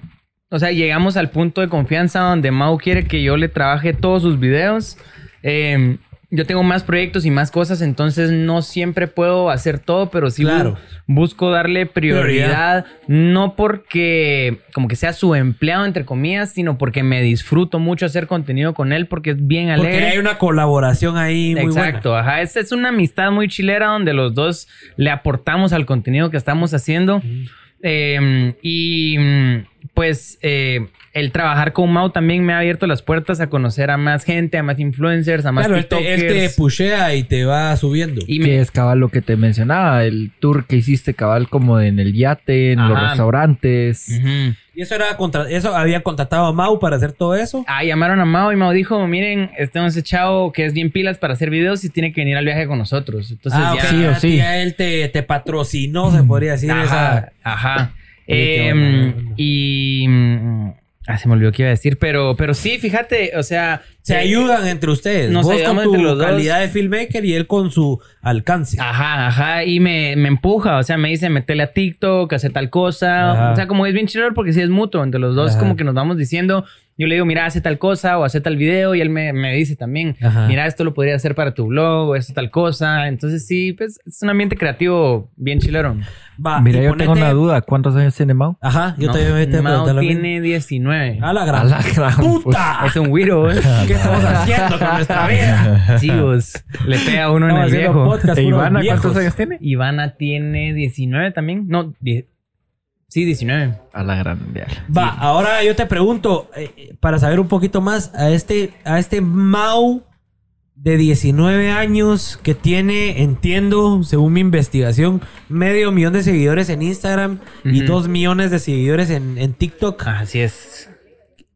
o sea, llegamos al punto de confianza donde Mau quiere que yo le trabaje todos sus videos. Eh, yo tengo más proyectos y más cosas, entonces no siempre puedo hacer todo, pero sí Claro. busco darle prioridad, no porque como que sea su empleado, entre comillas, sino porque me disfruto mucho hacer contenido con él porque es bien alegre. Porque hay una colaboración ahí muy Exacto, ajá. Es, es una amistad muy chilera donde los dos le aportamos al contenido que estamos haciendo. Eh, y mm, pues eh, el trabajar con Mau también me ha abierto las puertas a conocer a más gente, a más influencers, a más. Claro, él te, él te tiktokers. pushea y te va subiendo. y Que me, es cabal lo que te mencionaba, el tour que hiciste cabal como en el yate, en los Ajá. restaurantes. Y eso era contra, eso había contratado a Mau para hacer todo eso. Ah, llamaron a Mau y Mau dijo, miren, este hemos echado que es bien pilas para hacer videos y tiene que venir al viaje con nosotros. Entonces ah, ya... ok, sí sí. ya él te, te patrocinó, se podría decir. esa- Ajá, ajá. Oye, qué Em, y ah, se me olvidó qué iba a decir, pero, pero sí, fíjate, o sea, Se eh, ayudan entre ustedes. nos Vos con tu entre los dos. calidad de filmmaker y él con su alcance. Ajá, ajá, y me, me empuja, o sea, me dice, metele a TikTok, hace tal cosa, Ajá. o sea, como es bien chido porque sí es mutuo, entre los dos Ajá. como que nos vamos diciendo, yo le digo, mira, hace tal cosa o hace tal video y él me, me dice también, Ajá. mira, esto lo podría hacer para tu blog o esto tal cosa, entonces sí, pues es un ambiente creativo bien chilero. Va, Mira, yo tengo una duda. ¿Cuántos años tiene Mau? Ajá, yo No, también me voy a tiene 19. A la gran. A la gran puta. Es un güiro, ¿eh? ¿Qué estamos haciendo con nuestra vida? Chicos, le pega uno en el viejo. podcast ¿E Ivana viejos. cuántos años tiene? Ivana tiene 19 también. No, die- sí, 19. A la gran. ya. Va, ahora yo te pregunto, eh, para saber un poquito más, a este, a este Mau de 19 años que tiene, entiendo, según mi investigación, medio millón de seguidores en Instagram y dos millones de seguidores en, en TikTok. Así es.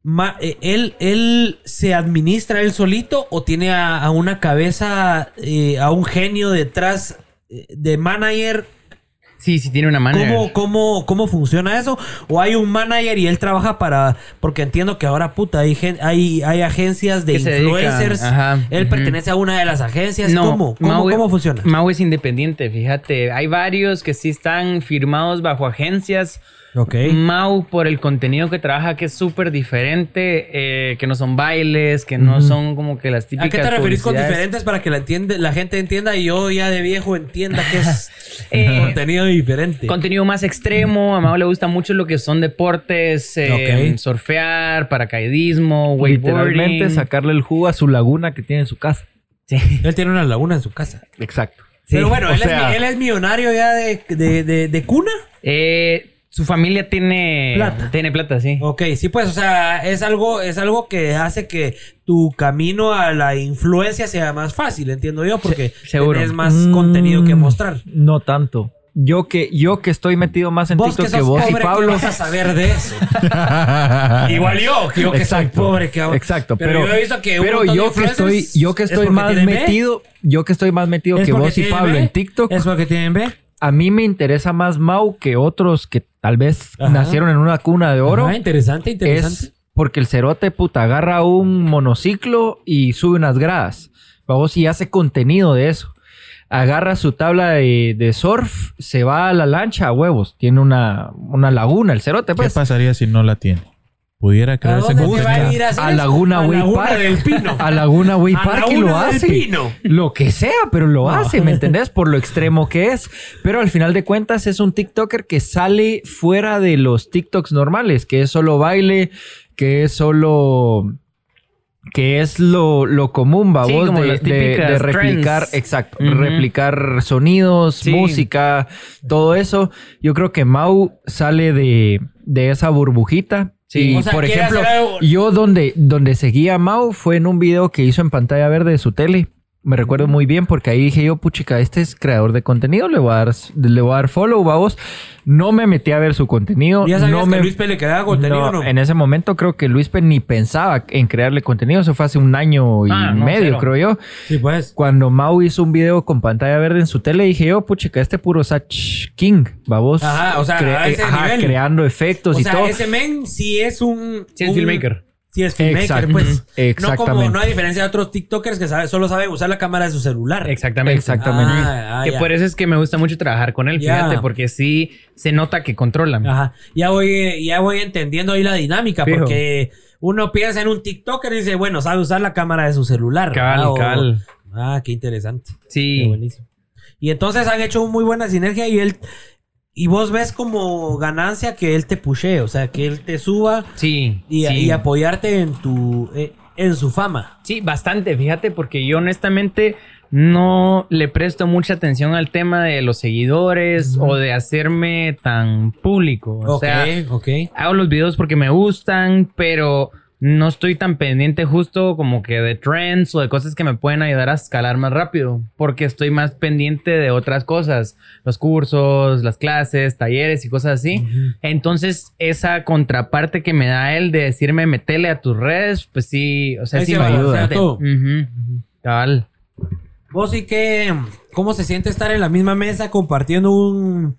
Ma- eh, ¿él, ¿Él se administra él solito o tiene a, a una cabeza, eh, a un genio detrás de manager Sí, sí tiene una manager. ¿Cómo, cómo, ¿Cómo funciona eso? ¿O hay un manager y él trabaja para...? Porque entiendo que ahora, puta, hay, gen- hay, hay agencias de influencers. ajá, Él pertenece a una de las agencias. ¿Cómo? ¿Cómo, Mau- cómo funciona? Mau es independiente, fíjate. Hay varios que sí están firmados bajo agencias. Ok. Mau, por el contenido que trabaja, que es súper diferente, eh, que no son bailes, que no son como que las ¿A típicas. qué te referís con diferentes para que la, entiende, la gente entienda y yo ya de viejo entienda que es Eh, contenido diferente? Contenido más extremo, a Mau le gusta mucho lo que son deportes, eh, surfear, paracaidismo, Literalmente wakeboarding. sacarle el jugo a su laguna que tiene en su casa. Sí. Él tiene una laguna en su casa. Exacto. Pero bueno, él, sea- es, él es millonario ya de, de, de, de cuna. Eh, su familia tiene Plata. Tiene plata, sí. Ok, sí, pues, o sea, es algo, es algo que hace que tu camino a la influencia sea más fácil, entiendo yo, porque Se- tienes más Mm, contenido que mostrar. No tanto. Yo que, yo que estoy metido más en que TikTok que vos y pobre, ¿qué Pablo. vas a saber de eso? Igual yo, que yo que soy Exacto, pobre, que Exacto, pero, pero, yo he visto que pero yo que estoy, yo que es estoy más B. metido, yo que estoy más metido ¿Es que vos y Pablo B? en TikTok, ¿Es porque tienen B? A mí me interesa más Mau que otros que tal vez Ajá. nacieron en una cuna de oro. Ah, interesante, interesante. es porque el cerote puta agarra un monociclo y sube unas gradas. Vamos y hace contenido de eso. Agarra su tabla de, de surf, se va a la lancha a huevos. Tiene una, una laguna, el cerote, ¿Qué pues. pasaría si no la tiene? ¿Pudiera ¿A crearse va a ir a? Laguna Way Laguna Park. del Pino. A Laguna Way Park y lo hace. Pino. Lo que sea, pero lo hace, ¿me entendés? Por lo extremo que es. Pero al final de cuentas es un TikToker que sale fuera de los TikToks normales, que es solo baile, que es solo... Que es lo, lo común, Sí, babos, como de, las de- replicar, trends. exacto, replicar sonidos, Sí. música, todo eso. Yo creo que Mau sale de, de esa burbujita. Sí. Y, O sea, por ejemplo, yo donde, donde seguía a Mau fue en un video que hizo en pantalla verde de su tele. Me recuerdo muy bien porque ahí dije yo, puchica, este es creador de contenido, le voy a dar, le voy a dar follow, vamos. No me metí a ver su contenido. ¿Ya sabías no que me... Luis Pele creaba contenido No, o no? En ese momento creo que Luis Pen ni pensaba en crearle contenido. Eso fue hace un año y Ah, no, medio, cero. creo yo. Sí, pues. Cuando Mau hizo un video con pantalla verde en su tele, dije yo, puchica, este puro Sach King, babos. Ajá, o sea, a ese ajá, nivel. creando efectos O y sea, todo. ese men sí es un... Sí, es un- filmmaker. Sí, es filmmaker, pues. No como, no hay diferencia de otros TikTokers que sabe, solo saben usar la cámara de su celular. Exactamente. Exactamente. Ah, ah, que por eso es que me gusta mucho trabajar con él, fíjate, porque sí se nota que controla. Ajá. Ya voy, ya voy entendiendo ahí la dinámica, Fijo. porque uno piensa en un TikToker y dice, bueno, sabe usar la cámara de su celular. O- cabal. Ah, qué interesante. Qué Sí. buenísimo. Y entonces han hecho muy buena sinergia y él... Y vos ves como ganancia que él te pushee, o sea, que él te suba Sí. y, sí. y apoyarte en tu... eh, en su fama. Sí, bastante, fíjate, porque yo honestamente no le presto mucha atención al tema de los seguidores o de hacerme tan público. O ok, sea, ok. hago los videos porque me gustan, pero no estoy tan pendiente justo como que de trends o de cosas que me pueden ayudar a escalar más rápido, porque estoy más pendiente de otras cosas, los cursos, las clases, talleres y cosas así. Entonces, esa contraparte que me da él de decirme metele a tus redes, pues sí, o sea, Ahí sí se me ayuda. Cabal. Vos y qué, ¿cómo se siente estar en la misma mesa compartiendo un,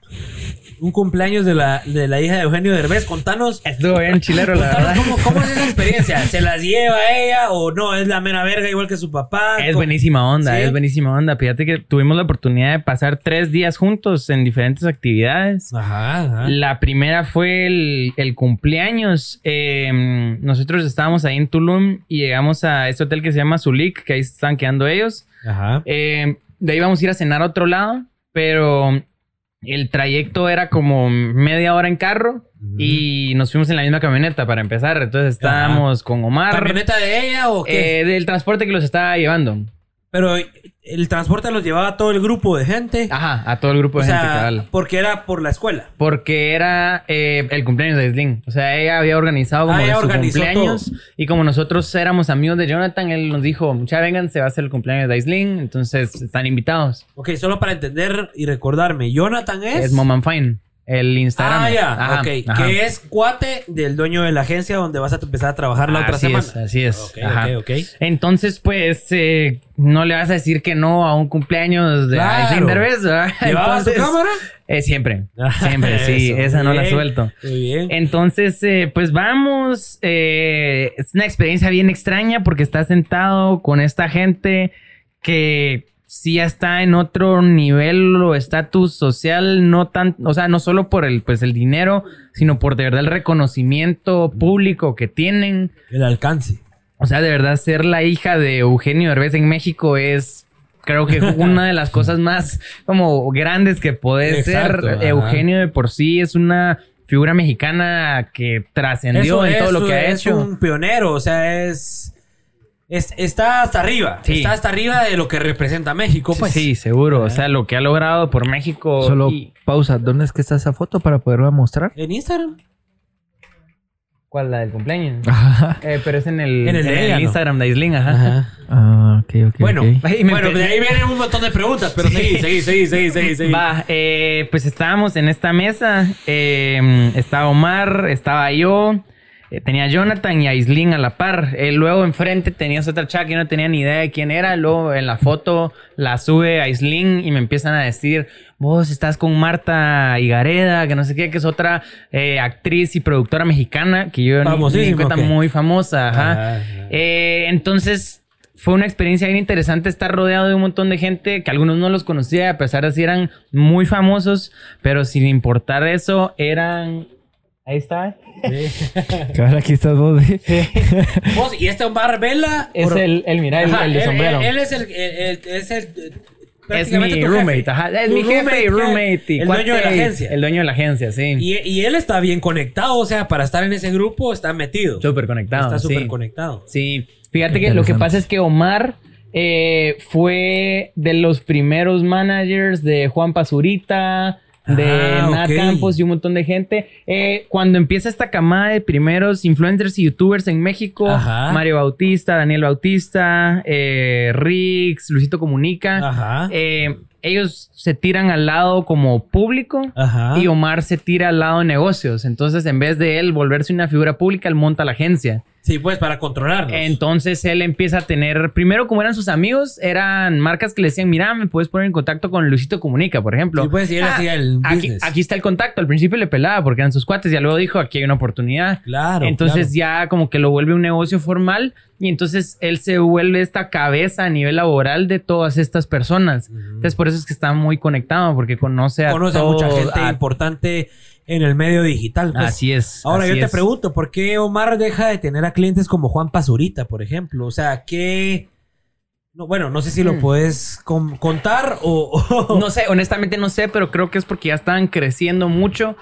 un cumpleaños de la, de la hija de Eugenio Derbez? Contanos, Estuvo bien chilero, la verdad. cómo, cómo es esa experiencia. ¿Se las lleva ella o no? ¿Es la mera verga igual que su papá? Es ¿Cómo- buenísima onda, ¿Sí? es buenísima onda. Fíjate que tuvimos la oportunidad de pasar tres días juntos en diferentes actividades. Ajá, ajá. La primera fue el, el cumpleaños. Eh, nosotros estábamos ahí en Tulum y llegamos a este hotel que se llama Zulik, que ahí se estaban quedando ellos. Ajá. Eh, de ahí íbamos a ir a cenar a otro lado, pero el trayecto era como media hora en carro y nos fuimos en la misma camioneta para empezar. Entonces estábamos con Omar. ¿Camioneta de ella o qué? eh, del transporte que los estaba llevando. Pero el transporte los llevaba todo el grupo de gente. Ajá, a todo el grupo o de gente, sea, cabal. porque era por la escuela. Porque era eh, el cumpleaños de Aislinn. O sea, ella había organizado como Ah, su cumpleaños. Y como nosotros éramos amigos de Jonathan, él nos dijo, mucha vengan, se va a hacer el cumpleaños de Aislinn. Entonces, están invitados. Ok, solo para entender y recordarme. Jonathan es... Es Mom and Fine. El Instagram. Ah, ya, Ajá, ok. ajá. Que es cuate del dueño de la agencia donde vas a empezar a trabajar la otra Así semana. es, así es. Ok, Ajá. Entonces, pues, eh, no le vas a decir que no a un cumpleaños de Claro. Derbez. ¿Llevabas tu cámara? eh, siempre, siempre, sí. Eso, esa no la suelto. Muy bien. Entonces, eh, pues vamos. eh, es una experiencia bien extraña porque estás sentado con esta gente que sí ya está en otro nivel o estatus social, no tan, o sea, no solo por el, pues, el dinero, sino por de verdad el reconocimiento público que tienen. El alcance. O sea, de verdad, ser la hija de Eugenio Derbez en México es, creo que una de las cosas más como grandes que puede ser. ajá. Eugenio de por sí es una figura mexicana que trascendió en todo es- lo que ha es hecho. un pionero, o sea, es, es- está hasta arriba. Sí. Está hasta arriba de lo que representa México, pues. sí, seguro. O sea, lo que ha logrado por México. Solo y- pausa. ¿Dónde es que está esa foto para poderla mostrar? En Instagram. ¿Cuál? La del cumpleaños. Ajá. Eh, pero es en el, En el de ella, ¿no? Instagram de Aislinn, ajá. Ajá. Ah, ok, ok. Bueno, ok. Ay, me bueno, de ahí vienen un montón de preguntas, pero seguí, seguí, seguí, seguí, seguí, seguí. Va, eh, pues estábamos en esta mesa. eh, estaba Omar, estaba yo. Eh, tenía a Jonathan y a Aislinn a la par. Eh, luego enfrente tenías otra chava que yo no tenía ni idea de quién era. Luego en la foto la sube Aislinn y me empiezan a decir: Vos estás con Marta Higareda, que no sé qué, que es otra eh, actriz y productora mexicana que yo en Famosísima, cuenta muy famosa. Ajá. Ajá. Eh, entonces fue una experiencia bien interesante estar rodeado de un montón de gente que algunos no los conocía, a pesar de si eran muy famosos, pero sin importar eso, eran... Ahí está. Cabal, aquí estás vos. ¿eh? Vos, y este Omar Vela. Es por- el, el mira, el, Ajá, el de él- sombrero. Él, él es el. el- el- es el es mi roommate, jefe. ajá. Es Tu mi jefe y roommate. y el dueño de la agencia. El dueño de la agencia, sí. Y, y él está bien conectado, o sea, para estar en ese grupo está metido. Súper conectado. está súper sí. conectado. Sí, fíjate que lo que pasa es que Omar eh, fue de los primeros managers de Juan Pazurita, de Ah, Nat. Campos y un montón de gente. Eh, cuando empieza esta camada de primeros influencers y youtubers en México, Ajá. Mario Bautista, Daniel Bautista, eh, Rix, Luisito Comunica, Ajá. eh, ellos se tiran al lado como público. Ajá. Y Omar se tira al lado de negocios. Entonces, en vez de él volverse una figura pública, él monta la agencia. Sí, pues para controlarlos. Entonces él empieza a tener, primero como eran sus amigos, eran marcas que le decían, mira, me puedes poner en contacto con Luisito Comunica, por ejemplo. Sí, pues, y él Ah, hacía el aquí, está el contacto. Al principio le pelaba porque eran sus cuates, ya luego dijo, aquí hay una oportunidad. Claro. entonces ya como que lo vuelve un negocio formal y entonces él se vuelve esta cabeza a nivel laboral de todas estas personas. Entonces por eso es que está muy conectado porque conoce a, conoce a mucha gente a- importante en el medio digital. pues. Así es. Ahora así yo te es. pregunto, ¿por qué Omar deja de tener a clientes como Juan Pazurita, por ejemplo? O sea, ¿qué...? No, bueno, no sé si lo Hmm. puedes com- contar o... o- No sé, honestamente no sé, pero creo que es porque ya estaban creciendo mucho.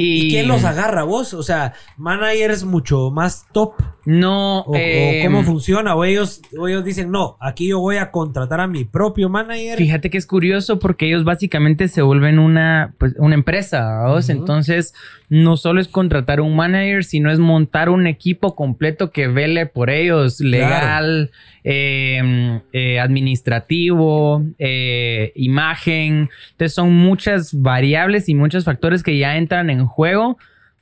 ¿Y, ¿Y quién los agarra vos? O sea, managers mucho más top. No, O, o eh, cómo funciona. O ellos, o ellos dicen, no, aquí yo voy a contratar a mi propio manager. Fíjate que es curioso porque ellos básicamente se vuelven una, pues, una empresa, ¿vos? Entonces, no solo es contratar un manager, sino es montar un equipo completo que vele por ellos, legal, eh, eh, administrativo, eh, imagen. Entonces, son muchas variables y muchos factores que ya entran en juego.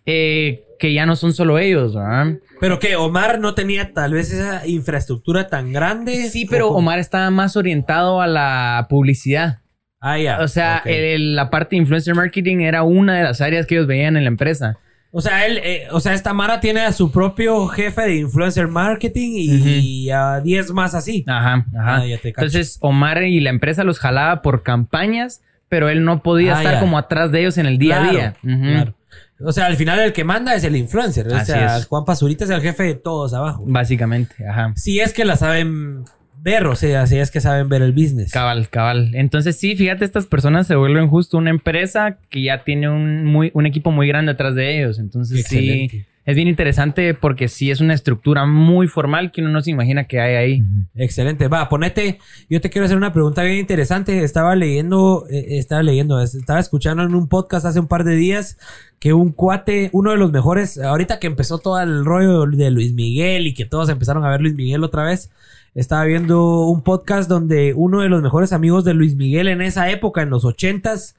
eh, que ya no son solo ellos, ¿verdad? Pero que Omar no tenía tal vez esa infraestructura tan grande. Sí, pero. Omar estaba más orientado a la publicidad. Ah, ya. O sea, el- la parte de influencer marketing era una de las áreas que ellos veían en la empresa. O sea, él, eh, o sea, esta Mara tiene a su propio jefe de influencer marketing y, a 10 más así. Ajá, ajá. Ah, ya te cacho. Entonces, Omar y la empresa los jalaba por campañas, pero él no podía Ah, estar ya. como atrás de ellos en el día Claro, a día. Claro. O sea, al final el que manda es el influencer. O Así sea, es. Juan Pazurita es el jefe de todos abajo. Básicamente, ajá. Si es que la saben ver, o sea, si es que saben ver el business. Cabal, cabal. Entonces sí, fíjate, estas personas se vuelven justo una empresa que ya tiene un, muy, un equipo muy grande atrás de ellos. Entonces sí, es bien interesante porque sí es una estructura muy formal que uno no se imagina que hay ahí. Excelente. Va, ponete. Yo te quiero hacer una pregunta bien interesante. Estaba leyendo, eh, estaba leyendo, estaba escuchando en un podcast hace un par de días que un cuate, uno de los mejores, ahorita que empezó todo el rollo de Luis Miguel y que todos empezaron a ver Luis Miguel otra vez, estaba viendo un podcast donde uno de los mejores amigos de Luis Miguel en esa época, en los ochentas,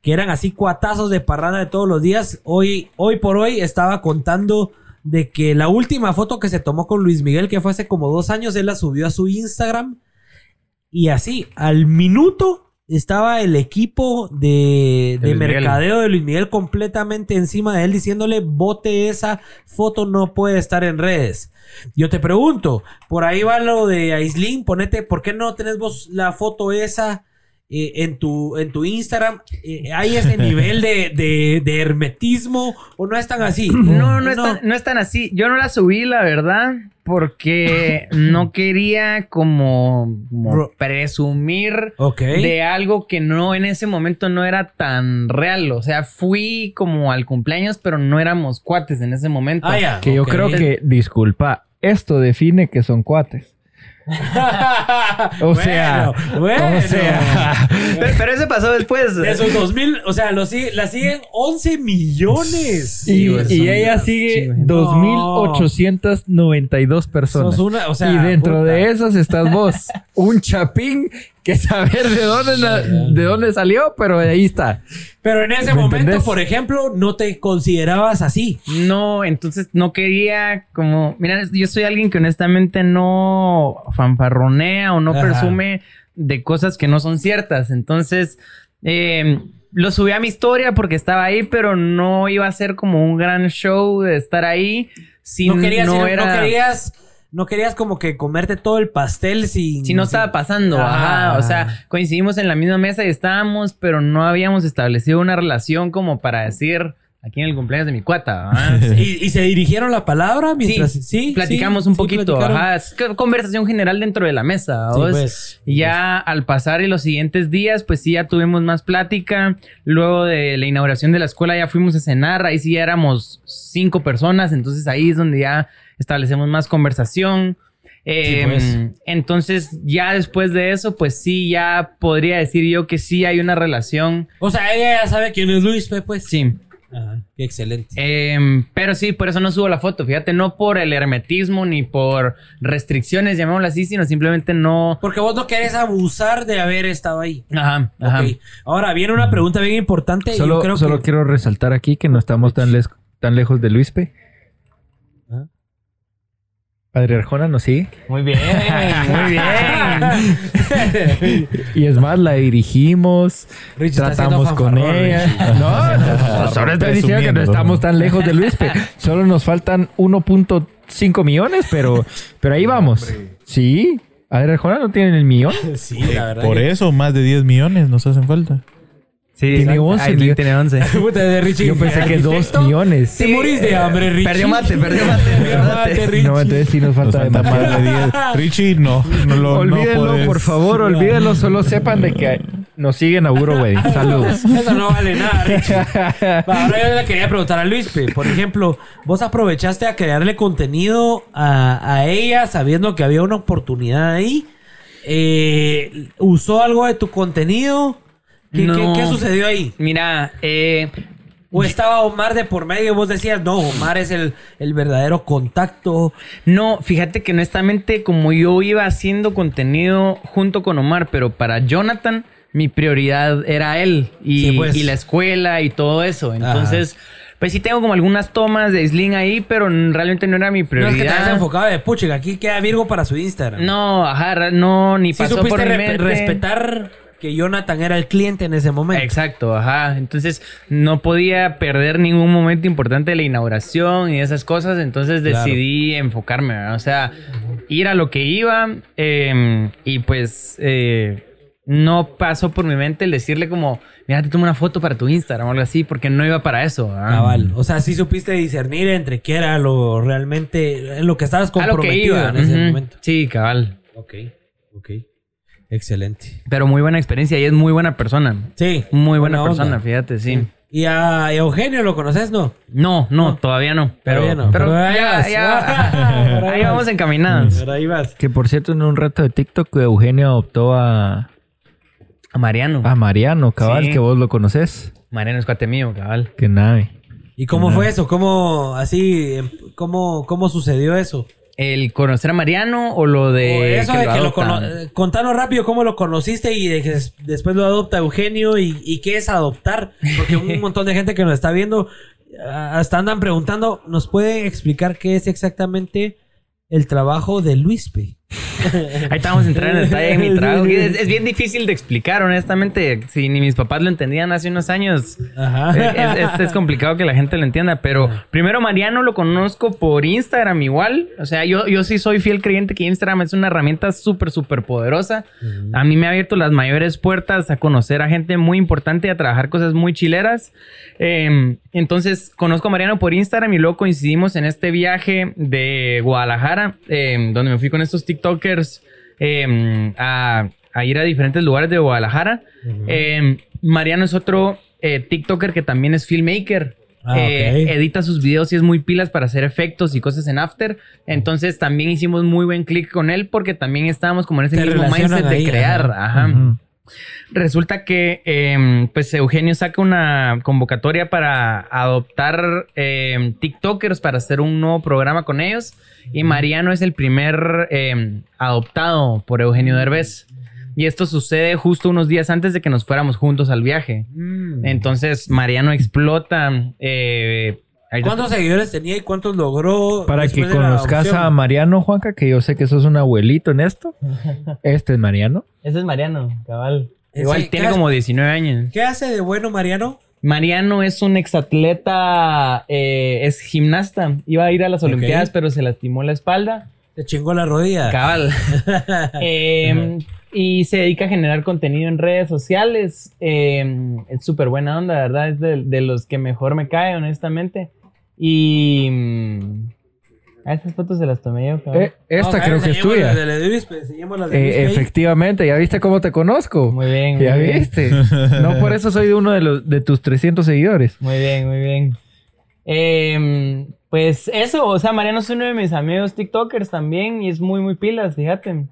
que eran así cuatazos de parranda de todos los días. Hoy, hoy por hoy estaba contando de que la última foto que se tomó con Luis Miguel, que fue hace como dos años, él la subió a su Instagram. Y así, al minuto estaba el equipo de, de Luis Miguel. mercadeo de Luis Miguel completamente encima de él diciéndole, bote esa foto, no puede estar en redes. Yo te pregunto, por ahí va lo de Aislin, ponete, ¿por qué no tenés vos la foto esa eh, en, tu, en tu Instagram? Eh, ¿Hay ese nivel de, de- de hermetismo o no es tan así? No, no, Es tan, no es tan así. Yo no la subí, la verdad, porque no quería como, presumir de algo que no en ese momento no era tan real. O sea, fui como al cumpleaños, pero no éramos cuates en ese momento. Ah, Que yo creo que, disculpa, esto define que son cuates. O sea, Bueno, bueno. o sea, Pero, pero eso pasó después. De esos 2000, o sea, lo sigue- la siguen 11 millones. y, güey, y ella sigue sí, güey. 2.892 personas. Sos una, o sea, y dentro puta. de esas estás vos, un chapín que saber de dónde, de dónde salió, pero ahí está. Pero en ese ¿Me momento, entendés? por ejemplo, no te considerabas así. No, entonces no quería como, mira, yo soy alguien que honestamente no fanfarronea o no Ajá. presume de cosas que no son ciertas. Entonces, eh, lo subí a mi historia porque estaba ahí, pero no iba a ser como un gran show de estar ahí. Si no querías, no ir- era... no querías, no querías como que comerte todo el pastel sin. Si no estaba pasando, Ah. ajá. O sea, coincidimos en la misma mesa y estábamos, pero no habíamos establecido una relación como para decir aquí en el cumpleaños de mi cuata. ¿Y, y se dirigieron la palabra mientras. Sí, sí, platicamos sí, un poquito, ajá, es conversación general dentro de la mesa. Pues. Y ya al pasar y los siguientes días, pues sí, ya tuvimos más plática. Luego de la inauguración de la escuela ya fuimos a cenar, ahí sí ya éramos cinco personas, entonces ahí es donde ya establecemos más conversación. Eh, pues. Entonces ya después de eso, pues sí, ya podría decir yo que sí hay una relación. O sea, ella ya sabe quién es Luis, Pe, pues. Sí. Ajá, qué excelente. Em, pero sí, por eso no subo la foto. Fíjate, no por el hermetismo ni por restricciones, llamémoslo así, sino simplemente no. Porque vos no querés abusar de haber estado ahí. Ajá, ajá. Ok. Ahora viene una pregunta bien importante. y Solo, yo creo solo que... quiero resaltar aquí que no estamos tan, les- tan lejos de Luispe. Padre Arjona nos sigue. Muy bien, muy bien. Y es más, la dirigimos, Rich tratamos con ella. Rich. No, solo estoy diciendo que no estamos tan lejos de Luispe. Solo nos faltan 1.5 millones, pero, pero ahí vamos. Sí, Padre Arjona no tiene el millón. Sí, la verdad. Por que- eso más de 10 millones nos hacen falta. Sí, Tiene 11 Aileen millones. tiene 11. Puta, de Richie. Yo pensé que 2 arquitecto. millones. Te morís de hambre, Richie. Perdió mate, perdió mate, perdió mate. Richie. No, entonces sí nos Nos falta falta demasiado. más de 10. Richie, no. no lo, Olvídenlo, no por favor, olvídenlo. Solo sepan de que nos siguen a Buro Wedding. Saludos. Eso no vale nada, Richie. Va, Ahora yo le quería preguntar a Luis, por ejemplo, vos aprovechaste a crearle contenido a, a ella sabiendo que había una oportunidad ahí. Eh, ¿Usó algo de tu contenido? ¿Qué, No. qué- qué sucedió ahí? Mira, eh, ¿O estaba Omar de por medio y vos decías, no, Omar es el, el verdadero contacto? no, fíjate que honestamente, como yo iba haciendo contenido junto con Omar, pero para Jonathan, mi prioridad era él y, Sí, pues. y la escuela y todo eso. Entonces, pues sí tengo como algunas tomas de Sling ahí, pero realmente no era mi No es que te has prioridad. enfocado de puchica, aquí queda Virgo para su Instagram. No, ajá, no, ni Sí pasó supiste por mi mente. respetar que Jonathan era el cliente en ese momento. Exacto, ajá. Entonces no podía perder ningún momento importante de la inauguración y esas cosas. Entonces Claro. decidí enfocarme, ¿verdad? o sea, ir a lo que iba eh, y pues eh, no pasó por mi mente el decirle como, mira, te tomo una foto para tu Instagram o algo así, porque no iba para eso. Cabal. O sea, sí supiste discernir entre qué era lo realmente, en lo que estabas A lo que comprometido iba. en ese momento. Sí, cabal. Ok, ok. Excelente. Pero muy buena experiencia y es muy buena persona. Sí. Muy buena, persona, fíjate, sí. ¿Y a Eugenio lo conoces, no? No, no, todavía no. Pero, Todavía no. pero Pero ahí ya, vas. ya- ahí vas. vamos encaminados. Pero ahí vas. Que por cierto, en un reto de TikTok, Eugenio adoptó a, A Mariano. a Mariano, cabal, Sí. que vos lo conoces. Mariano es cuate mío, cabal. Que nave. ¿Y cómo fue eso? ¿Cómo, así, em, cómo, cómo sucedió eso? ¿El conocer a Mariano o lo de O eso de que lo cono- eh, Contanos rápido cómo lo conociste y de que des- después lo adopta Eugenio y, y qué es adoptar. Porque un montón de gente que nos está viendo ah, hasta andan preguntando, ¿nos puede explicar qué es exactamente el trabajo de Luispe? Ahí estamos entrando en detalle de mi trabajo. Es, es bien difícil de explicar, honestamente. Si ni mis papás lo entendían hace unos años, es, es- es complicado que la gente lo entienda. Pero primero, Mariano lo conozco por Instagram igual. O sea, yo, yo sí soy fiel creyente que Instagram es una herramienta súper, súper poderosa. A mí me ha abierto las mayores puertas a conocer a gente muy importante y a trabajar cosas muy chileras. Eh, entonces, conozco a Mariano por Instagram y luego coincidimos en este viaje de Guadalajara, eh, donde me fui con estos TikTokers eh, a, a ir a diferentes lugares de Guadalajara. Eh, Mariano es otro eh, TikToker que también es filmmaker. Ah, Eh, edita sus videos y es muy pilas para hacer efectos y cosas en After. Entonces también hicimos muy buen clic con él porque también estábamos como en ese Se mismo mindset de crear. ajá. Resulta que em, pues Eugenio saca una convocatoria para adoptar em, TikTokers para hacer un nuevo programa con ellos. Y Mariano es el primer em, adoptado por Eugenio Derbez. Y esto sucede justo unos días antes de que nos fuéramos juntos al viaje. Mm. Entonces Mariano explota. Ahí- ¿Cuántos seguidores tenía y cuántos logró? Para que conozcas a Mariano, Juanca, que yo sé que sos un abuelito en esto. Este es Mariano. Ese es Mariano, cabal. Igual ¿qué tiene hace? como 19 años. ¿Qué hace de bueno Mariano? Mariano es un exatleta, eh, es gimnasta. Iba a ir a las. Olimpiadas, pero se lastimó la espalda. Te chingó la rodilla. Cabal. Eh, y se dedica a generar contenido en redes sociales. Eh, es súper buena onda, ¿verdad? Es de, de los que mejor me cae, honestamente. Y. mm, A estas fotos se las tomé yo, cabal. Eh, esta No, creo que es tuya. la de Luis, pues, las de Eh, Luis, efectivamente, ¿ya viste cómo te conozco? Muy bien, muy ¿Ya bien. viste? No por eso soy uno de, los, de tus 300 seguidores. Muy bien, muy bien. Em, pues eso, o sea, Mariano es uno de mis amigos TikTokers también y es muy, muy pilas, fíjate.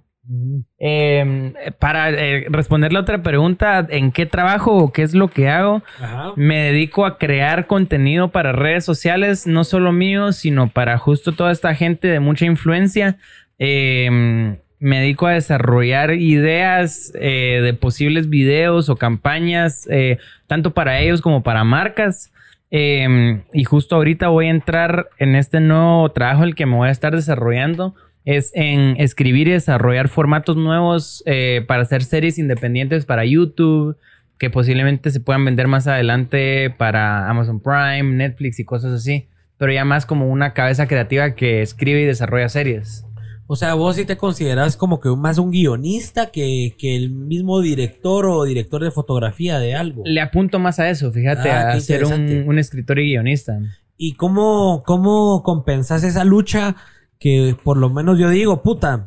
Em, para eh, responder la otra pregunta, ¿en qué trabajo o qué es lo que hago? Ajá. Me dedico a crear contenido para redes sociales, no solo mío, sino para justo toda esta gente de mucha influencia. Em, me dedico a desarrollar ideas eh, de posibles videos o campañas, eh, tanto para ellos como para marcas. Em, y justo ahorita voy a entrar en este nuevo trabajo, el que me voy a estar desarrollando. Es en escribir y desarrollar formatos nuevos eh, para hacer series independientes para YouTube, que posiblemente se puedan vender más adelante para Amazon Prime, Netflix y cosas así. Pero ya más como una cabeza creativa que escribe y desarrolla series. O sea, vos sí te consideras como que más un guionista que, que el mismo director o director de fotografía de algo. Le apunto más a eso, fíjate, Ah, a ser un, un escritor y guionista. ¿Y cómo, cómo compensas esa lucha que por lo menos yo digo, puta,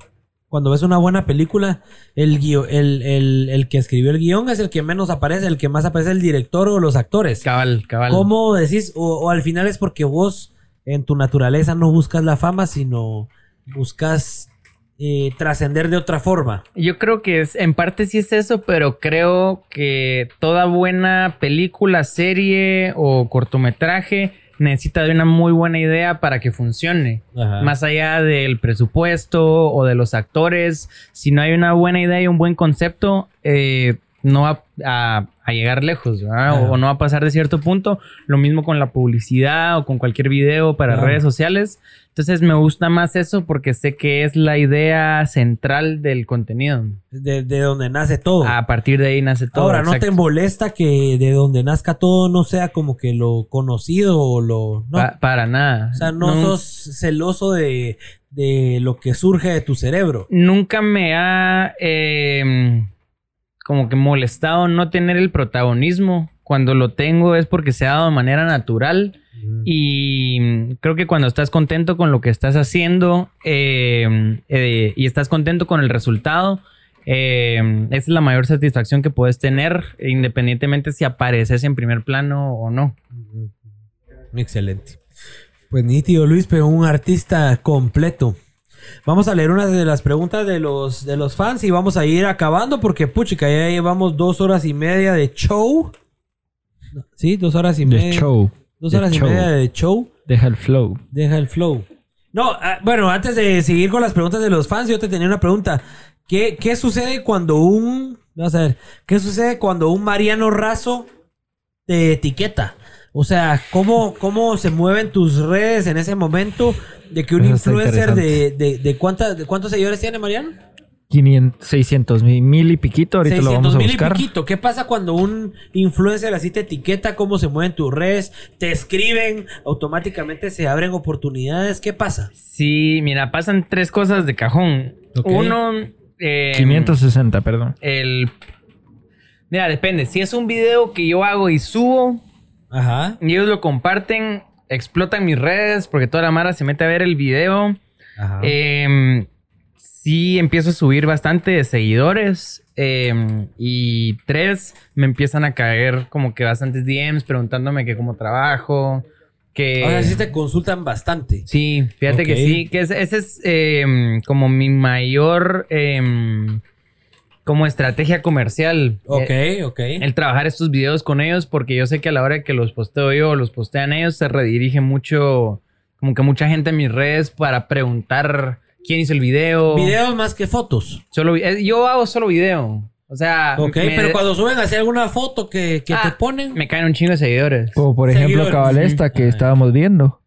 cuando ves una buena película, el, guio- el, el, el que escribió el guion es el que menos aparece, el que más aparece es el director o los actores. Cabal, cabal. ¿Cómo decís? O, o al final es porque vos en tu naturaleza no buscas la fama, sino buscas eh, trascender de otra forma. Yo creo que es, en parte sí es eso, pero creo que toda buena película, serie o cortometraje necesita de una muy buena idea para que funcione. Ajá. Más allá del presupuesto o de los actores, si no hay una buena idea y un buen concepto, eh, no va a, a llegar lejos. O no va a pasar de cierto punto. Lo mismo con la publicidad o con cualquier video para redes sociales. Entonces me gusta más eso porque sé que es la idea central del contenido. De, de donde nace todo. A partir de ahí nace todo. Ahora, ¿no te molesta que de donde nazca todo no sea como que lo conocido o lo... No. Pa- para nada. o sea, no, sos celoso de, de lo que surge de tu cerebro. nunca me ha eh, como que molestado no tener el protagonismo. Cuando lo tengo es porque se ha dado de manera natural. Y mm, creo que cuando estás contento con lo que estás haciendo eh, eh, y estás contento con el resultado, eh, esa es la mayor satisfacción que puedes tener, independientemente si apareces en primer plano o no. Excelente. Pues nítido, Luis, pero un artista completo. Vamos a leer una de las preguntas de los, de los fans y vamos a ir acabando porque, puchica, ya llevamos dos horas y media de show. Sí, dos horas y De media. show. Dos horas y show. media de show. Deja el flow. Deja el flow. No, ah, bueno, antes de seguir con las preguntas de los fans, yo te tenía una pregunta. ¿Qué, qué sucede cuando un... Vamos a ver. ¿Qué sucede cuando un Mariano Razo te etiqueta? O sea, ¿cómo, ¿cómo se mueven tus redes en ese momento de que un Eso influencer de, de, de, cuánta- de cuántos seguidores tiene Mariano? 500, 600 mil, mil y piquito. Ahorita lo 600 vamos a mil y buscar. piquito. ¿Qué pasa cuando un influencer así te etiqueta? ¿Cómo se mueven tus redes? ¿Te escriben? ¿Automáticamente se abren oportunidades? ¿Qué pasa? Sí, mira, pasan tres cosas de cajón. Uno, eh, 560, perdón. el... Mira, depende. Si es un video que yo hago y subo, Ajá. y ellos lo comparten, explotan mis redes porque toda la mara se mete a ver el video. Ajá. Em, sí, empiezo a subir bastante de seguidores. em, y tres, me empiezan a caer como que bastantes DMs preguntándome que cómo trabajo. Que... sea, sí te consultan bastante. Sí, fíjate que sí, que ese, ese es em, como mi mayor em, como estrategia comercial. Ok, Eh, ok. el trabajar estos videos con ellos porque yo sé que a la hora que los posteo yo o los postean ellos se redirige mucho, como que mucha gente en mis redes para preguntar quién hizo el video. Videos más que fotos. Solo, eh, yo hago solo video. O sea, Ok, me- pero cuando suben así alguna foto que, que Ah, te ponen. me caen un chingo de seguidores. Como por ejemplo, Seguidores. cabal esta que estábamos viendo.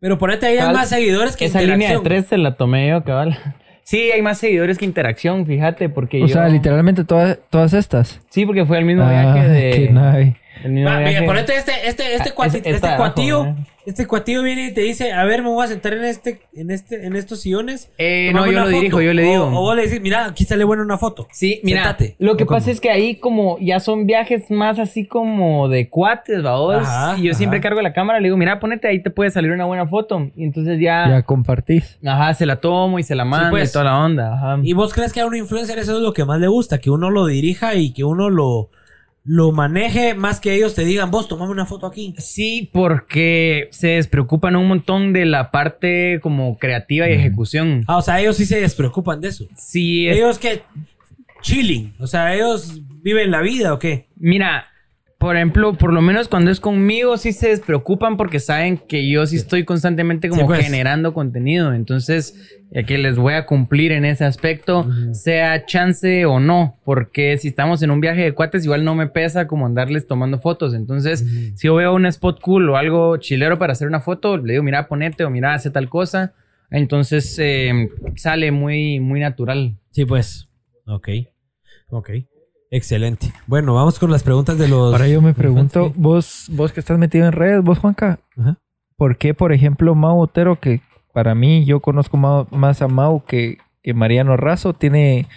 Pero ponete ahí hay más seguidores que Esa línea de tres se la tomé yo, cabal. Sí, hay más seguidores que interacción, fíjate, porque O yo... sea, literalmente todas, todas estas. Sí, porque fue el mismo Ah, viaje de... qué nave. el mismo Va, mira, ponete este, este, este, Ah, cuati- es- este abajo, cuatillo. ¿eh? Este cuatillo viene y te dice, a ver, me voy a sentar en este, en este, en estos sillones. Eh, no, yo lo foto". dirijo, yo le O- digo. O, vos le decís, mira, aquí sale buena una foto. Sí, mira, Sentate. lo que ¿O cómo? pasa es que ahí como ya son viajes más así como de cuates, ¿vaos? Ajá, y yo siempre cargo la cámara, le digo, mira, ponete ahí, te puede salir una buena foto. Y entonces ya, Ya compartís. ajá, se la tomo y se la mando pues. y toda la onda, ajá. ¿Y vos crees que a un influencer eso es lo que más le gusta? Que uno lo dirija y que uno lo, lo maneje más que ellos te digan, vos tomame una foto aquí. Sí, porque se despreocupan un montón de la parte como creativa y ejecución. Ah, o sea, ellos sí se despreocupan de eso. Sí, es- Ellos que chilling. O sea, ellos viven la vida o qué. Mira, por ejemplo, por lo menos cuando es conmigo, sí se despreocupan porque saben que yo sí estoy constantemente como Sí, pues. generando contenido. Entonces, ya que les voy a cumplir en ese aspecto, sea chance o no. Porque si estamos en un viaje de cuates, igual no me pesa como andarles tomando fotos. Entonces, si yo veo un spot cool o algo chilero para hacer una foto, le digo, mira, ponete o mira, hace tal cosa. Entonces, eh, sale muy, muy natural. Sí, pues. Ok. Ok. Excelente. Bueno, vamos con las preguntas de los. Ahora yo me pregunto, Sí. vos, vos que estás metido en redes, vos Juanca, Ajá. ¿por qué, por ejemplo, Mau Otero, que para mí yo conozco más a Mau que, que Mariano Razo, tiene,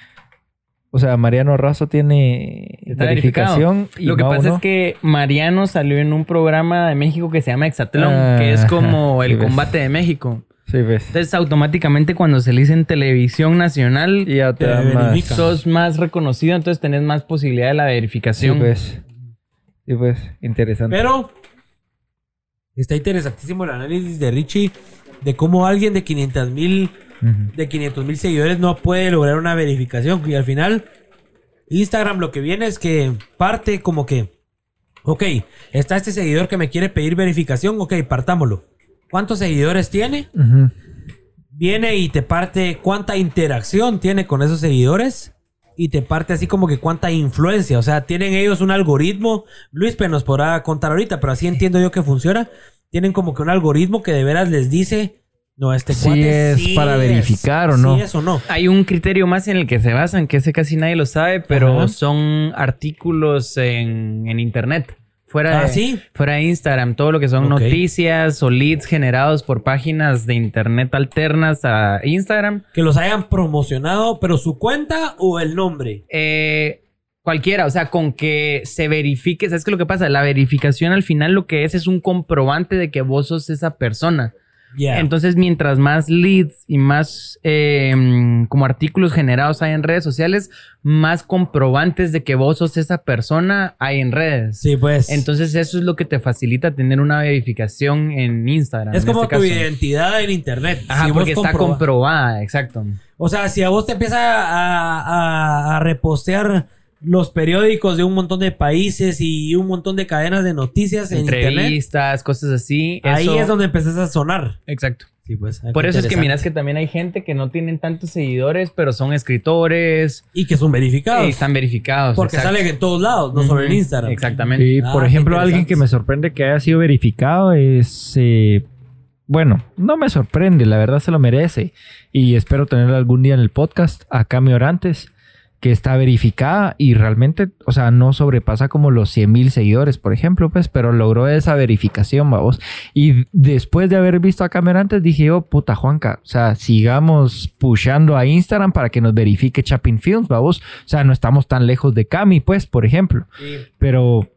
o sea, Mariano Razo tiene Está verificación y Lo que Mau pasa no? es que Mariano salió en un programa de México que se llama Exatlón, Ah, que es como sí el ves. combate de México. Sí, ves. Entonces, automáticamente cuando se le dice en televisión nacional, Ya te Te da más. verifica. sos más reconocido, entonces tenés más posibilidad de la Sí, verificación. pues. Sí, pues. Interesante. Pero está interesantísimo el análisis de Richie de cómo alguien de 500 mil de 500 mil seguidores no puede lograr una verificación. Y al final, Instagram lo que viene es que parte como que, ok, está este seguidor que me quiere pedir verificación, ok, partámoslo. ¿Cuántos seguidores tiene? Viene y te parte cuánta interacción tiene con esos seguidores. Y te parte así como que cuánta influencia. O sea, tienen ellos un algoritmo. Luis Pe nos podrá contar ahorita, pero así entiendo yo que funciona. Tienen como que un algoritmo que de veras les dice, no, este Sí cuate es para verificar o no. Sí es o no. Hay un criterio más en el que se basan, que ese casi nadie lo sabe, pero Ajá. son artículos en, en internet. Fuera, Ah, de, ¿sí? fuera de Instagram, todo lo que son noticias o leads generados por páginas de internet alternas a Instagram. Que los hayan promocionado, pero su cuenta o el nombre. Eh, cualquiera, o sea, con que se verifique, ¿sabes qué es lo que pasa? La verificación al final lo que es es un comprobante de que vos sos esa persona. Entonces, mientras más leads y más eh, como artículos generados hay en redes sociales, más comprobantes de que vos sos esa persona hay en redes. sí, pues. Entonces, eso es lo que te facilita tener una verificación en Instagram. es en como este tu caso. identidad en internet. Ajá, Si porque está comproba- comprobada, exacto. O sea, si a vos te empieza a, a- a repostear los periódicos de un montón de países y un montón de cadenas de noticias en internet, Entrevistas, cosas así. ahí eso- es donde empezás a sonar. Exacto. Sí, pues. Por eso es que miras que también hay gente que no tienen tantos seguidores, pero son escritores Y que son verificados. y están verificados. porque exacto. salen en todos lados, no solo en Instagram. Exactamente. Y Ah, por ejemplo, alguien que me sorprende que haya sido verificado es. eh, bueno, no me sorprende, la verdad se lo merece. Y espero tenerlo algún día en el podcast, a Cami Orantes, que está verificada y realmente, o sea, no sobrepasa como los 100 mil seguidores, por ejemplo, pues, pero logró esa verificación, vamos. Y después de haber visto a Cami Orantes, dije yo, puta Juanca, o sea, sigamos pushando a Instagram para que nos verifique Chapin Films, vamos. O sea, no estamos tan lejos de Cami, pues, por ejemplo pero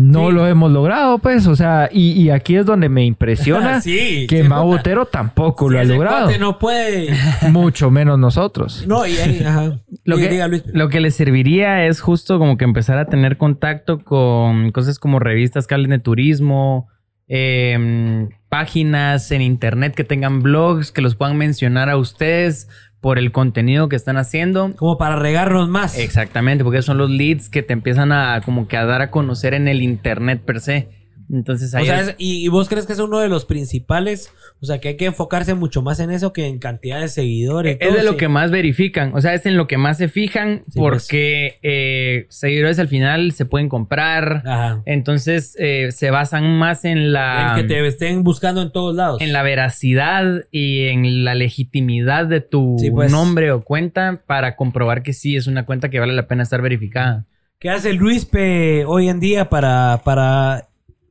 no Sí. lo hemos logrado, pues, o sea, y, y aquí es donde me impresiona sí. que puta. Botero tampoco lo ha logrado, no puede. mucho menos nosotros. No, y ahí, ajá. Lo que, diga, Luis. lo que le serviría es justo como que empezar a tener contacto con cosas como revistas que hablen de turismo, em, páginas en internet que tengan blogs que los puedan mencionar a ustedes por el contenido que están haciendo. Como para regarnos más. Exactamente, porque son los leads que te empiezan a como que a dar a conocer en el internet per se. Entonces ahí O sea, es- y, y vos crees que es uno de los principales? O sea, que hay que enfocarse mucho más en eso que en cantidad de seguidores. Es de lo que más verifican, o sea, es en lo que más se fijan Sí, pues. porque eh, seguidores al final se pueden comprar, Ajá. entonces eh, se basan más en la, El que te estén buscando en todos lados. en la veracidad y en la legitimidad de tu Sí, pues. nombre o cuenta para comprobar que sí es una cuenta que vale la pena estar verificada. ¿Qué hace el Luispe hoy en día para, para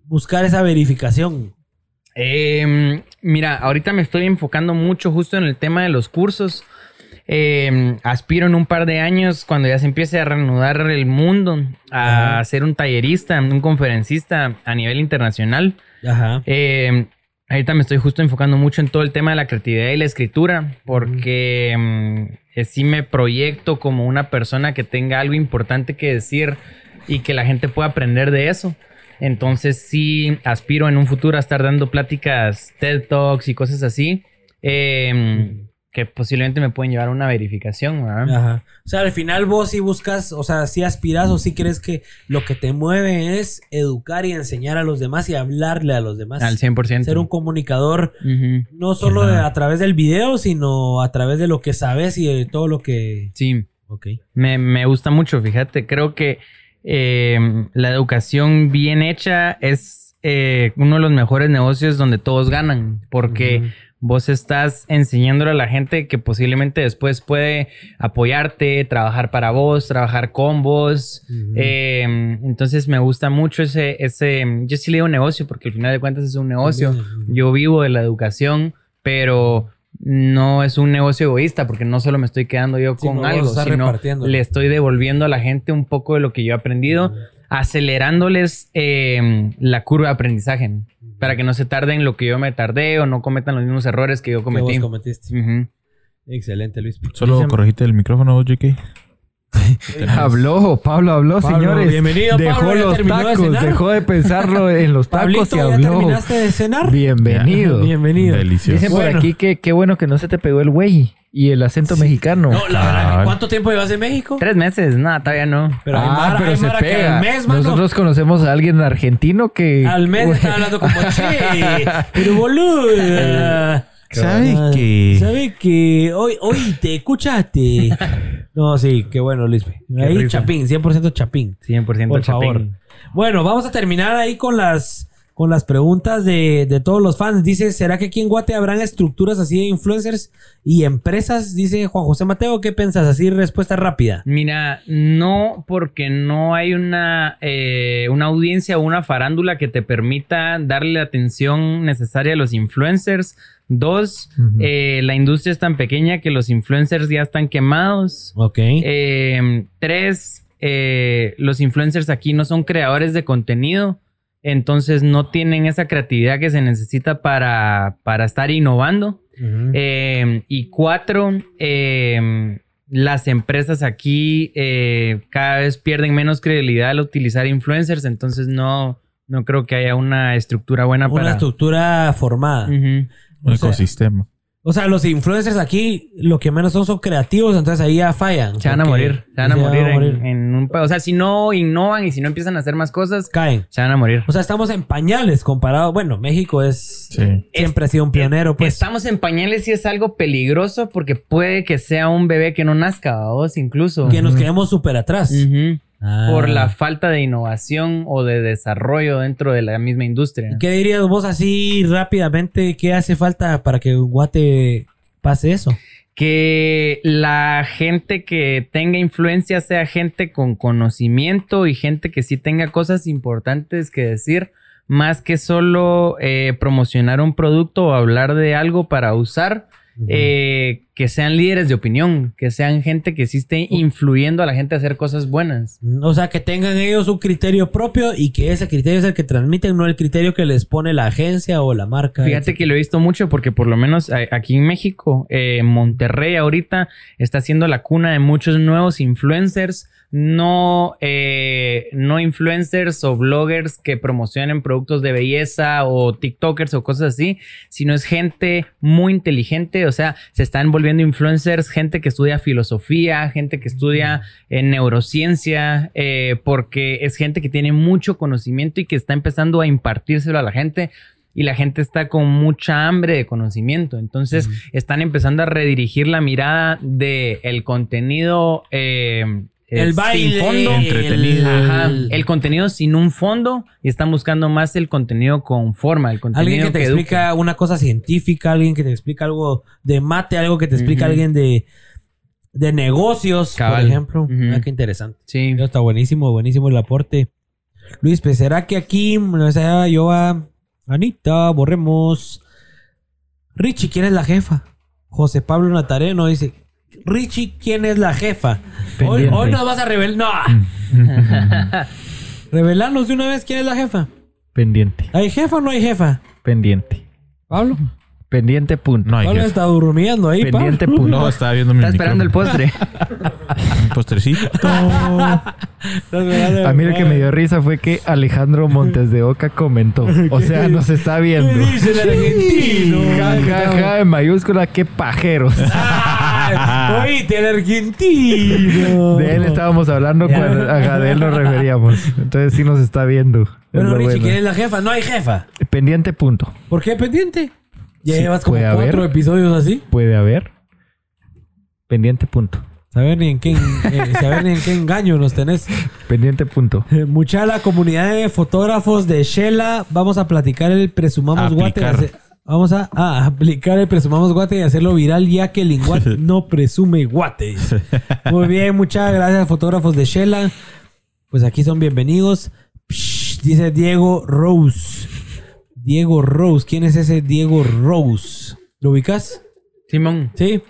buscar esa verificación? Eh, mira, ahorita me estoy enfocando mucho justo en el tema de los cursos. Eh, aspiro en un par de años, cuando ya se empiece a reanudar el mundo, a Ajá. ser un tallerista, un conferencista a nivel internacional. Ajá. Eh, ahorita me estoy justo enfocando mucho en todo el tema de la creatividad y la escritura, porque mm, eh, sí me proyecto como una persona que tenga algo importante que decir y que la gente pueda aprender de eso. Entonces sí aspiro en un futuro a estar dando pláticas TED Talks y cosas así, eh, que posiblemente me pueden llevar a una verificación. ¿verdad? Ajá. O sea, al final vos sí buscas, o sea, sí aspiras o sí crees que lo que te mueve es educar y enseñar a los demás y hablarle a los demás. Al 100%. Ser un comunicador no solo de- a través del video, sino a través de lo que sabes y de todo lo que... Sí. Ok. Me, me gusta mucho, fíjate. Creo que eh, la educación bien hecha es eh, uno de los mejores negocios donde todos ganan. Porque vos estás enseñándole a la gente que posiblemente después puede apoyarte, trabajar para vos, trabajar con vos. Eh, entonces me gusta mucho ese, ese. Yo sí le digo negocio porque al final de cuentas es un negocio. Yo vivo de la educación, pero no es un negocio egoísta porque no solo me estoy quedando yo Sí, con no, algo, sino le estoy devolviendo a la gente un poco de lo que yo he aprendido, acelerándoles eh, la curva de aprendizaje para que no se tarden lo que yo me tardé o no cometan los mismos errores que yo Que cometí. vos cometiste. Ujú. Excelente, Luis. Solo corregiste el micrófono, JK. Habló, Pablo habló, Pablo, señores. bienvenido, Dejó Pablo, ¿ya los de tacos, dejó de pensarlo en los tacos Pablito, y ¿ya habló. terminaste de cenar? Bienvenido. Bienvenido. Delicioso. Dicen por Bueno. aquí que qué bueno que no se te pegó el güey y el acento mexicano. No, la verdad. ¿cuánto tiempo llevas en México? Tres meses, nada, todavía no. Pero ah, mara- pero se pega. mes. Nosotros conocemos a alguien argentino que Al mes están hablando como che, pero boludo. ¿Sabe Ah, que- ¿Sabe que hoy, hoy te escuchaste? No, sí, qué bueno, Luis. Ahí. Chapín, 100% Chapín. 100% Por Chapín. favor. Bueno, vamos a terminar ahí con las con las preguntas de, de todos los fans. Dice, ¿será que aquí en Guate habrán estructuras así de influencers y empresas? Dice Juan José Mateo, ¿qué piensas? Así respuesta rápida. Mira, no porque no hay una, eh, una audiencia o una farándula que te permita darle la atención necesaria a los influencers. Dos, eh, la industria es tan pequeña que los influencers ya están quemados. Ok. Eh, tres, eh, los influencers aquí no son creadores de contenido, entonces no tienen esa creatividad que se necesita para, para estar innovando. Eh, y cuatro, eh, las empresas aquí eh, cada vez pierden menos credibilidad al utilizar influencers, entonces no, no creo que haya una estructura buena Una para... estructura formada. Un O sea- ecosistema. O sea, los influencers aquí lo que menos son son creativos, entonces ahí ya fallan. Se van a morir. Se van a se morir, en- En, un... O sea, si no innovan y si no empiezan a hacer más cosas, Caen. se van a morir. O sea, estamos en pañales comparado. Bueno, México es. Sí. Siempre ha sido un pionero, pues. Estamos en pañales y es algo peligroso porque puede que sea un bebé que no nazca, vos incluso. Que nos quedemos súper atrás. Ujú. Ah. Por la falta de innovación o de desarrollo dentro de la misma industria. ¿Y ¿Qué dirías vos así rápidamente? ¿Qué hace falta para que Guate pase eso? que la gente que tenga influencia sea gente con conocimiento y gente que sí tenga cosas importantes que decir, más que solo eh, promocionar un producto o hablar de algo para usar, eh, que sean líderes de opinión, que sean gente que sí esté influyendo a la gente a hacer cosas buenas. O sea, que tengan ellos un criterio propio y que ese criterio es el que transmiten, no el criterio que les pone la agencia o la marca. Fíjate que lo he visto mucho porque por lo menos aquí en México, eh, Monterrey ahorita está siendo la cuna de muchos nuevos influencers, no, eh, no influencers o bloggers que promocionen productos de belleza o TikTokers o cosas así, sino es gente muy inteligente, o sea, se están volviendo influencers, gente que estudia filosofía, gente que estudia eh, neurociencia, eh, porque es gente que tiene mucho conocimiento y que está empezando a impartírselo a la gente y la gente está con mucha hambre de conocimiento. Entonces están empezando a redirigir la mirada del el contenido. eh, El sin baile, fondo. entretenido. Ajá, el, el contenido sin un fondo y están buscando más el contenido con forma, el contenido alguien que te explica una cosa científica, alguien que te explica algo de mate, algo que te explica alguien de, de negocios, Cabal. por ejemplo. Ah, qué interesante. Sí. Está buenísimo, buenísimo el aporte. Luis, pues será que aquí, o sea, yo a Anita, borremos. Richie, ¿quién es la jefa? José Pablo Natareno dice, Richie, ¿quién es la jefa? Hoy, Pendiente. hoy nos vas a revelar. No. Revelarnos de una vez quién es la jefa. Pendiente. ¿Hay jefa o no hay jefa? Pendiente. Pablo. Pendiente punto. No hay Pablo está durmiendo ahí, Pablo. Pendiente punto. No, estaba viendo mi Está esperando el postre. Un postrecito. A mí lo que me dio risa fue que Alejandro Montes de Oca comentó. O sea, nos está viendo. ¿Qué dice el argentino? Ja, ja, ja, en mayúscula, qué pajeros. Oíste, el argentino. De él estábamos hablando cuando ajá, de él nos referíamos. Entonces sí nos está viendo. Es Bueno, Richie, bueno. ¿quién es la jefa? No hay jefa. Pendiente punto. ¿Por qué pendiente? Ya Sí, llevas como cuatro haber. episodios así. Puede haber. Pendiente punto. Saber ni en qué, eh, saber ni en qué engaño nos tenés. Pendiente punto. Eh, Mucha la comunidad de fotógrafos de Shela. Vamos a platicar el presumamos guate. Vamos a, a aplicar el presumamos guate y hacerlo viral ya que el linguate no presume guate. Muy bien, muchas gracias fotógrafos de Shela. Pues aquí son bienvenidos. Psh, dice Diego Rose. Diego Rose. ¿Quién es ese Diego Rose? ¿Lo ubicas? Simón. ¿Sí?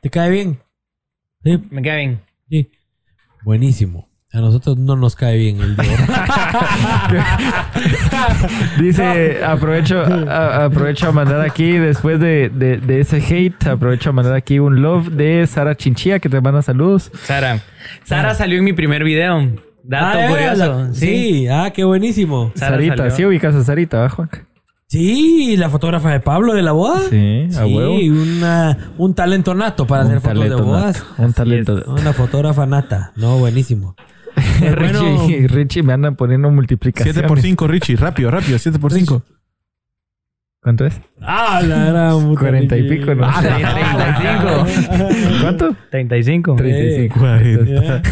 ¿Te cae bien? Sí. Me queda bien. Sí. Buenísimo. A nosotros no nos cae bien el Diego. Dice, aprovecho, a- aprovecho a mandar aquí, después de, de- de ese hate, aprovecho a mandar aquí un love de Sara Chinchilla, que te manda saludos. Sara. Sara salió en mi primer video. Dato Ah, curioso. la- sí. sí. ah, qué buenísimo. Sara Sarita, salió. sí ubicas a Sarita, ¿va, Juan? Sí, la fotógrafa de Pablo de la boda. Sí, a huevo. una, un talento nato para hacer fotos de bodas. nato, Un talento. Una fotógrafa nata. No, buenísimo. Bueno, Richie, Richie me andan poniendo multiplicaciones. 7 por 5, Richie. Rápido, rápido. 7 por 5. ¿Cuánto es? Ah, la gran puta, 40 y pico, ¿no? Ah, sí, 35. ¿Cuánto? 35. 35. 40.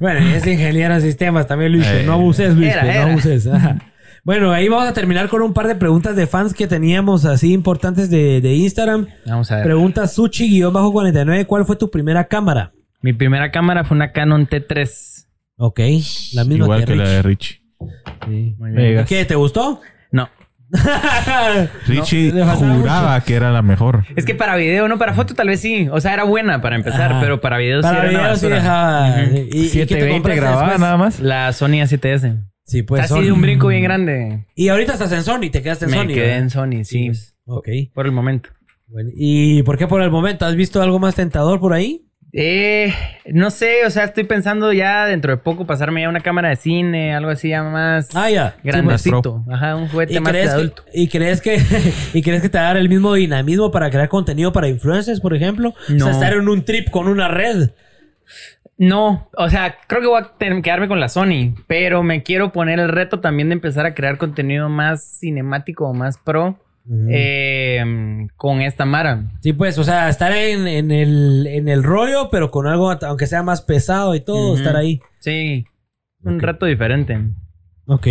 Bueno, es ingeniero de sistemas también, Luis. Eh, no abuses, Luis. era, pues, no era. abuses. Ajá. Bueno, ahí vamos a terminar con un par de preguntas de fans que teníamos así importantes de, de Instagram. Vamos a ver. Pregunta Suchi-49. ¿Cuál fue tu primera cámara? Mi primera cámara fue una Canon T3. Ok, la misma Igual que la de Rich. Richie. Sí. Muy Vegas. ¿Qué? ¿Te gustó? No. Richie juraba que era la mejor. Es que para video, no para foto tal vez sí. O sea, era buena para empezar, Ajá. pero para video Para sí era una video sí basura. dejaba. ¿Y- y qué te 720 compraste grabada después? nada más. La Sony A7S. Sí, pues Sony. de un brinco bien grande. Y ahorita estás en Sony, te quedaste en Me Sony. quedé ¿verdad? en Sony, sí. pues, Ok. Por el momento. Bueno, ¿Y por qué por el momento? ¿Has visto algo más tentador por ahí? Eh, no sé, o sea, estoy pensando ya dentro de poco pasarme ya una cámara de cine, algo así ya más Ah, ya. grandecito. Ajá, un juguete ¿Y más de adulto. que, ¿Y crees que y crees que te va a dar el mismo dinamismo para crear contenido para influencers, por ejemplo? O sea, estar en un trip con una red. No, o sea, creo que voy a tener que quedarme con la Sony, pero me quiero poner el reto también de empezar a crear contenido más cinemático o más pro eh, con esta Mara. Sí, pues, o sea, estar en, en el, en el rollo, pero con algo, aunque sea más pesado y todo, estar ahí. Sí, un reto diferente. Ok.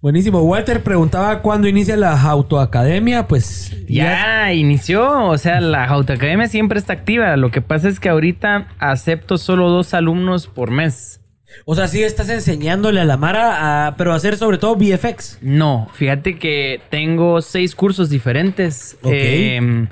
Buenísimo. Walter preguntaba cuándo inicia la autoacademia. Pues Ya inició, o sea, la Autoacademia siempre está activa. Lo que pasa es que ahorita acepto solo dos alumnos por mes. O sea, sí estás enseñándole a la Mara, a, pero a hacer sobre todo VFX. No, fíjate que tengo seis cursos diferentes. Ok. eh,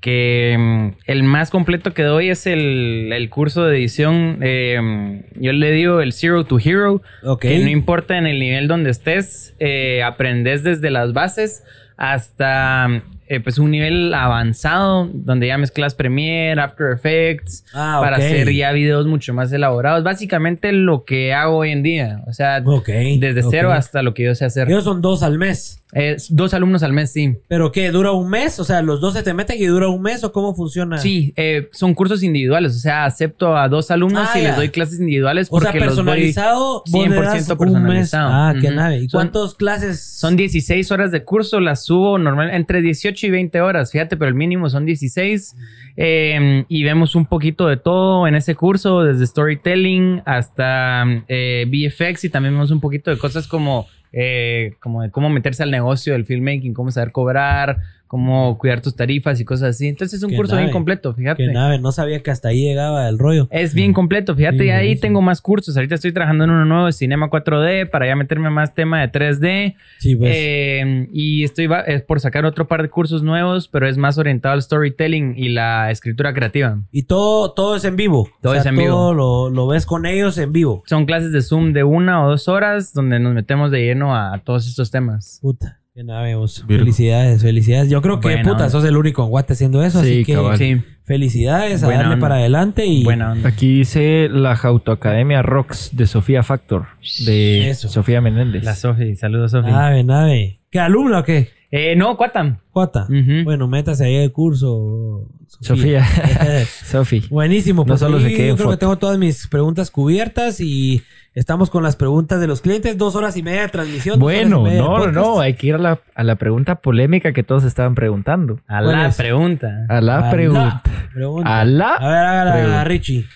que mm, el más completo que doy es el, el curso de edición. eh, yo le digo el Zero to Hero. Ok. Que no importa en el nivel donde estés, eh, aprendes desde las bases hasta eh, pues un nivel avanzado donde ya mezclas Premiere, After Effects Ah, para hacer ya videos mucho más elaborados. Básicamente lo que hago hoy en día. O sea, desde cero hasta lo que yo sé hacer. Ellos son dos al mes. Es dos alumnos al mes, sí. ¿Pero qué? ¿Dura un mes? O sea, ¿los dos se te meten y dura un mes o cómo funciona? Sí, eh, son cursos individuales. O sea, acepto a dos alumnos Ah, y ya. les doy clases individuales O sea, porque los doy personalizado, vos le das 100% un personalizado. Ah, qué nave. ¿Y cuántas clases? Son 16 horas de curso, las subo normal entre 18 y 20 horas, fíjate, pero el mínimo son 16. Eh, y vemos un poquito de todo en ese curso, desde storytelling hasta eh, VFX y también vemos un poquito de cosas como, eh, como de cómo meterse al negocio del filmmaking, cómo saber cobrar, cómo cuidar tus tarifas y cosas así. Entonces es un Qué curso nave. bien completo, fíjate. Qué nave. No sabía que hasta ahí llegaba el rollo. Es bien completo, fíjate, Sí, y ahí tengo más cursos. Ahorita estoy trabajando en uno nuevo de Cinema 4D para ya meterme más tema de 3D. Sí, pues. Eh, y estoy va- es por sacar otro par de cursos nuevos, pero es más orientado al storytelling y la escritura creativa. y todo, todo es en vivo. Todo es en vivo. Todo lo, lo ves con ellos en vivo. Son clases de Zoom de una o dos horas donde nos metemos de lleno a todos estos temas. Puta. Qué nave, vos. Virgo. Felicidades, felicidades. Yo creo que, Buena puta, onda. sos el único en Guate haciendo eso. Sí, así que cabal. Sí, felicidades a Buena darle onda. para adelante y buena onda. Aquí dice la Autoacademia Rocks de Sofía Factor, de Eso. Sofía Menéndez. La Sofi, saludos Sofi. Nave, nave. ¿Qué alumno o qué? Eh, no, Cuatam. Cuata. Bueno, métase ahí el curso. Sofía. Sofi. Buenísimo. No Pues solo ahí se quede yo creo que tengo todas mis preguntas cubiertas y estamos con las preguntas de los clientes. Dos horas y media de transmisión. Bueno, media no, no, no, hay que ir a la, a la pregunta polémica que todos estaban preguntando. A ¿Cuál la es? pregunta. A la A pregunta. Pregunta. A la A ver, hágala, pregunta. Richie.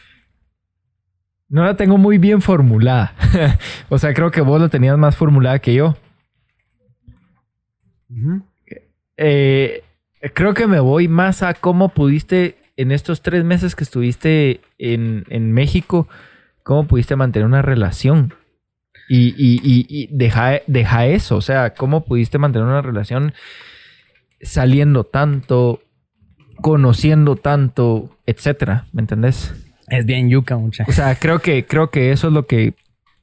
No la tengo muy bien formulada. o sea, creo que vos lo tenías más formulada que yo. Eh, creo que me voy más a cómo pudiste, en estos tres meses que estuviste en, en México, cómo pudiste mantener una relación. Y, y, y, y deja, deja eso, o sea, cómo pudiste mantener una relación saliendo tanto, conociendo tanto, etcétera, ¿me entendés? Es bien yuca, mucha. O sea, creo que, creo que eso es lo que,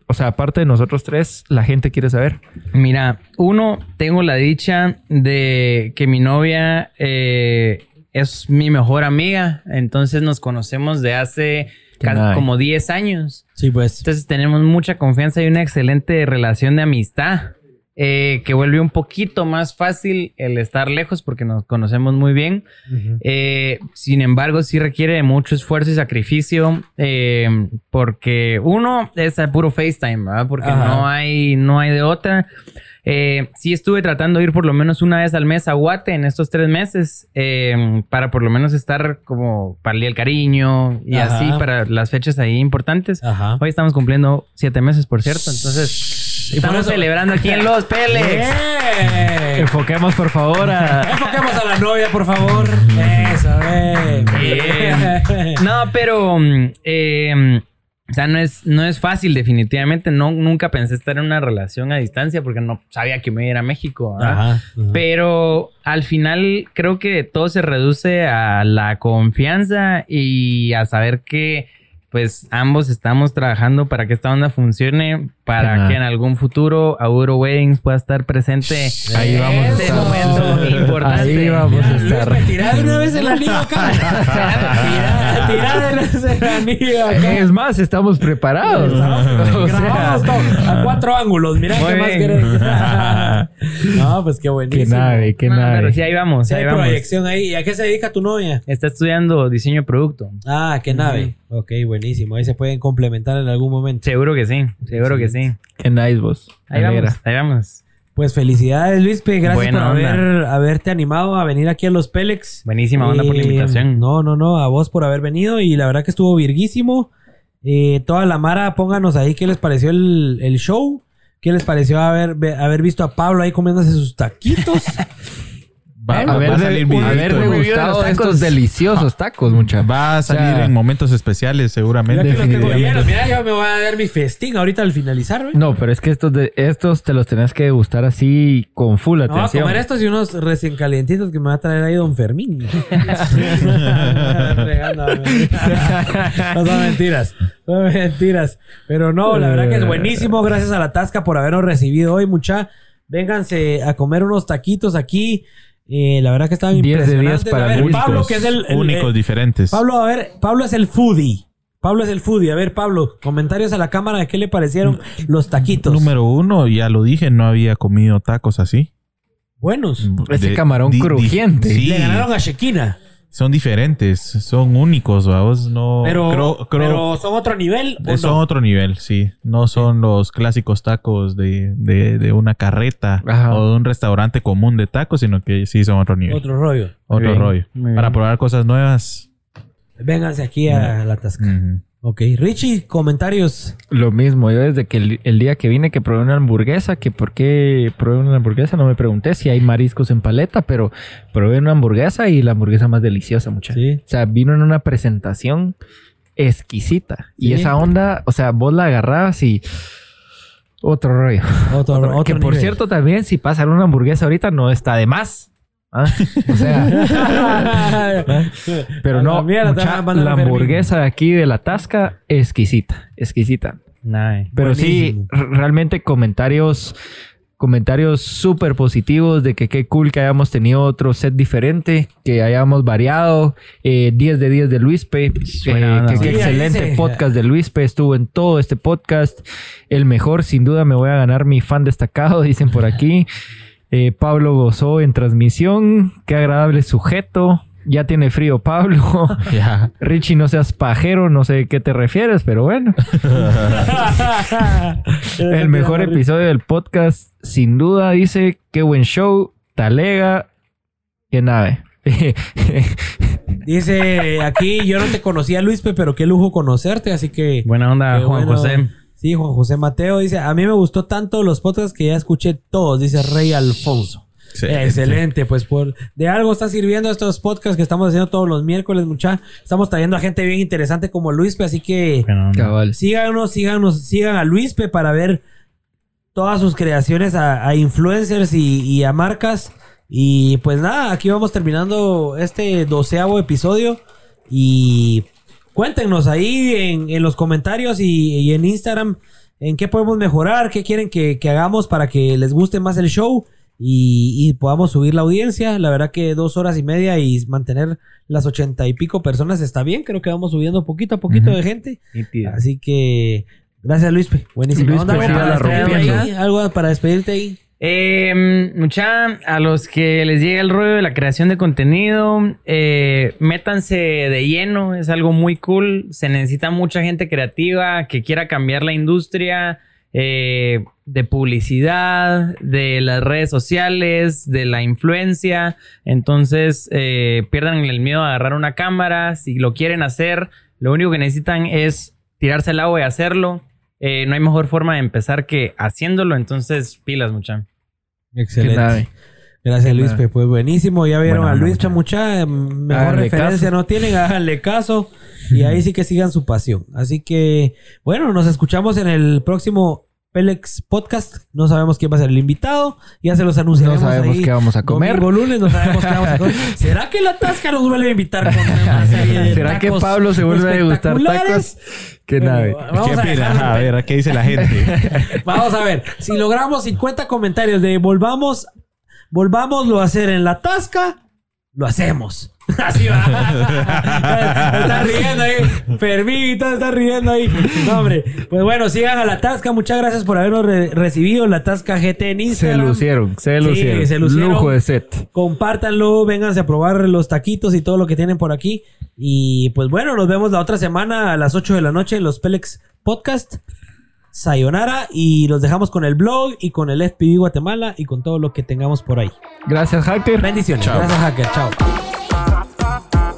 o sea, aparte de nosotros tres, la gente quiere saber. Mira, uno, tengo la dicha de que mi novia eh, es mi mejor amiga, entonces nos conocemos de hace casi nice. como 10 años. Sí, pues. Entonces tenemos mucha confianza y una excelente relación de amistad. Eh, que vuelve un poquito más fácil el estar lejos porque nos conocemos muy bien. Ujú. Eh, sin embargo, sí requiere de mucho esfuerzo y sacrificio eh, porque uno es a puro FaceTime, ¿verdad? Porque Ajá. no hay, no hay de otra. Eh, sí estuve tratando de ir por lo menos una vez al mes a Guate en estos tres meses eh, para por lo menos estar como para el cariño y Ajá. así para las fechas ahí importantes. Ajá. Hoy estamos cumpliendo siete meses, por cierto. Entonces, Y por estamos eso- celebrando aquí en Los Peles. ¡Bien! Enfoquemos, por favor, a... Enfoquemos a la novia, por favor. Eso. Bien. No, pero mm, eh, o sea, no es, no es fácil, definitivamente. No, nunca pensé estar en una relación a distancia porque no sabía que me iba a ir a México. ¿verdad? Ajá. ajá. Pero al final creo que todo se reduce a la confianza y a saber que pues ambos estamos trabajando para que esta onda funcione para Ajá. que en algún futuro Auro Weddings pueda estar presente. Ahí vamos a Este estar. momento importante. Ahí vamos a estar. Luis, de una vez el anillo acá. De una vez el anillo acá. Es más, estamos preparados. O sea, Grabamos todo a cuatro ángulos. Mira Muy qué más querés. no, pues qué buenísimo. qué nave, qué No, nave. pero sí, ahí vamos, Sí, ahí hay vamos. proyección ahí. ¿Y a qué se dedica tu novia? Está estudiando diseño de producto. Ah, qué nave. Ok, buenísimo. Ahí se pueden complementar en algún momento. Seguro que sí, seguro que sí. Qué nice vos. Ahí alegra. vamos, ahí vamos. Pues felicidades, Luispe. Gracias Buena por haber, haberte animado a venir aquí a los Pélex. Buenísima onda por la Eh, invitación. No, no, no. A vos por haber venido. Y la verdad que estuvo virguísimo. Eh, toda la Mara, pónganos ahí qué les pareció el, el show. ¿Qué les pareció haber, haber visto a Pablo ahí comiéndose sus taquitos? Va, A va ver, a salir de, videito. haber degustado estos deliciosos tacos, mucha. Va a salir O sea, en momentos especiales, Mira seguramente. que los tengo definitivamente. llenos. Mira, yo me voy a dar mi festín ahorita al finalizar, güey. No, pero es que estos, de, estos te los tenés que degustar así con full No, voy a atención. comer estos y unos recién calientitos que me va a traer ahí Don Fermín. Regándome. no son mentiras. Son mentiras. Pero no, la verdad que es buenísimo. Gracias a la Tasca por habernos recibido hoy, mucha. Vénganse a comer unos taquitos aquí. Eh, la verdad que estaban 10 de 10 impresionantes. para a ver, únicos, Pablo, que es el, el- únicos, diferentes. Pablo, a ver, Pablo es el foodie. Pablo es el foodie. A ver, Pablo, comentarios a la cámara de qué le parecieron los taquitos. Número uno, ya lo dije, no había comido tacos así. Buenos. Ese camarón crujiente. sí, Le ganaron a Shekina. Son diferentes, son únicos, vamos. No, Pero, creo- creo- pero son otro nivel. ¿o son no? otro nivel, sí. No son los clásicos tacos de, de, de una carreta Ajá. o de un restaurante común de tacos, sino que sí son otro nivel. Otro, Otro rollo. Bien, rollo. Para probar cosas nuevas. Vénganse aquí a la tasca. Ok. Richie, comentarios. Lo mismo, yo desde que el, el día que vine que probé una hamburguesa, que por qué probé una hamburguesa, no me pregunté si hay mariscos en paleta, pero probé una hamburguesa y la hamburguesa más deliciosa, muchachos. Sí. O sea, vino en una presentación exquisita. Y esa onda, o sea, vos la agarrabas y... Otro rollo. Otro, Otro- otro que por nivel. cierto también, si pasan una hamburguesa ahorita, no está de más. ¿Ah? O sea, pero no, la mierda, mucha- la hamburguesa de aquí de la Tasca, exquisita, exquisita. Nice. Pero Buenísimo. sí, realmente comentarios, comentarios súper positivos de que qué cool que hayamos tenido otro set diferente, que hayamos variado. eh, 10 de 10 de Luispe. Eh, que qué Sí, excelente dice. podcast de Luispe. Estuvo en todo este podcast. El mejor, sin duda, me voy a ganar mi fan destacado, dicen por aquí. Eh, Pablo gozó en transmisión. Qué agradable sujeto. Ya tiene frío Pablo. Richie, no seas pajero, no sé a qué te refieres, pero bueno. El mejor episodio del podcast, sin duda, dice, qué buen show, talega, qué nave. Dice aquí, yo no te conocía, Luispe, pero qué lujo conocerte, así que... Buena onda, Juan bueno. José. Sí, Juan José Mateo dice, a mí me gustó tanto los podcasts que ya escuché todos, dice Rey Alfonso. Excelente, pues por de algo está sirviendo estos podcasts que estamos haciendo todos los miércoles, mucha. Estamos trayendo a gente bien interesante como Luispe, así que onda. Cabal. síganos, síganos, sigan a Luispe para ver todas sus creaciones a, a influencers y, y a marcas. Y pues nada, aquí vamos terminando este doceavo episodio. Y cuéntenos ahí en, en los comentarios y, y en Instagram en qué podemos mejorar, qué quieren que, que hagamos para que les guste más el show y, y podamos subir la audiencia. La verdad que dos horas y media y mantener las ochenta y pico personas está bien. Creo que vamos subiendo poquito a poquito de gente. Nítido. Así que gracias Luis. Buenísimo. Luispe, Onda, ¿algo, para ahí? ¿Algo para despedirte ahí? Eh, mucha, a los que les llega el rollo de la creación de contenido, eh, métanse de lleno, es algo muy cool. Se necesita mucha gente creativa que quiera cambiar la industria eh, de publicidad, de las redes sociales, de la influencia. Entonces, eh, pierdan el miedo a agarrar una cámara. Si lo quieren hacer, lo único que necesitan es tirarse al agua y hacerlo. Eh, no hay mejor forma de empezar que haciéndolo, entonces pilas mucha. Excelente. Gracias Luis, pues buenísimo. Ya vieron a Luis mucha. mucha, mejor Háganle referencia caso. no tienen, háganle caso. Y ahí sí que sigan su pasión. Así que, bueno, nos escuchamos en el próximo Pelex Podcast. No sabemos quién va a ser el invitado. Ya se los anunciaremos. No sabemos ahí qué vamos a comer. Domingo, lunes, no sabemos qué vamos a comer. ¿Será que la Tasca nos vuelve a invitar con una serie de ¿Será que Pablo se vuelve a degustar espectaculares? tacos? Qué nave. Vamos ¿Qué a, opina? Ajá, a ver, ¿qué dice la gente? Vamos a ver. Si logramos 50 comentarios de volvamos, volvámoslo a hacer en la tasca, lo hacemos. Así va. está riendo ahí. Fermito está riendo ahí. No, hombre. Pues bueno, sigan a la tasca. Muchas gracias por habernos re- recibido. La tasca GT en Se Instagram. lucieron, se Sí, lucieron. se lucieron. Lujo de set. Compártanlo, vénganse a probar los taquitos y todo lo que tienen por aquí. Y pues bueno, nos vemos la otra semana a las 8 de la noche en los Pelex Podcast. Sayonara y los dejamos con el blog y con el FPV Guatemala y con todo lo que tengamos por ahí. Gracias, hacker. Bendiciones. Gracias, Hacker. Chao. ah, ah.